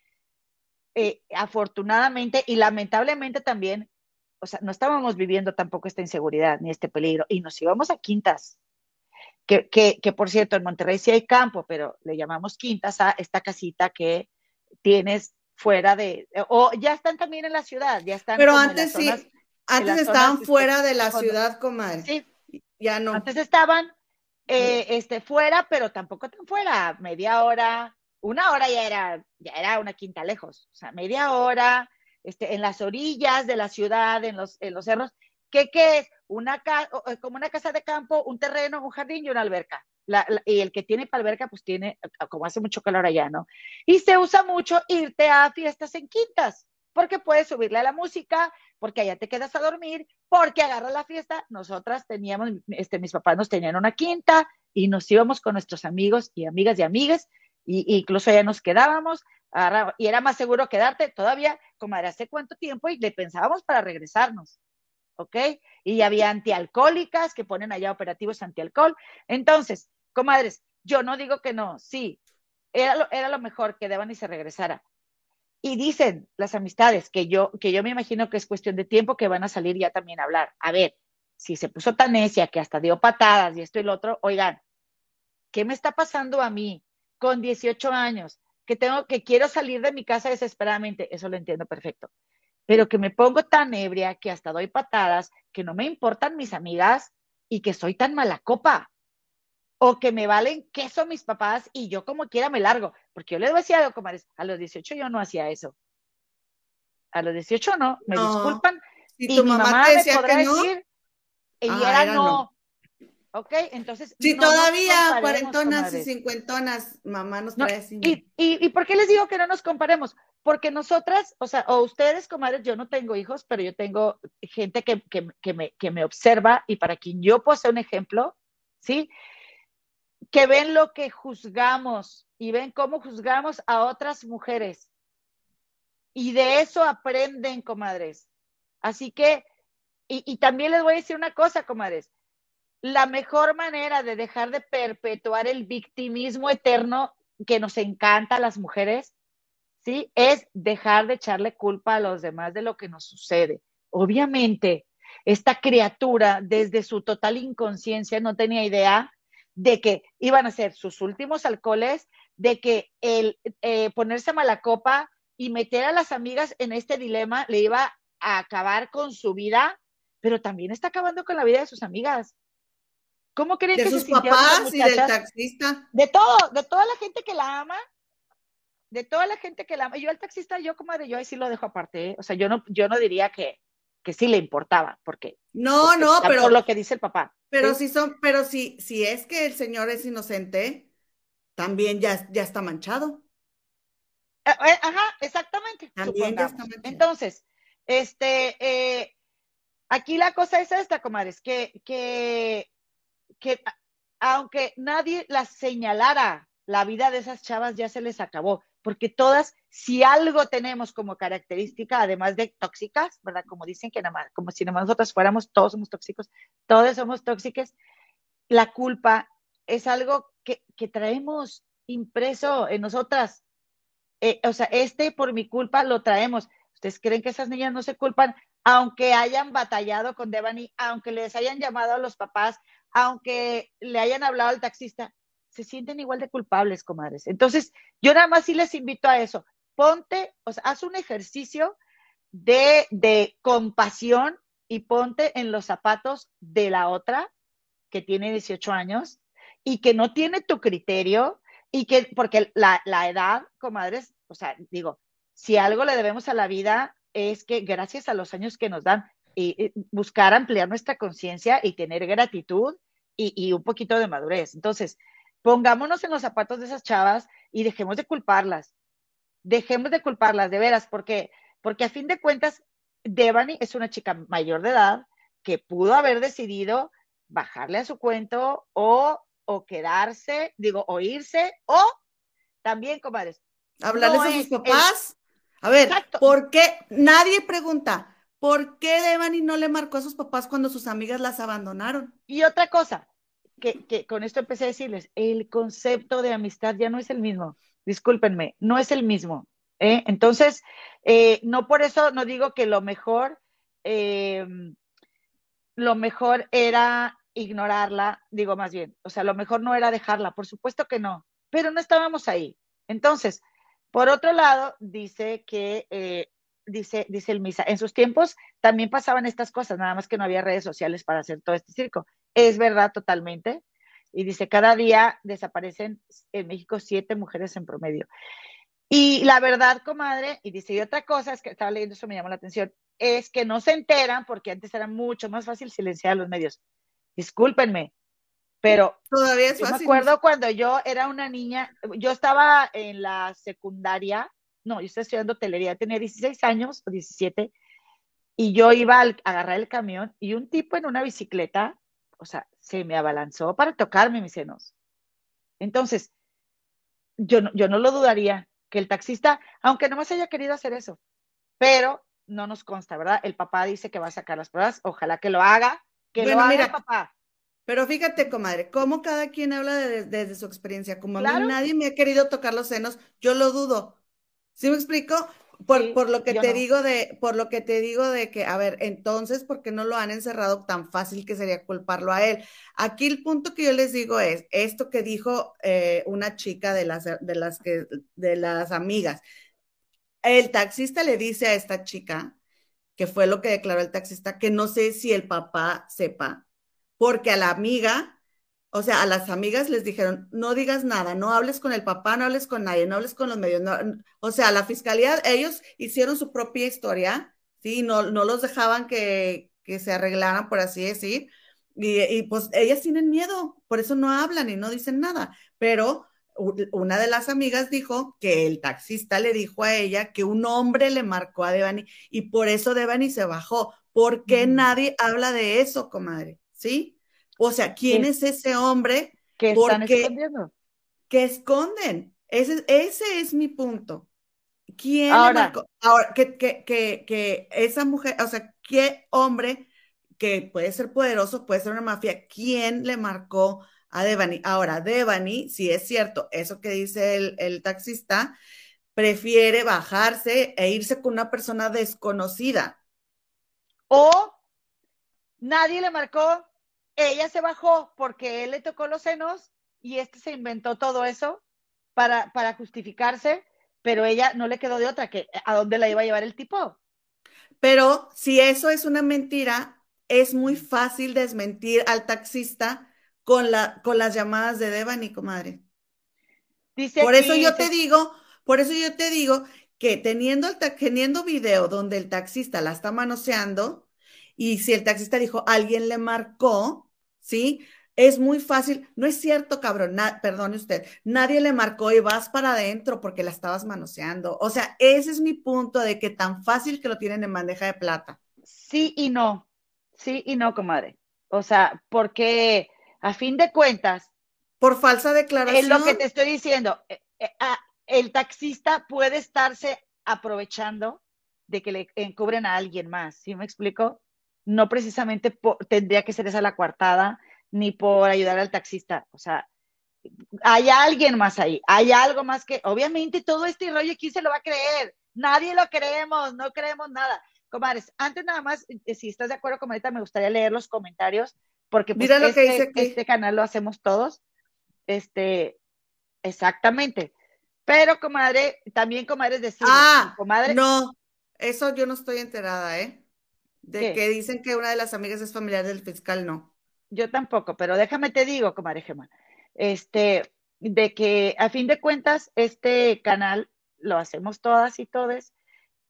eh, afortunadamente y lamentablemente también, o sea, no estábamos viviendo tampoco esta inseguridad ni este peligro y nos íbamos a quintas que, por cierto, en Monterrey sí hay campo, pero le llamamos quintas a esta casita que tienes fuera de, o ya están también en la ciudad, ya están. Pero antes sí, antes estaban fuera de la ciudad, comadre. Sí. Ya no. Antes estaban eh, este, fuera, pero tampoco tan fuera, media hora, una hora ya era, ya era una quinta lejos, o sea, media hora, este, en las orillas de la ciudad, en los, en los cerros, ¿qué, qué es? una eh, como una casa de campo, un terreno, un jardín y una alberca. y el que tiene para alberca, pues tiene, como hace mucho calor allá, ¿no? Y se usa mucho irte a fiestas en quintas, porque puedes subirle a la música, porque allá te quedas a dormir, porque agarra la fiesta. Nosotras teníamos, este, mis papás nos tenían una quinta y nos íbamos con nuestros amigos y amigas y amigas, y, incluso allá nos quedábamos, y era más seguro quedarte todavía, como hace cuánto tiempo, y le pensábamos para regresarnos. ¿Ok? Y había antialcohólicas que ponen allá operativos antialcohol. Entonces, comadres, yo no digo que no, sí, era lo, era lo mejor que y se regresara. Y dicen las amistades que yo, que yo me imagino que es cuestión de tiempo que van a salir ya también a hablar. A ver, si se puso tan necia que hasta dio patadas y esto y lo otro, oigan, ¿qué me está pasando a mí con 18 años? Que tengo, que quiero salir de mi casa desesperadamente, eso lo entiendo perfecto pero que me pongo tan ebria que hasta doy patadas, que no me importan mis amigas y que soy tan mala copa. O que me valen queso mis papás y yo como quiera me largo. Porque yo les decía algo, comadres, a los 18 yo no hacía eso. A los 18 no, me disculpan. y tu mi mamá, me podrá decir, y ah, era, no. ¿Ok? Entonces. Si todavía cuarentonas y cincuentonas, mamá nos trae así. Y, y, ¿Y por qué les digo que no nos comparemos? Porque nosotras, o sea, o ustedes, comadres, yo no tengo hijos, pero yo tengo gente que, me, que me observa y para quien yo puedo ser un ejemplo, ¿sí? Que ven lo que juzgamos y ven cómo juzgamos a otras mujeres. Y de eso aprenden, comadres. Así que, y, y también les voy a decir una cosa, comadres. La mejor manera de dejar de perpetuar el victimismo eterno que nos encanta a las mujeres ¿sí? Es dejar de echarle culpa a los demás de lo que nos sucede. Obviamente, esta criatura, desde su total inconsciencia, no tenía idea de que iban a ser sus últimos alcoholes, de que el eh, ponerse mala copa y meter a las amigas en este dilema le iba a acabar con su vida, pero también está acabando con la vida de sus amigas. ¿Cómo creen de que sus papás y del taxista? De todo, de toda la gente que la ama, de toda la gente que la yo al taxista, yo como de yo ahí sí lo dejo aparte, ¿eh? o sea, yo no, yo no diría que, que sí le importaba, porque no, no, pero por lo que dice el papá. Pero si son, pero si, si es que el señor es inocente, también ya, ya está manchado. Eh, eh, ajá, exactamente. También ya está manchado. Entonces, este, aquí la cosa es esta, comadres, que, que, que aunque nadie las señalara, la vida de esas chavas ya se les acabó porque todas, si algo tenemos como característica, además de tóxicas, ¿verdad? Como dicen que nada más, como si nada más nosotros fuéramos, todos somos tóxicos, todos somos tóxicas, la culpa es algo que, traemos impreso en nosotras. Eh, o sea, este por mi culpa lo traemos. ¿Ustedes creen que esas niñas no se culpan? Aunque hayan batallado con Devani, aunque les hayan llamado a los papás, aunque le hayan hablado al taxista, se sienten igual de culpables, comadres. Entonces, yo nada más sí les invito a eso. Ponte, o sea, haz un ejercicio de, de compasión y ponte en los zapatos de la otra que tiene 18 años y que no tiene tu criterio y que, porque la, la edad, comadres, o sea, digo, si algo le debemos a la vida es que gracias a los años que nos dan, y, buscar ampliar nuestra conciencia y tener gratitud y, y, un poquito de madurez. Entonces, pongámonos en los zapatos de esas chavas y dejemos de culparlas. Dejemos de culparlas, de veras, porque, porque a fin de cuentas, Devani es una chica mayor de edad que pudo haber decidido bajarle a su cuento o, o quedarse, digo, o irse, o también, comadres. Hablarles a sus papás. A ver, ¿por qué? Nadie pregunta, ¿por qué Devani no le marcó a sus papás cuando sus amigas las abandonaron? Y otra cosa, que, con esto empecé a decirles, el concepto de amistad ya no es el mismo. Discúlpenme, no es el mismo. ¿eh? Entonces, eh, no por eso no digo que lo mejor, eh, lo mejor era ignorarla, digo más bien, o sea, lo mejor no era dejarla, por supuesto que no, pero no estábamos ahí. Entonces, por otro lado, dice que, dice, dice el Misa, en sus tiempos también pasaban estas cosas, nada más que no había redes sociales para hacer todo este circo. Es verdad totalmente. Y dice, cada día desaparecen en México siete mujeres en promedio. Y la verdad, comadre, y dice, y otra cosa, es que estaba leyendo eso, me llamó la atención, es que no se enteran porque antes era mucho más fácil silenciar a los medios. Discúlpenme, pero todavía es yo me acuerdo cuando yo era una niña, yo estaba en la secundaria, no, yo estaba estudiando hotelería, tenía 16 años o 17, y yo iba a agarrar el camión y un tipo en una bicicleta, o sea, se me abalanzó para tocarme mis senos. Entonces, yo no, yo no lo dudaría que el taxista, aunque no más haya querido hacer eso, pero no nos consta, ¿verdad? El papá dice que va a sacar las pruebas, ojalá que lo haga, que lo haga el papá. Pero fíjate, comadre, cómo cada quien habla desde su experiencia. Como a mí nadie me ha querido tocar los senos, yo lo dudo. ¿Sí me explico? Por, lo que te digo de, por lo que te digo de que, a ver, entonces, ¿por qué no lo han encerrado tan fácil que sería culparlo a él? Aquí el punto que yo les digo es esto que dijo eh, una chica de las, de las que, de las amigas. El taxista le dice a esta chica, que fue lo que declaró el taxista, que no sé si el papá sepa, porque a la amiga o sea, a las amigas les dijeron, no digas nada, no hables con el papá, no hables con nadie, no hables con los medios. o sea, la fiscalía, ellos hicieron su propia historia, ¿sí? No, no los dejaban que, que se arreglaran, por así decir. Y, y, pues ellas tienen miedo, por eso no hablan y no dicen nada. Pero una de las amigas dijo que el taxista le dijo a ella que un hombre le marcó a Devani y por eso Devani se bajó. ¿Por qué nadie habla de eso, comadre? ¿Sí? O sea, ¿quién es ese hombre? que están escondiendo? Que esconden. Ese, ese es mi punto. ¿Quién ahora, ahora que, que, que, que, esa mujer, o sea, qué hombre que puede ser poderoso, puede ser una mafia, ¿quién le marcó a Devani? Ahora, Devani, si es cierto, eso que dice el, el taxista, prefiere bajarse e irse con una persona desconocida. O nadie le marcó ella se bajó porque él le tocó los senos y este se inventó todo eso para, para justificarse, pero ella no le quedó de otra que a dónde la iba a llevar el tipo. Pero si eso es una mentira, es muy fácil desmentir al taxista con, la, con las llamadas de Devani, comadre. Dice por eso yo te digo, por eso yo te digo que teniendo, el teniendo video donde el taxista la está manoseando y si el taxista dijo alguien le marcó, ¿sí? Es muy fácil, no es cierto, cabrón, perdone usted, nadie le marcó y vas para adentro porque la estabas manoseando. O sea, ese es mi punto de que tan fácil que lo tienen en bandeja de plata. Sí y no, sí y no, comadre. O sea, porque a fin de cuentas. Por falsa declaración. Es lo que te estoy diciendo. Eh, eh, ah, el taxista puede estarse aprovechando de que le encubren a alguien más, ¿sí me explico? No precisamente tendría que ser esa la coartada, ni por ayudar al taxista. O sea, hay alguien más ahí, hay algo más que, obviamente todo este rollo aquí se lo va a creer, nadie lo creemos, no creemos nada. Comadres, antes nada más, eh, si estás de acuerdo, comadita, me gustaría leer los comentarios, porque pues, Mira lo que este, dice este canal lo hacemos todos. Este, exactamente. Pero, comadre, también, comadres, decir, ah, comadre. No, eso yo no estoy enterada, ¿eh? De que dicen que una de las amigas es familiar del fiscal, no. Yo tampoco, pero déjame te digo, comadre Gemma, este, de que a fin de cuentas este canal lo hacemos todas y todes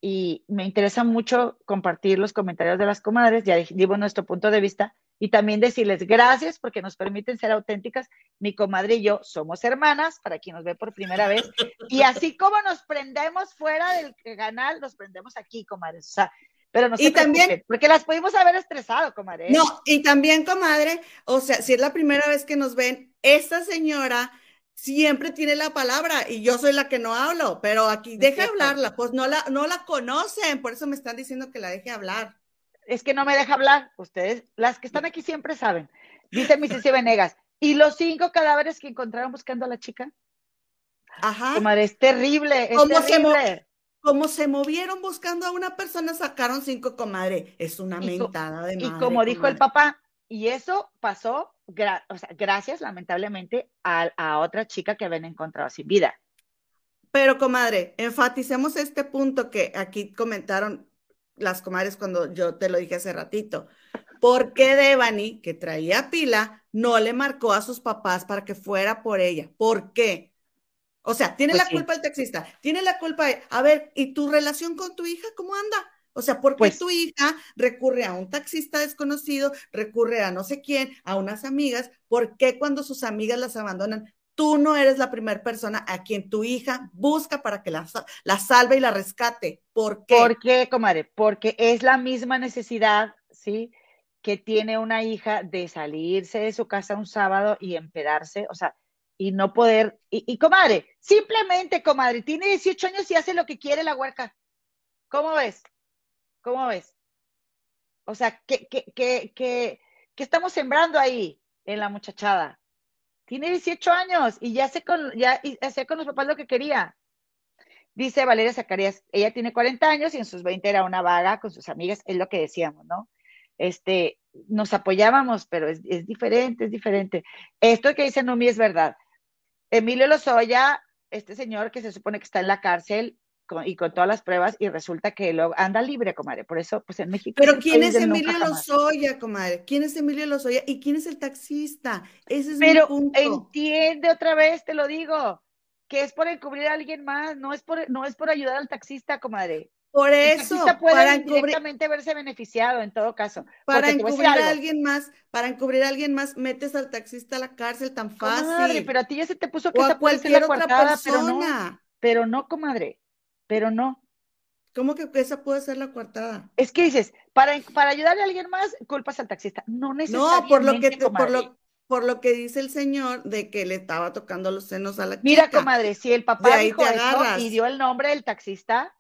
y me interesa mucho compartir los comentarios de las comadres, ya dimos nuestro punto de vista y también decirles gracias porque nos permiten ser auténticas. Mi comadre y yo somos hermanas, para quien nos ve por primera vez, y así como nos prendemos fuera del canal, nos prendemos aquí, comadres. O sea, pero no y también, porque las pudimos haber estresado, comadre. No, y también, comadre, o sea, si es la primera vez que nos ven, esta señora siempre tiene la palabra y yo soy la que no hablo, pero aquí deja hablarla, pues no la, no la conocen, por eso me están diciendo que la deje hablar. Es que no me deja hablar, ustedes, las que están aquí siempre saben. Dice Mrs. Venegas, ¿y los cinco cadáveres que encontraron buscando a la chica? Ajá. Comadre, es terrible, es terrible. Como se movieron buscando a una persona, sacaron cinco, comadre. Es una mentada de madre. Y como dijo el papá, y eso pasó gracias, lamentablemente, a, otra chica que habían encontrado sin vida. Pero, comadre, enfaticemos este punto que aquí comentaron las comadres cuando yo te lo dije hace ratito. ¿Por qué Devani, que traía pila, no le marcó a sus papás para que fuera por ella? ¿Por qué? O sea, tiene pues la culpa el taxista, tiene la culpa. A ver, ¿y tu relación con tu hija cómo anda? O sea, ¿por qué pues tu hija recurre a un taxista desconocido, recurre a no sé quién, a unas amigas? ¿Por qué cuando sus amigas las abandonan, tú no eres la primera persona a quien tu hija busca para que la, la salve y la rescate? ¿Por qué? ¿Por qué, comadre? Porque es la misma necesidad, ¿sí? Que tiene una hija de salirse de su casa un sábado y empedarse, o sea, y no poder, y, comadre, simplemente, comadre, tiene 18 años y hace lo que quiere la huerca. ¿Cómo ves? ¿Cómo ves? O sea, ¿qué, qué, estamos sembrando ahí en la muchachada? Tiene 18 años y ya hace con, ya hacía con los papás lo que quería. Dice Valeria Zacarías, ella tiene 40 años y en sus 20 era una vaga con sus amigas, es lo que decíamos, ¿no? Este, nos apoyábamos, pero es, es diferente, es diferente. Esto que dice Numi es verdad. Emilio Lozoya, este señor que se supone que está en la cárcel, y con todas las pruebas y resulta que lo anda libre, comadre. Por eso, pues en México. Pero ¿quién es Emilio Lozoya, comadre? ¿Quién es Emilio Lozoya y quién es el taxista? Ese es Pero mi punto. entiende otra vez, te lo digo, que es por encubrir a alguien más, no es por, no es por ayudar al taxista, comadre. Por eso, el puede para directamente verse beneficiado en todo caso. Para encubrir a, alguien más, para encubrir a alguien más, metes al taxista a la cárcel tan fácil. Comadre, pero a ti ya se te puso que esa puede ser la coartada, pero no, pero no, comadre pero no. ¿Cómo que esa puede ser la coartada? Es que dices, para, para ayudarle a alguien más, culpas al taxista. No necesariamente. No, por lo que por lo, por lo que dice el señor de que le estaba tocando los senos a la Mira, comadre, si el papá dijo eso y dio el nombre del taxista,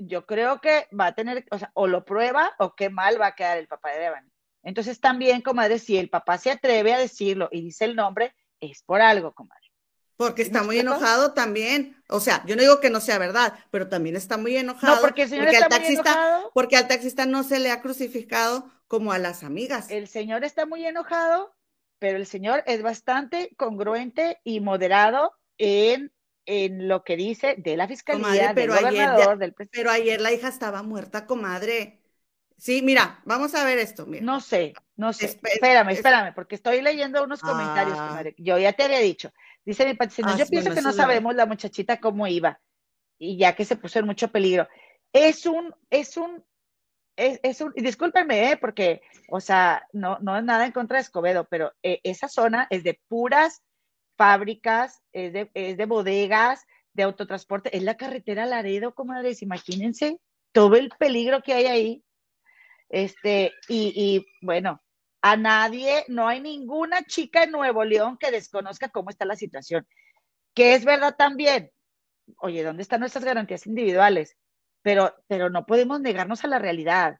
yo creo que va a tener, o sea, o lo prueba o qué mal va a quedar el papá de Devani. Entonces también, comadre, si el papá se atreve a decirlo y dice el nombre, es por algo, comadre. Porque está muy enojado también. O sea, yo no digo que no sea verdad, pero también está muy enojado. No, porque el señor está muy enojado. Porque al taxista no se le ha crucificado como a las amigas. El señor está muy enojado, pero el señor es bastante congruente y moderado en, en lo que dice de la fiscalía, pero del gobernador, del presidente. Pero ayer la hija estaba muerta, comadre. Sí, mira, vamos a ver esto. No sé, no sé. espérame, espérame, porque estoy leyendo unos comentarios, ah. comadre. Yo ya te había dicho. Dice mi paciente, ah, yo pienso que no sabemos la muchachita cómo iba, y ya que se puso en mucho peligro. Es un, es un, es, un, y discúlpenme, ¿eh? porque, o sea, no, no es nada en contra de Escobedo, pero eh, esa zona es de puras fábricas, es de, es de bodegas, de autotransporte, es la carretera Laredo, comadres, imagínense todo el peligro que hay ahí. Este, y, y bueno, a nadie, no hay ninguna chica en Nuevo León que desconozca cómo está la situación. Que es verdad también. Oye, ¿dónde están nuestras garantías individuales? Pero, pero no podemos negarnos a la realidad.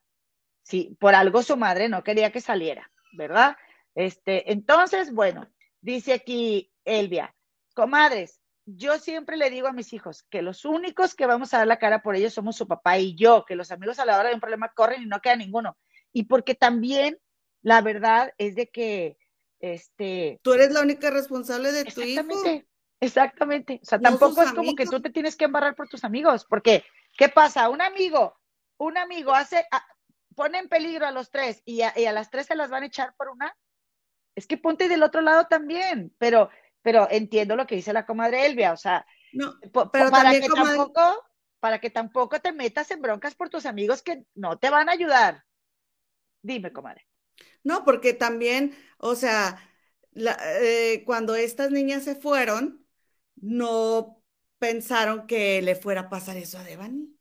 Sí, por algo su madre no quería que saliera, ¿verdad? Este, entonces, bueno, dice aquí Elvia, comadres, yo siempre le digo a mis hijos que los únicos que vamos a dar la cara por ellos somos su papá y yo, que los amigos a la hora de un problema corren y no queda ninguno. Y porque también la verdad es de que, este... Tú eres la única responsable de tu hijo. Exactamente. O sea, tampoco es como que tú te tienes que embarrar por tus amigos, porque, ¿qué pasa? Un amigo, un amigo hace, pone en peligro a los tres y a, las tres se las van a echar por una. Es que ponte del otro lado también, pero, pero entiendo lo que dice la comadre Elvia, o sea, no, pero para que tampoco para que tampoco te metas en broncas por tus amigos que no te van a ayudar. Dime, comadre. No, porque también, o sea, eh, cuando estas niñas se fueron, no pensaron que le fuera a pasar eso a Devani.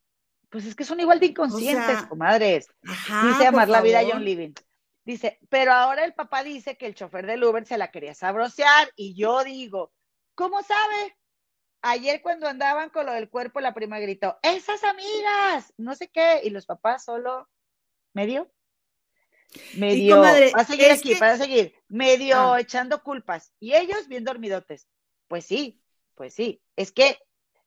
Pues es que son igual de inconscientes, comadres. Dice amar la vida John Living. Dice, pero ahora el papá dice que el chofer del Uber se la quería sabrosear y yo digo, ¿cómo sabe? Ayer cuando andaban con lo del cuerpo, la prima gritó, esas amigas, no sé qué, y los papás solo medio, medio, va a seguir aquí, para seguir, medio ah. echando culpas, y ellos bien dormidotes. Pues sí, pues sí, es que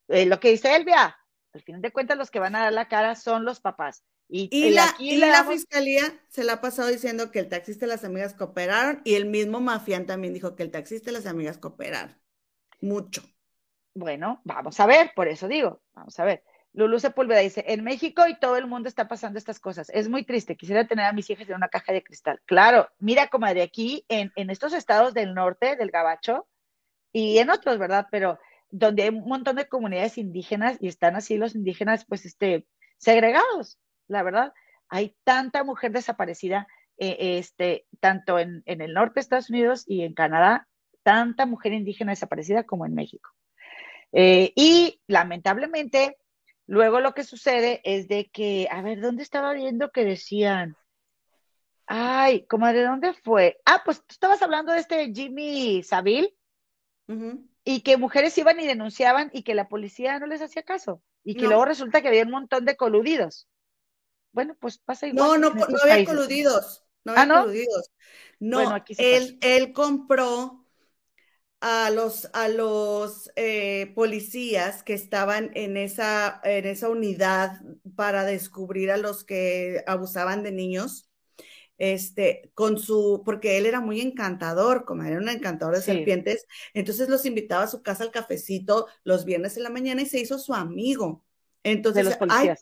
eh, lo que dice Elvia, al final de cuentas los que van a dar la cara son los papás. Y, la, la fiscalía se la ha pasado diciendo que el taxista y las amigas cooperaron y el mismo Mafián también dijo que el taxista y las amigas cooperaron. Mucho. Bueno, vamos a ver, por eso digo, vamos a ver. Lulu Sepúlveda dice, en México y todo el mundo está pasando estas cosas. Es muy triste, quisiera tener a mis hijas en una caja de cristal. Claro, mira, como de aquí, en, en estos estados del norte, del Gabacho, y en otros, ¿verdad? Pero donde hay un montón de comunidades indígenas y están así los indígenas, pues, este, segregados, la verdad. Hay tanta mujer desaparecida, eh, este, tanto en, en el norte de Estados Unidos y en Canadá, tanta mujer indígena desaparecida como en México. Eh, y lamentablemente, luego lo que sucede es de que, a ver, ¿dónde estaba viendo que decían? Ay, ¿cómo de dónde fue? Ah, pues tú estabas hablando de este Jimmy Saville y que mujeres iban y denunciaban y que la policía no les hacía caso y que luego resulta que había un montón de coludidos. Bueno, pues pasa igual. No, no, no había coludidos. No había ¿Ah, coludidos. No, él, él compró a los, a los eh, policías que estaban en esa, en esa unidad para descubrir a los que abusaban de niños, este, con su, porque él era muy encantador, como era un encantador de serpientes, entonces los invitaba a su casa al cafecito los viernes en la mañana y se hizo su amigo. Entonces, los policías.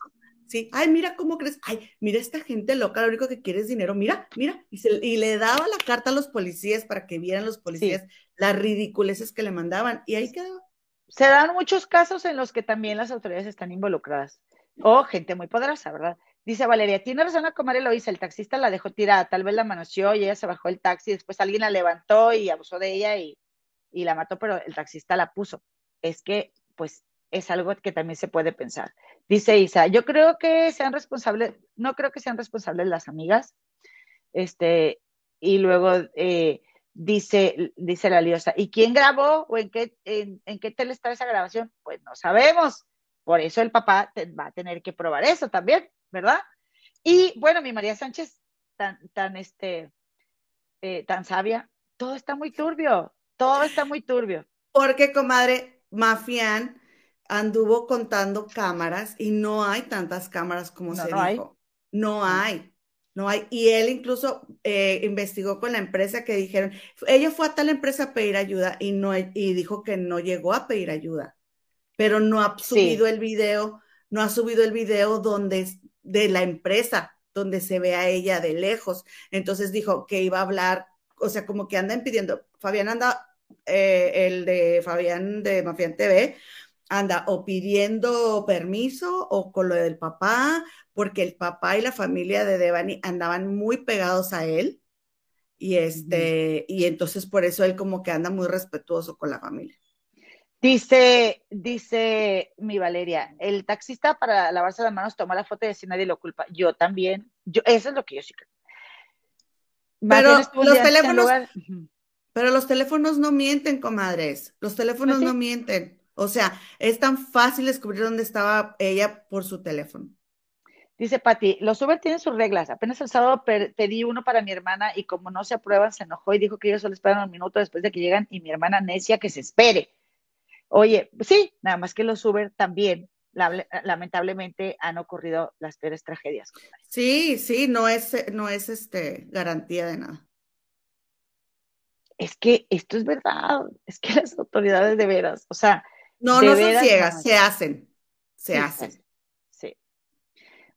Sí, ay, mira cómo crees, ay, mira esta gente loca, lo único que quiere es dinero, mira, mira, y, se, y le daba la carta a los policías para que vieran los policías las ridiculeces que le mandaban, y ahí quedaba. Se dan muchos casos en los que también las autoridades están involucradas, o gente muy poderosa, ¿verdad? Dice Valeria, tiene razón a comer Eloisa, el taxista la dejó tirada, tal vez la manoseó y ella se bajó el taxi, después alguien la levantó y abusó de ella y, y la mató, pero el taxista la puso. Es que, pues, es algo que también se puede pensar. Dice Isa, yo creo que sean responsables, no creo que sean responsables las amigas. Este, y luego eh, dice, dice la liosa, ¿y quién grabó o en qué, en, qué tele está esa grabación? Pues no sabemos. Por eso el papá va a tener que probar eso también, ¿verdad? Y bueno, mi María Sánchez, tan, tan, este, eh, tan sabia, todo está muy turbio, todo está muy turbio. Porque, comadre, Mafián anduvo contando cámaras y no hay tantas cámaras como se dijo. No hay, no hay. Y él incluso eh, investigó con la empresa que dijeron, ella fue a tal empresa a pedir ayuda y, no, y dijo que no llegó a pedir ayuda, pero no ha subido el video, no ha subido el video donde de la empresa, donde se ve a ella de lejos. Entonces dijo que iba a hablar, o sea, como que andan pidiendo, Fabián anda, eh, el de Fabián de Mafián TV, anda o pidiendo permiso o con lo del papá, porque el papá y la familia de Devani andaban muy pegados a él. Y este, y entonces por eso él como que anda muy respetuoso con la familia. Dice, dice mi Valeria, el taxista para lavarse las manos toma la foto y así nadie lo culpa. Yo también, yo, eso es lo que yo sí creo. Pero los teléfonos, pero los teléfonos no mienten, comadres. Los teléfonos pues no mienten. O sea, es tan fácil descubrir dónde estaba ella por su teléfono. Dice Patti, los Uber tienen sus reglas. Apenas el sábado pedí uno para mi hermana y como no se aprueban, se enojó y dijo que ellos solo esperan un minuto después de que llegan y mi hermana necia que se espere. Oye, sí, nada más que los Uber también, lamentablemente, han ocurrido las peores tragedias. Sí, sí, no es, no es este, garantía de nada. Es que esto es verdad, es que las autoridades de veras, o sea, no, no son ciegas, se hacen. Se hacen. Sí.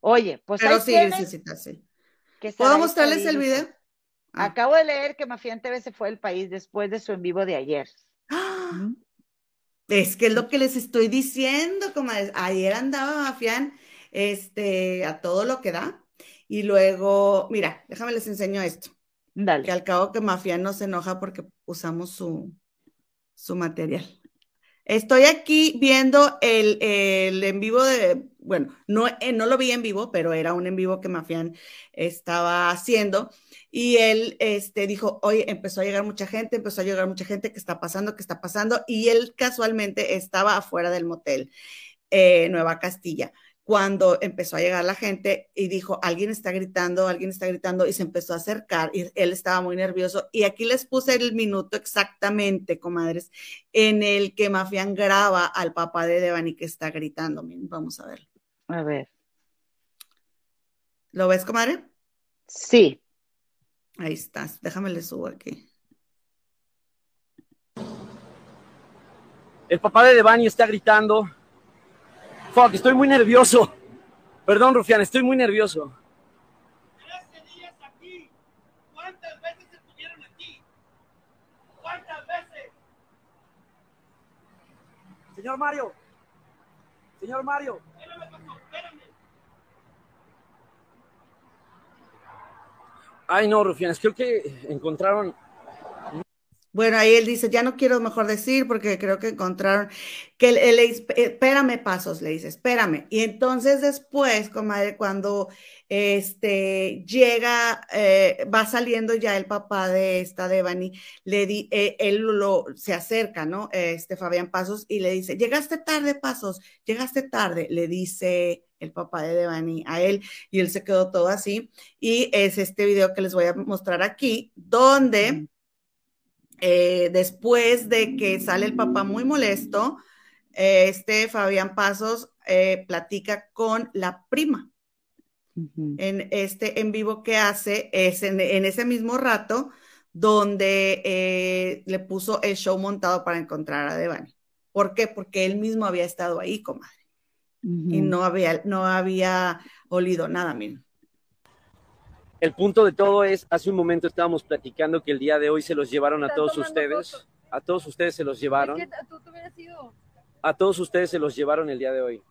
Oye, pues. Pero sí, sí, sí, ¿Puedo mostrarles el video? Ah. Acabo de leer que Mafián TV se fue del país después de su en vivo de ayer. Es que es lo que les estoy diciendo, como ayer andaba Mafián este, a todo lo que da. Y luego, mira, déjame les enseño esto. Dale. Que al cabo que Mafián no se enoja porque usamos su, su material. Estoy aquí viendo el, en vivo de, bueno, no, eh, no lo vi en vivo, pero era un en vivo que Mafián estaba haciendo. Y él este, dijo, oye, empezó a llegar mucha gente, empezó a llegar mucha gente, ¿qué está pasando? ¿Qué está pasando? Y él casualmente estaba afuera del motel eh, Nueva Castilla cuando empezó a llegar la gente y dijo, alguien está gritando, alguien está gritando y se empezó a acercar y él estaba muy nervioso. Y aquí les puse el minuto exactamente, comadres, en el que Mafián graba al papá de Devani que está gritando. Miren, vamos a ver. A ver. ¿Lo ves, comadre? Sí. Ahí estás. Déjame le subo aquí. El papá de Devani está gritando Fuck, estoy muy nervioso. Perdón, Rufián, estoy muy nervioso. días aquí. ¿Cuántas veces estuvieron aquí? ¿Cuántas veces? Señor Mario. Señor Mario. Ay, no, Rufián, creo que encontraron bueno, ahí él dice, ya no quiero mejor decir porque creo que encontraron que él, dice, espérame pasos, le dice, espérame. Y entonces después, comadre, cuando este llega, eh, va saliendo ya el papá de esta Devani, le di, eh, él lo, se acerca, ¿no? Este Fabián Pasos y le dice, llegaste tarde, Pasos, llegaste tarde, le dice el papá de Devani a él y él se quedó todo así. Y es este video que les voy a mostrar aquí, donde eh, después de que sale el papá muy molesto, eh, este Fabián Pasos eh, platica con la prima. En este en vivo que hace es en, ese mismo rato donde le puso el show montado para encontrar a Devani. ¿Por qué? Porque él mismo había estado ahí, comadre. Y no había, no había olido nada, miren. El punto de todo es, hace un momento estábamos platicando que el día de hoy se los llevaron a todos ustedes. A todos ustedes se los llevaron. A todos ustedes se los llevaron el día de hoy.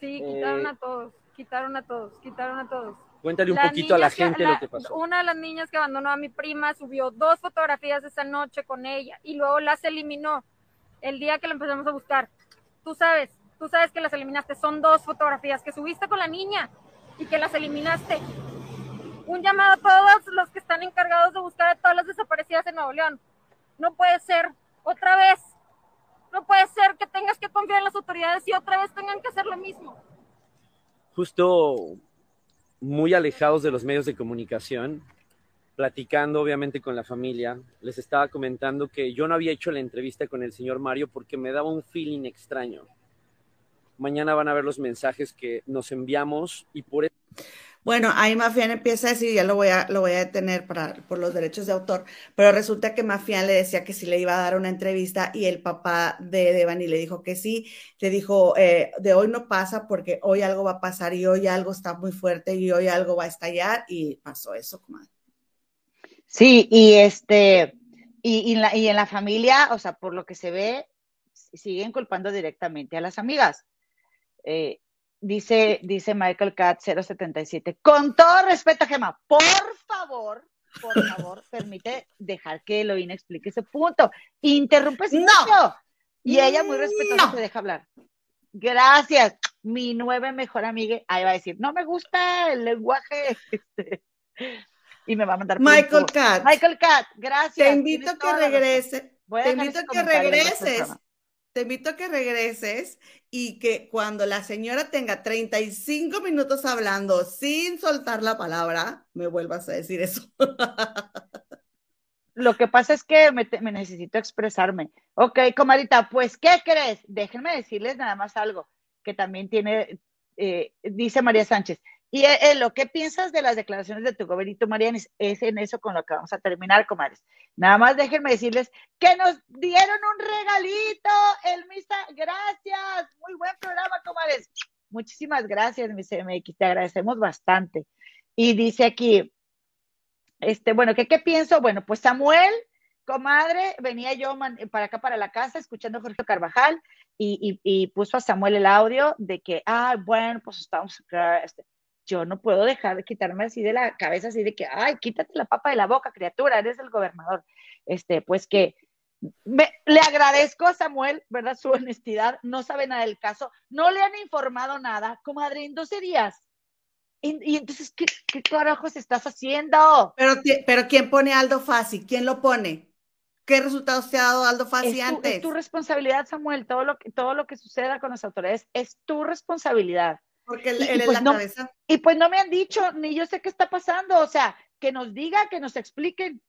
Sí, quitaron eh, a todos, quitaron a todos, quitaron a todos. Cuéntale un poquito a la gente lo que pasó. Una de las niñas que abandonó a mi prima subió dos fotografías esa noche con ella y luego las eliminó el día que la empezamos a buscar. Tú sabes, tú sabes que las eliminaste. Son dos fotografías que subiste con la niña y que las eliminaste un llamado a todos los que están encargados de buscar a todas las desaparecidas en Nuevo León. No puede ser otra vez, no puede ser que tengas que confiar en las autoridades y otra vez tengan que hacer lo mismo. Justo muy alejados de los medios de comunicación, platicando obviamente con la familia, les estaba comentando que yo no había hecho la entrevista con el señor Mario porque me daba un feeling extraño. Mañana van a ver los mensajes que nos enviamos y por eso bueno, ahí Mafián empieza a decir, ya lo voy a, lo voy a detener para, por los derechos de autor, pero resulta que Mafián le decía que sí le iba a dar una entrevista y el papá de Devani le dijo que sí, le dijo, eh, de hoy no pasa porque hoy algo va a pasar y hoy algo está muy fuerte y hoy algo va a estallar y pasó eso, comadre. Sí, y este, y, y, la, y en la familia, o sea, por lo que se ve, siguen culpando directamente a las amigas. Eh, Dice, dice Michael Cat 077. Con todo respeto, Gemma, por favor, por favor, permite dejar que Eloína explique ese punto. Interrumpe no. Y ella muy respetuosa te deja hablar. Gracias. Mi nueve mejor amiga, ahí va a decir, no me gusta el lenguaje. Este, y me va a mandar. Michael Cat. Michael Cat, gracias. Te invito a que regrese. Te invito a que regreses te invito a que regreses y que cuando la señora tenga 35 minutos hablando sin soltar la palabra, me vuelvas a decir eso. Lo que pasa es que me, necesito expresarme. Ok, comadita, pues, ¿qué crees? Déjenme decirles nada más algo que también tiene, eh, dice María Sánchez, y eh, eh, lo que piensas de las declaraciones de tu gobernito, Marianis, es en eso con lo que vamos a terminar, comadres. Nada más déjenme decirles que nos dieron un regalito, el Misa. Gracias. Muy buen programa, comadres. Muchísimas gracias, mi CMX. Te agradecemos bastante. Y dice aquí, este, bueno, ¿qué, pienso? Bueno, pues Samuel comadre, venía yo para acá, para la casa, escuchando a Jorge Carvajal y, puso a Samuel el audio de que, ah, bueno, pues estamos. Este, yo no puedo dejar de quitarme así de la cabeza, así de que, ay, quítate la papa de la boca, criatura, eres el gobernador. Este, pues que le agradezco a Samuel, ¿verdad? Su honestidad, no sabe nada del caso, no le han informado nada, comadre, en 12 días. Y, entonces, ¿qué, ¿qué, carajos estás haciendo? Pero, pero ¿quién pone Aldo Fassi? ¿Quién lo pone? ¿Qué resultados te ha dado Aldo Fassi antes? Es tu responsabilidad, Samuel. Todo lo, que, todo lo que suceda con las autoridades es tu responsabilidad. Porque él, es pues la cabeza. Y pues no me han dicho, ni yo sé qué está pasando. O sea, que nos diga, que nos expliquen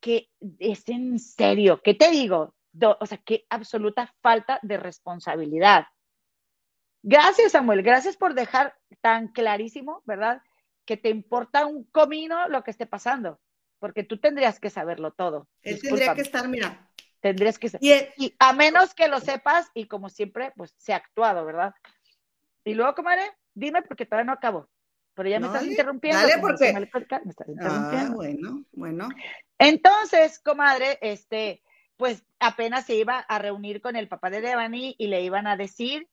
que es en serio. ¿Qué te digo? o sea, qué absoluta falta de responsabilidad. Gracias, Samuel. Gracias por dejar tan clarísimo, ¿verdad? Que te importa un comino lo que esté pasando porque tú tendrías que saberlo todo. Él tendría que estar, mira. Tendrías que y, a menos que lo sepas, y como siempre, pues se ha actuado, ¿verdad? Y luego, comadre, dime porque todavía no acabo. Pero ya me estás interrumpiendo. Dale, porque. Me estás interrumpiendo. Ah, bueno, bueno. Entonces, comadre, este, pues apenas se iba a reunir con el papá de Devani y le iban a decir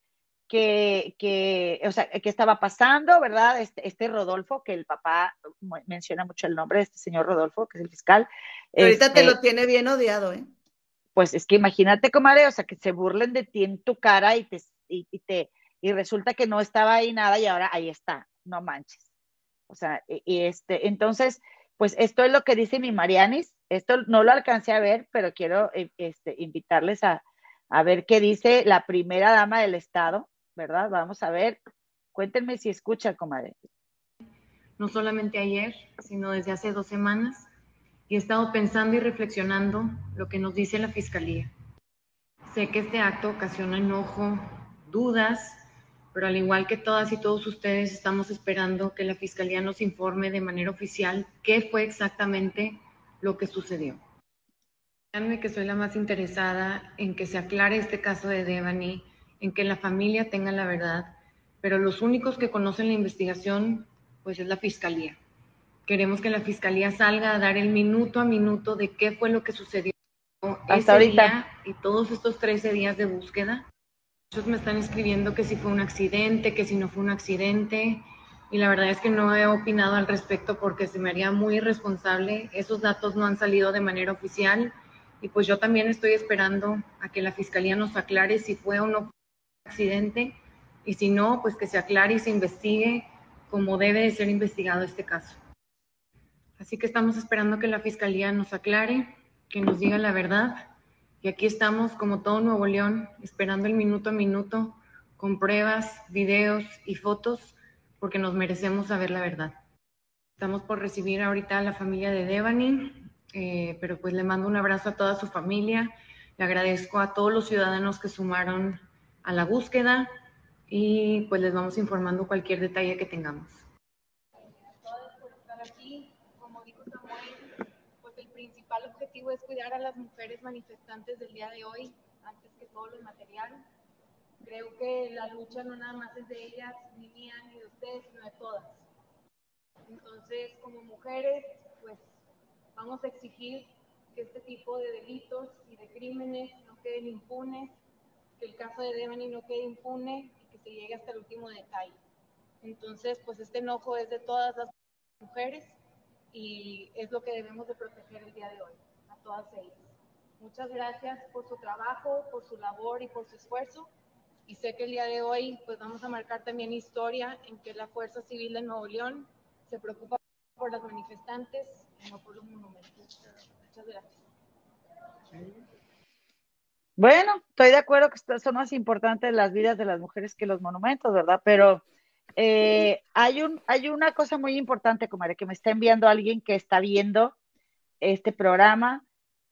que, que, o sea, que estaba pasando, ¿verdad? Este, este, Rodolfo, que el papá menciona mucho el nombre de este señor Rodolfo, que es el fiscal. ahorita te este lo tiene bien odiado, ¿eh? Pues es que imagínate, comadre, o sea, que se burlen de ti en tu cara y te, y, te, y resulta que no estaba ahí nada y ahora ahí está, no manches. O sea, y, este, entonces, pues esto es lo que dice mi Marianis, esto no lo alcancé a ver, pero quiero eh, este, invitarles a, a ver qué dice la primera dama del Estado, ¿verdad? Vamos a ver. Cuéntenme si escucha, comadre. No solamente ayer, sino desde hace dos semanas, y he estado pensando y reflexionando lo que nos dice la Fiscalía. Sé que este acto ocasiona enojo, dudas, pero al igual que todas y todos ustedes, estamos esperando que la Fiscalía nos informe de manera oficial qué fue exactamente lo que sucedió. Créanme que soy la más interesada en que se aclare este caso de Devani en que la familia tenga la verdad, pero los únicos que conocen la investigación, pues es la fiscalía. Queremos que la fiscalía salga a dar el minuto a minuto de qué fue lo que sucedió hasta ahorita y todos estos 13 días de búsqueda. Muchos me están escribiendo que si fue un accidente, que si no fue un accidente, y la verdad es que no he opinado al respecto porque se me haría muy irresponsable. Esos datos no han salido de manera oficial y pues yo también estoy esperando a que la fiscalía nos aclare si fue o no accidente y si no, pues que se aclare y se investigue como debe de ser investigado este caso. Así que estamos esperando que la Fiscalía nos aclare, que nos diga la verdad. Y aquí estamos, como todo Nuevo León, esperando el minuto a minuto, con pruebas, videos y fotos, porque nos merecemos saber la verdad. Estamos por recibir ahorita a la familia de Devani, eh, pero pues le mando un abrazo a toda su familia. Le agradezco a todos los ciudadanos que sumaron a la búsqueda y pues les vamos informando cualquier detalle que tengamos. por estar aquí. Como dijo Samuel, pues el principal objetivo es cuidar a las mujeres manifestantes del día de hoy, antes que todo lo material. Creo que la lucha no nada más es de ellas, ni mía, ni de ustedes, sino de todas. Entonces, como mujeres, pues vamos a exigir que este tipo de delitos y de crímenes no queden impunes que el caso de Devani no quede impune y que se llegue hasta el último detalle. Entonces, pues este enojo es de todas las mujeres y es lo que debemos de proteger el día de hoy, todas ellas. Muchas gracias por su trabajo, por su labor y por su esfuerzo. Y sé que el día de hoy pues vamos a marcar también historia en que la Fuerza Civil de Nuevo León se preocupa por las manifestantes y no por los monumentos. Muchas gracias. Bueno, estoy de acuerdo que son más importantes las vidas de las mujeres que los monumentos, ¿verdad? Pero eh, hay, un, hay una cosa muy importante, comadre, que me está enviando alguien que está viendo este programa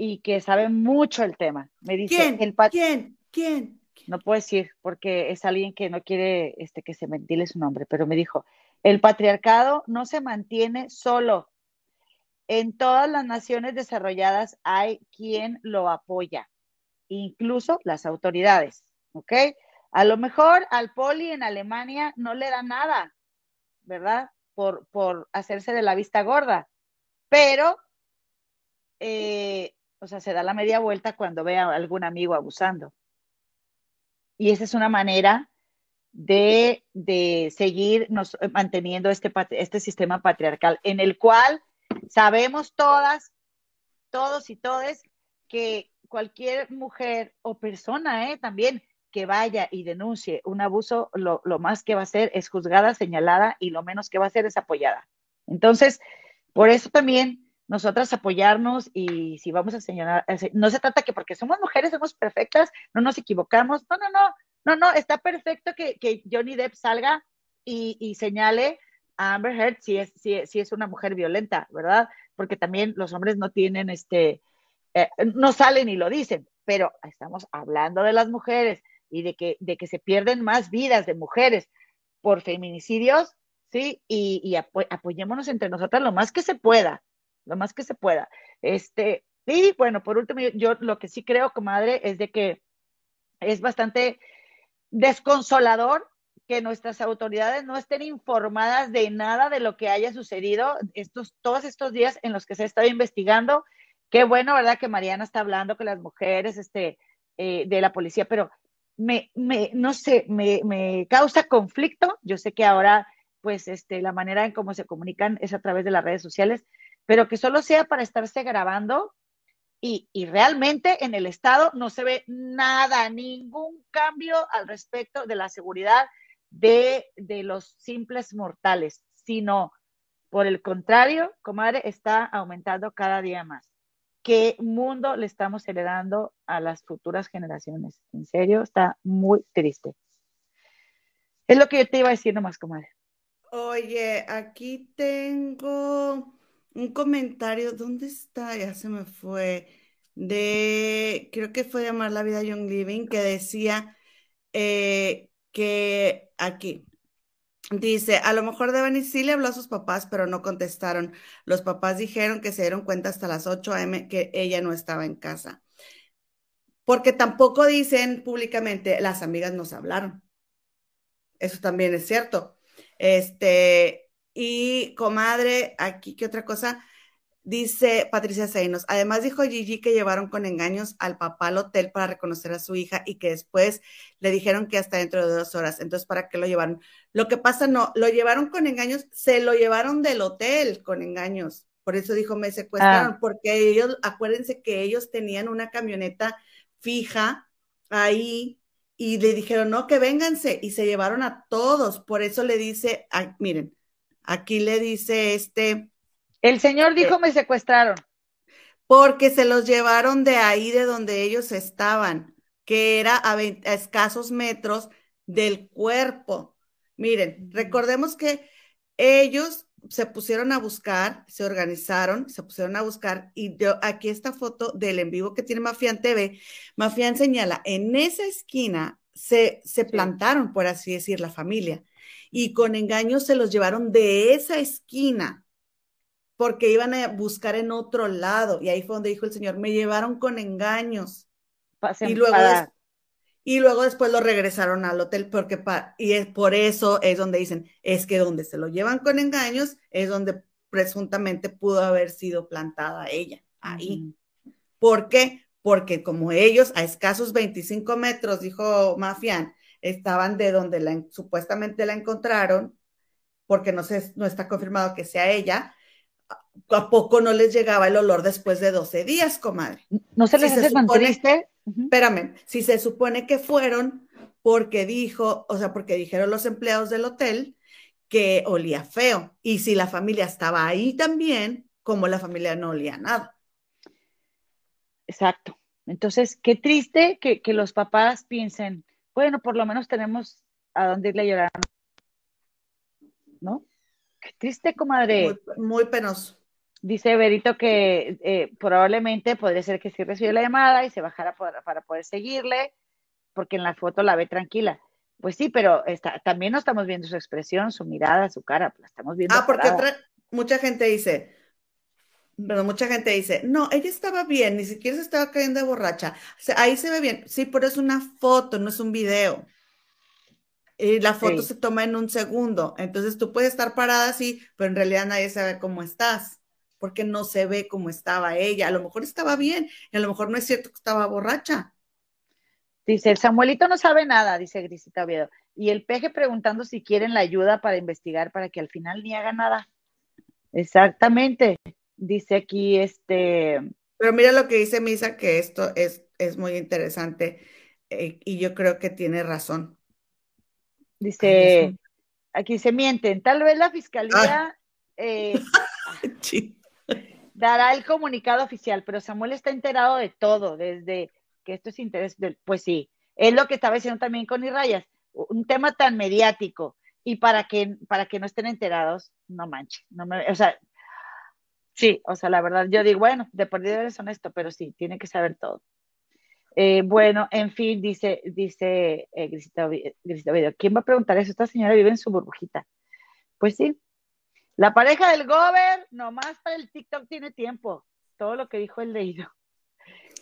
y que sabe mucho el tema. Me dice, ¿Quién? El ¿Quién? ¿Quién? No puedo decir porque es alguien que no quiere este, que se ventile su nombre, pero me dijo, el patriarcado no se mantiene solo. En todas las naciones desarrolladas hay quien lo apoya incluso las autoridades, ¿ok? A lo mejor al poli en Alemania no le da nada, ¿verdad? Por, por hacerse de la vista gorda, pero eh, o sea, se da la media vuelta cuando ve a algún amigo abusando. Y esa es una manera de, seguir manteniendo este, este sistema patriarcal en el cual sabemos todas, todos y todes que cualquier mujer o persona ¿eh? también que vaya y denuncie un abuso, lo, más que va a hacer es juzgada, señalada y lo menos que va a hacer es apoyada. Entonces, por eso también nosotras apoyarnos y si vamos a señalar, no se trata que porque somos mujeres somos perfectas, no nos equivocamos, no, no, no, no, no, está perfecto que, Johnny Depp salga y, señale a Amber Heard si es, si, si, es una mujer violenta, ¿verdad? Porque también los hombres no tienen este, eh, no salen y lo dicen, pero estamos hablando de las mujeres y de que, de que se pierden más vidas de mujeres por feminicidios, ¿sí? Y, apoyémonos entre nosotras lo más que se pueda, lo más que se pueda. Este, y bueno, por último, yo lo que sí creo, comadre, es de que es bastante desconsolador que nuestras autoridades no estén informadas de nada de lo que haya sucedido estos, todos estos días en los que se ha estado investigando. Qué bueno, ¿verdad? Que Mariana está hablando con las mujeres este, eh, de la policía, pero me, me no sé, me, me, causa conflicto. Yo sé que ahora, pues, este, la manera en cómo se comunican es a través de las redes sociales, pero que solo sea para estarse grabando y, realmente en el Estado no se ve nada, ningún cambio al respecto de la seguridad de, los simples mortales, sino por el contrario, comadre, está aumentando cada día más. ¿Qué mundo le estamos heredando a las futuras generaciones? En serio, está muy triste. Es lo que yo te iba a decir nomás, comadre. Oye, aquí tengo un comentario, ¿dónde está? Ya se me fue, de, creo que fue llamar la vida Young Living, que decía eh, que aquí, dice, a lo mejor Devani sí le habló a sus papás, pero no contestaron. Los papás dijeron que se dieron cuenta hasta las 8 a.m. que ella no estaba en casa. Porque tampoco dicen públicamente, las amigas nos hablaron. Eso también es cierto. Este, y comadre, aquí, ¿qué otra cosa? Dice Patricia Seinos, además dijo Gigi que llevaron con engaños al papá al hotel para reconocer a su hija y que después le dijeron que hasta dentro de dos horas. Entonces, ¿para qué lo llevaron? Lo que pasa, no, lo llevaron con engaños, se lo llevaron del hotel con engaños. Por eso dijo, me secuestraron, ah. porque ellos, acuérdense que ellos tenían una camioneta fija ahí y le dijeron, no, que vénganse y se llevaron a todos. Por eso le dice, miren, Aquí le dice este. El señor dijo, me secuestraron. Porque se los llevaron de ahí, de donde ellos estaban, que era a, escasos metros del cuerpo. Miren, recordemos que ellos se pusieron a buscar, se organizaron, se pusieron a buscar y aquí esta foto del en vivo que tiene Mafián TV. Mafián señala, en esa esquina se, se plantaron, por así decir, la familia y con engaños se los llevaron de esa esquina porque iban a buscar en otro lado. Y ahí fue donde dijo el Señor, me llevaron con engaños. y luego, y luego después lo regresaron al hotel porque y es por eso es donde dicen, es que donde se lo llevan con engaños es donde presuntamente pudo haber sido plantada ella, ahí. ¿Por qué? Porque como ellos a escasos 25 metros, dijo Mafián, estaban de donde la, supuestamente la encontraron, porque no, se, no está confirmado que sea ella, ¿a poco no les llegaba el olor después de 12 días, comadre? ¿No se les hace supone, Espérame, si se supone que fueron porque dijo, o sea, porque dijeron los empleados del hotel que olía feo, y si la familia estaba ahí también, como la familia no olía nada. Exacto. Entonces, qué triste que, que los papás piensen, bueno, por lo menos tenemos a dónde irle a llorar. ¿No? Qué triste, comadre. Muy, penoso. Dice Berito que eh, probablemente podría ser que sí recibió la llamada y se bajara para poder seguirle, porque en la foto la ve tranquila. Pues sí, pero está, también no estamos viendo su expresión, su mirada, su cara, la estamos viendo. Ah, porque mucha gente dice, pero mucha gente dice, no, ella estaba bien, ni siquiera se estaba cayendo de borracha. ahí se ve bien. Sí, pero es una foto, no es un video. Y la foto se toma en un segundo. Entonces tú puedes estar parada así, pero en realidad nadie sabe cómo estás. porque no se ve cómo estaba ella. A lo mejor estaba bien, y a lo mejor no es cierto que estaba borracha. Dice, el Samuelito no sabe nada, dice Grisita Oviedo. Y el peje preguntando si quieren la ayuda para investigar para que al final ni haga nada. Exactamente. Dice aquí este. Pero mira lo que dice Misa, que esto es, es muy interesante eh, y yo creo que tiene razón. Dice, aquí se mienten. Tal vez la fiscalía eh, dará el comunicado oficial, pero Samuel está enterado de todo, desde que esto es interés del, pues sí, es lo que estaba diciendo también con Irrayas, un tema tan mediático y para que, para que no estén enterados, no manches, no me, o sea, sí, o sea, la verdad, yo digo, bueno, de por Dios eres honesto, pero sí, tiene que saber todo. Eh, bueno, en fin, dice, dice eh, Grisita, Video, ¿quién va a preguntar eso? Esta señora vive en su burbujita. Pues sí, la pareja del Gober, nomás para el TikTok tiene tiempo, todo lo que dijo el leído.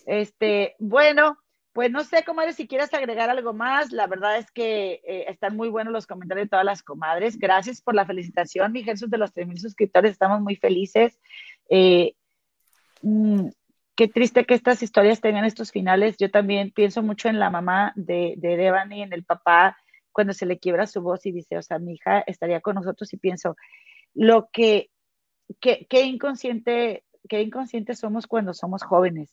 Este, bueno, pues no sé, comadre, si quieres agregar algo más. La verdad es que eh, están muy buenos los comentarios de todas las comadres. Gracias por la felicitación, mi Jesús, de los 3.000 suscriptores. Estamos muy felices. Eh, mm, qué triste que estas historias tengan estos finales. Yo también pienso mucho en la mamá de, de Devani, en el papá, cuando se le quiebra su voz y dice, o sea, mi hija estaría con nosotros y pienso, lo que, qué inconsciente, qué inconsciente somos cuando somos jóvenes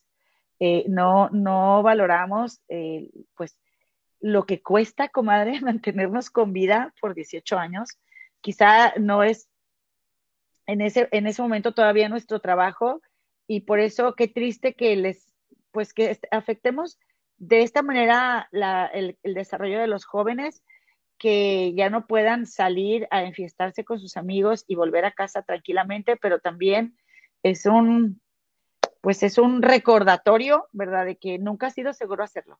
eh, no, no valoramos eh, pues lo que cuesta, comadre, mantenernos con vida por 18 años. Quizá no es en ese, en ese momento todavía nuestro trabajo y por eso qué triste que les, pues que afectemos de esta manera el, el desarrollo de los jóvenes que ya no puedan salir a enfiestarse con sus amigos y volver a casa tranquilamente, pero también es un, pues es un recordatorio, ¿verdad? De que nunca ha sido seguro hacerlo.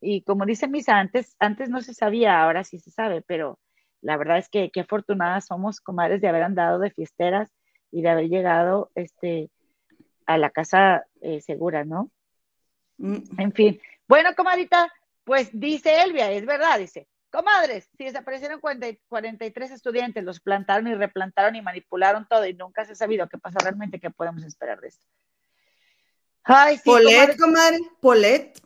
Y como dice Misa, antes, antes no se sabía, ahora sí se sabe, pero la verdad es que qué afortunadas somos, comadres, de haber andado de fiesteras y de haber llegado este, a la casa eh, segura, ¿no? Mm. En fin. Bueno, comadita, pues dice Elvia, es verdad, dice, comadres, si desaparecieron 43 estudiantes, los plantaron y replantaron y manipularon todo y nunca se ha sabido qué pasa realmente, qué podemos esperar de esto. Ay, sí, Polet, comadre, Polet.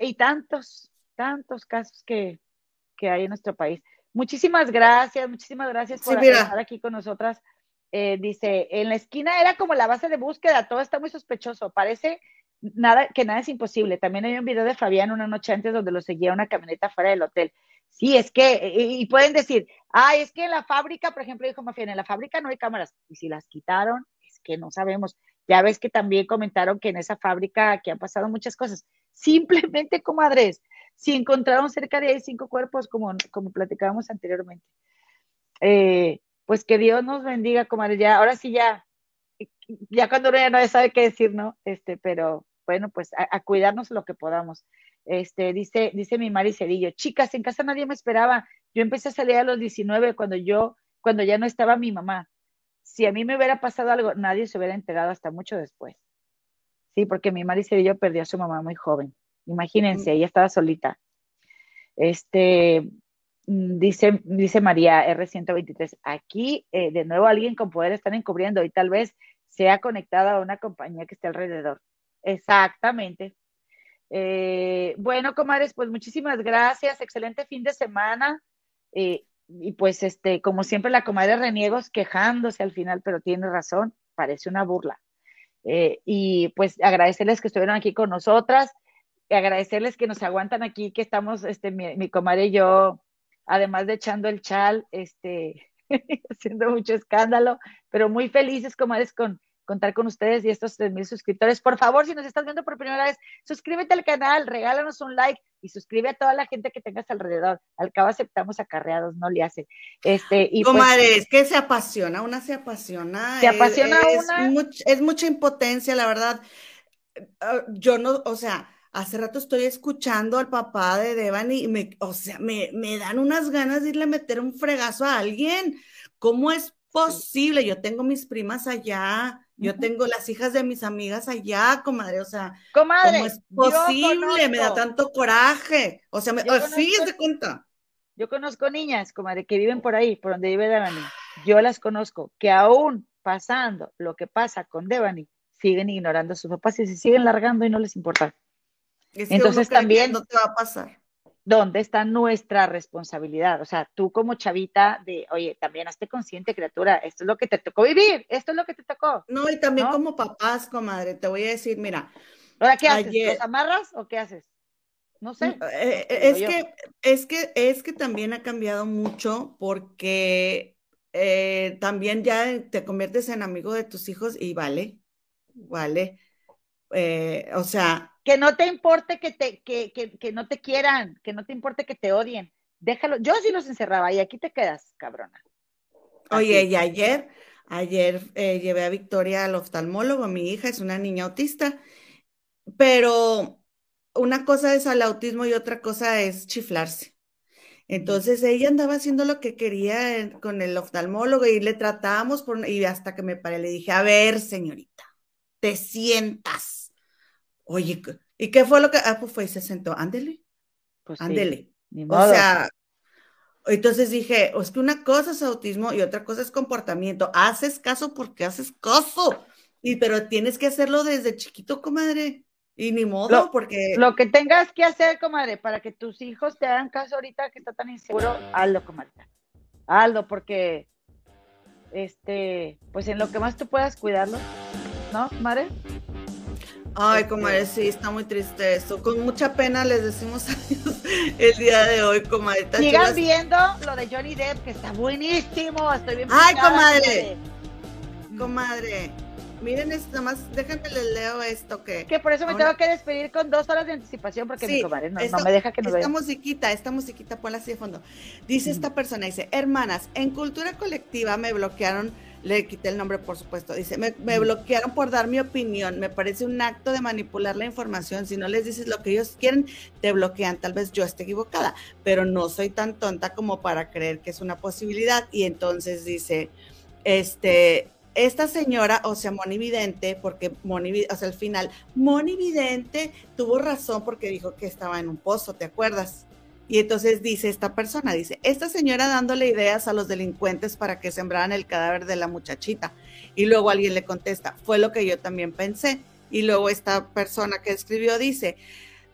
Y tantos, tantos casos que, hay en nuestro país. Muchísimas gracias, muchísimas gracias por estar aquí con nosotras. Eh, dice, en la esquina era como la base de búsqueda, todo está muy sospechoso, parece nada, que nada es imposible. También hay un video de Fabián una noche antes donde lo seguía una camioneta fuera del hotel. Sí, es que, y, pueden decir, ay, es que en la fábrica, por ejemplo, dijo Mafia, en la fábrica no hay cámaras. Y si las quitaron, es que no sabemos. Ya ves que también comentaron que en esa fábrica que han pasado muchas cosas. Simplemente, comadres, si encontraron cerca de ahí cinco cuerpos, como, como platicábamos anteriormente. Eh, pues que Dios nos bendiga, comadres. Ya, ahora sí ya, ya cuando uno ya no sabe qué decir, ¿no? Este, pero bueno, pues a, cuidarnos lo que podamos. Este, dice, dice mi Mari Cedillo, chicas, en casa nadie me esperaba. Yo empecé a salir a los 19 cuando yo, cuando ya no estaba mi mamá si a mí me hubiera pasado algo, nadie se hubiera enterado hasta mucho después. Sí, porque mi madre yo perdió a su mamá muy joven. Imagínense, mm. ella estaba solita. Este, mm, dice, dice María R123, aquí eh, de nuevo alguien con poder están encubriendo y tal vez sea conectada a una compañía que esté alrededor. Exactamente. Eh, bueno, comadres, pues muchísimas gracias. Excelente fin de semana. Eh, y pues este, como siempre la comadre Reniegos quejándose al final, pero tiene razón, parece una burla. Eh, y pues agradecerles que estuvieron aquí con nosotras, agradecerles que nos aguantan aquí, que estamos, este, mi, mi comadre y yo, además de echando el chal, este, haciendo mucho escándalo, pero muy felices, comadres, con, contar con ustedes y estos 3.000 suscriptores. Por favor, si nos estás viendo por primera vez, suscríbete al canal, regálanos un like y suscribe a toda la gente que tengas alrededor. Al cabo aceptamos acarreados, no le hace. Este, y pues Comadre, es que se apasiona, una se apasiona. Se apasiona es, una. Es, mucha impotencia, la verdad. Ah, yo no, o sea, hace rato estoy escuchando al papá de Devani y me, o sea, me, me dan unas ganas de irle a meter un fregazo a alguien. ¿Cómo es posible? Yo tengo mis primas allá, yo tengo las hijas de mis amigas allá, comadre, o sea, comadre, ¿cómo es posible? Me da tanto coraje. O sea, me, oh, de cuenta. Yo conozco niñas, comadre, que viven por ahí, por donde vive Dani. Yo las conozco, que aún pasando lo que pasa con Devani, siguen ignorando a sus papás y se siguen largando y no les importa. Es que Entonces también- no te va a pasar. ¿Dónde está nuestra responsabilidad? O sea, tú como chavita de, oye, también hazte consciente, criatura, esto es lo que te tocó vivir, esto es lo que te tocó. No, y también ¿No? como papás, comadre, te voy a decir, mira, ¿Ahora qué haces? Ayer- ¿Los amarras o qué haces? No sé. Eh, te es yo. que, es que, es que también ha cambiado mucho porque eh, también ya te conviertes en amigo de tus hijos y vale, vale. Eh, o sea, Que no te importe que, te, que, que, que no te quieran, que no te importe que te odien. Déjalo. Yo sí los encerraba y aquí te quedas, cabrona. oye, y ayer, ayer eh, llevé a Victoria al oftalmólogo, mi hija es una niña autista, pero una cosa es al autismo y otra cosa es chiflarse. Entonces ella andaba haciendo lo que quería en- con el oftalmólogo y le tratábamos por, y hasta que me paré le dije, a ver, señorita, te sientas. Oye, ¿qué- ¿y qué fue lo que? Ah, pues fue y se sentó, ándele, Pues sí, ándele. ni O sea, entonces dije, es que una cosa es autismo y otra cosa es comportamiento. Haces caso porque haces caso. Y pero tienes que hacerlo desde chiquito, comadre. Y ni modo, Lo- porque Lo que tengas que hacer, comadre, para que tus hijos te hagan caso ahorita que está tan inseguro, hazlo, comadre. Hazlo, porque, este, pues en lo que más tú puedas cuidarlo, ¿no, comadre? Ay, Este- comadre, sí, está muy triste eso. Con mucha pena les decimos adiós el día de hoy, comadre. Sigan viendo lo de Johnny Depp, que está buenísimo. Estoy bien Ay, comadre. Comadre, miren esto, nada más, déjenme les leo esto que... Que por eso me Ahora- tengo que despedir con dos horas de anticipación, porque mi Sí, comadre no, me deja que nos Esta vean. musiquita, esta musiquita, ponla así de fondo. Dice esta persona, dice, hermanas, en cultura colectiva me bloquearon, le quité el nombre por supuesto, dice, me, me bloquearon por dar mi opinión, me parece un acto de manipular la información, si no les dices lo que ellos quieren, te bloquean, tal vez yo esté equivocada, pero no soy tan tonta como para creer que es una posibilidad. Y entonces dice, este... Esta señora, o sea, Moni Vidente, porque Moni, o sea, al final, Moni Vidente tuvo razón porque dijo que estaba en un pozo, ¿te acuerdas? Y entonces dice esta persona, dice, esta señora dándole ideas a los delincuentes para que sembraran el cadáver de la muchachita. Y luego alguien le contesta, fue lo que yo también pensé. Y luego esta persona que escribió dice,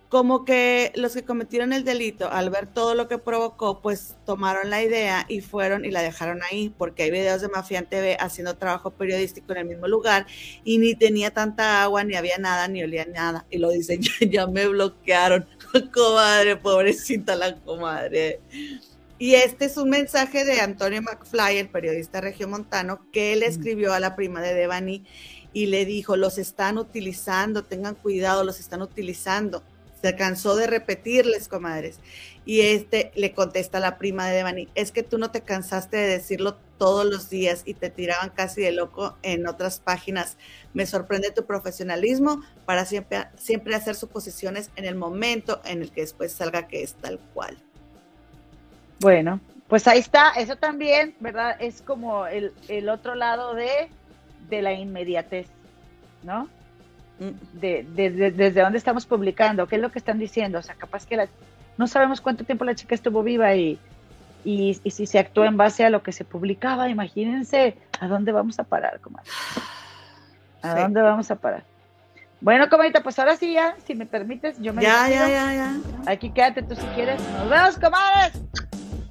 como que los que cometieron el delito, al ver todo lo que provocó, pues tomaron la idea y fueron y la dejaron ahí, porque hay videos de Mafia TV haciendo trabajo periodístico en el mismo lugar y ni tenía tanta agua, ni había nada, ni olía nada. Y lo dice, ya, ya me bloquearon, comadre, pobrecita la comadre. Y este es un mensaje de Antonio McFly, el periodista regiomontano, que él escribió a la prima de Devani y le dijo, los están utilizando, tengan cuidado, los están utilizando. Se cansó de repetirles, comadres. Y este le contesta a la prima de Devani, es que tú no te cansaste de decirlo todos los días y te tiraban casi de loco en otras páginas. Me sorprende tu profesionalismo para siempre, siempre hacer suposiciones en el momento en el que después salga que es tal cual. Bueno, pues ahí está, eso también, ¿verdad? Es como el, el otro lado de, de la inmediatez, ¿no? Mm. De, de- de- desde dónde estamos publicando, qué es lo que están diciendo, o sea, capaz que la, no sabemos cuánto tiempo la chica estuvo viva y, y, y si se actúa en base a lo que se publicaba, imagínense a dónde vamos a parar, comadre. ¿A Sí. dónde vamos a parar? Bueno, comadita, pues ahora sí ya, si me permites, yo me Ya, despido. ya, ya, ya. Aquí quédate tú si quieres. Nos vemos, comadres.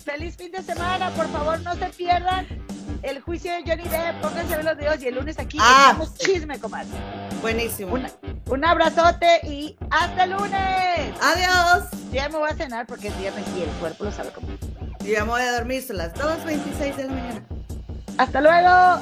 Feliz fin de semana. Por favor, no se pierdan el juicio de Johnny Depp. Pónganse a ver los videos y el lunes aquí Ah, chisme, comadre. Buenísimo. Una- un abrazote y hasta el lunes. Adiós. Ya me voy a cenar porque es viernes y el cuerpo lo sabe como. Yo ya me voy a dormir, son las 2.26 de la mañana. Hasta luego.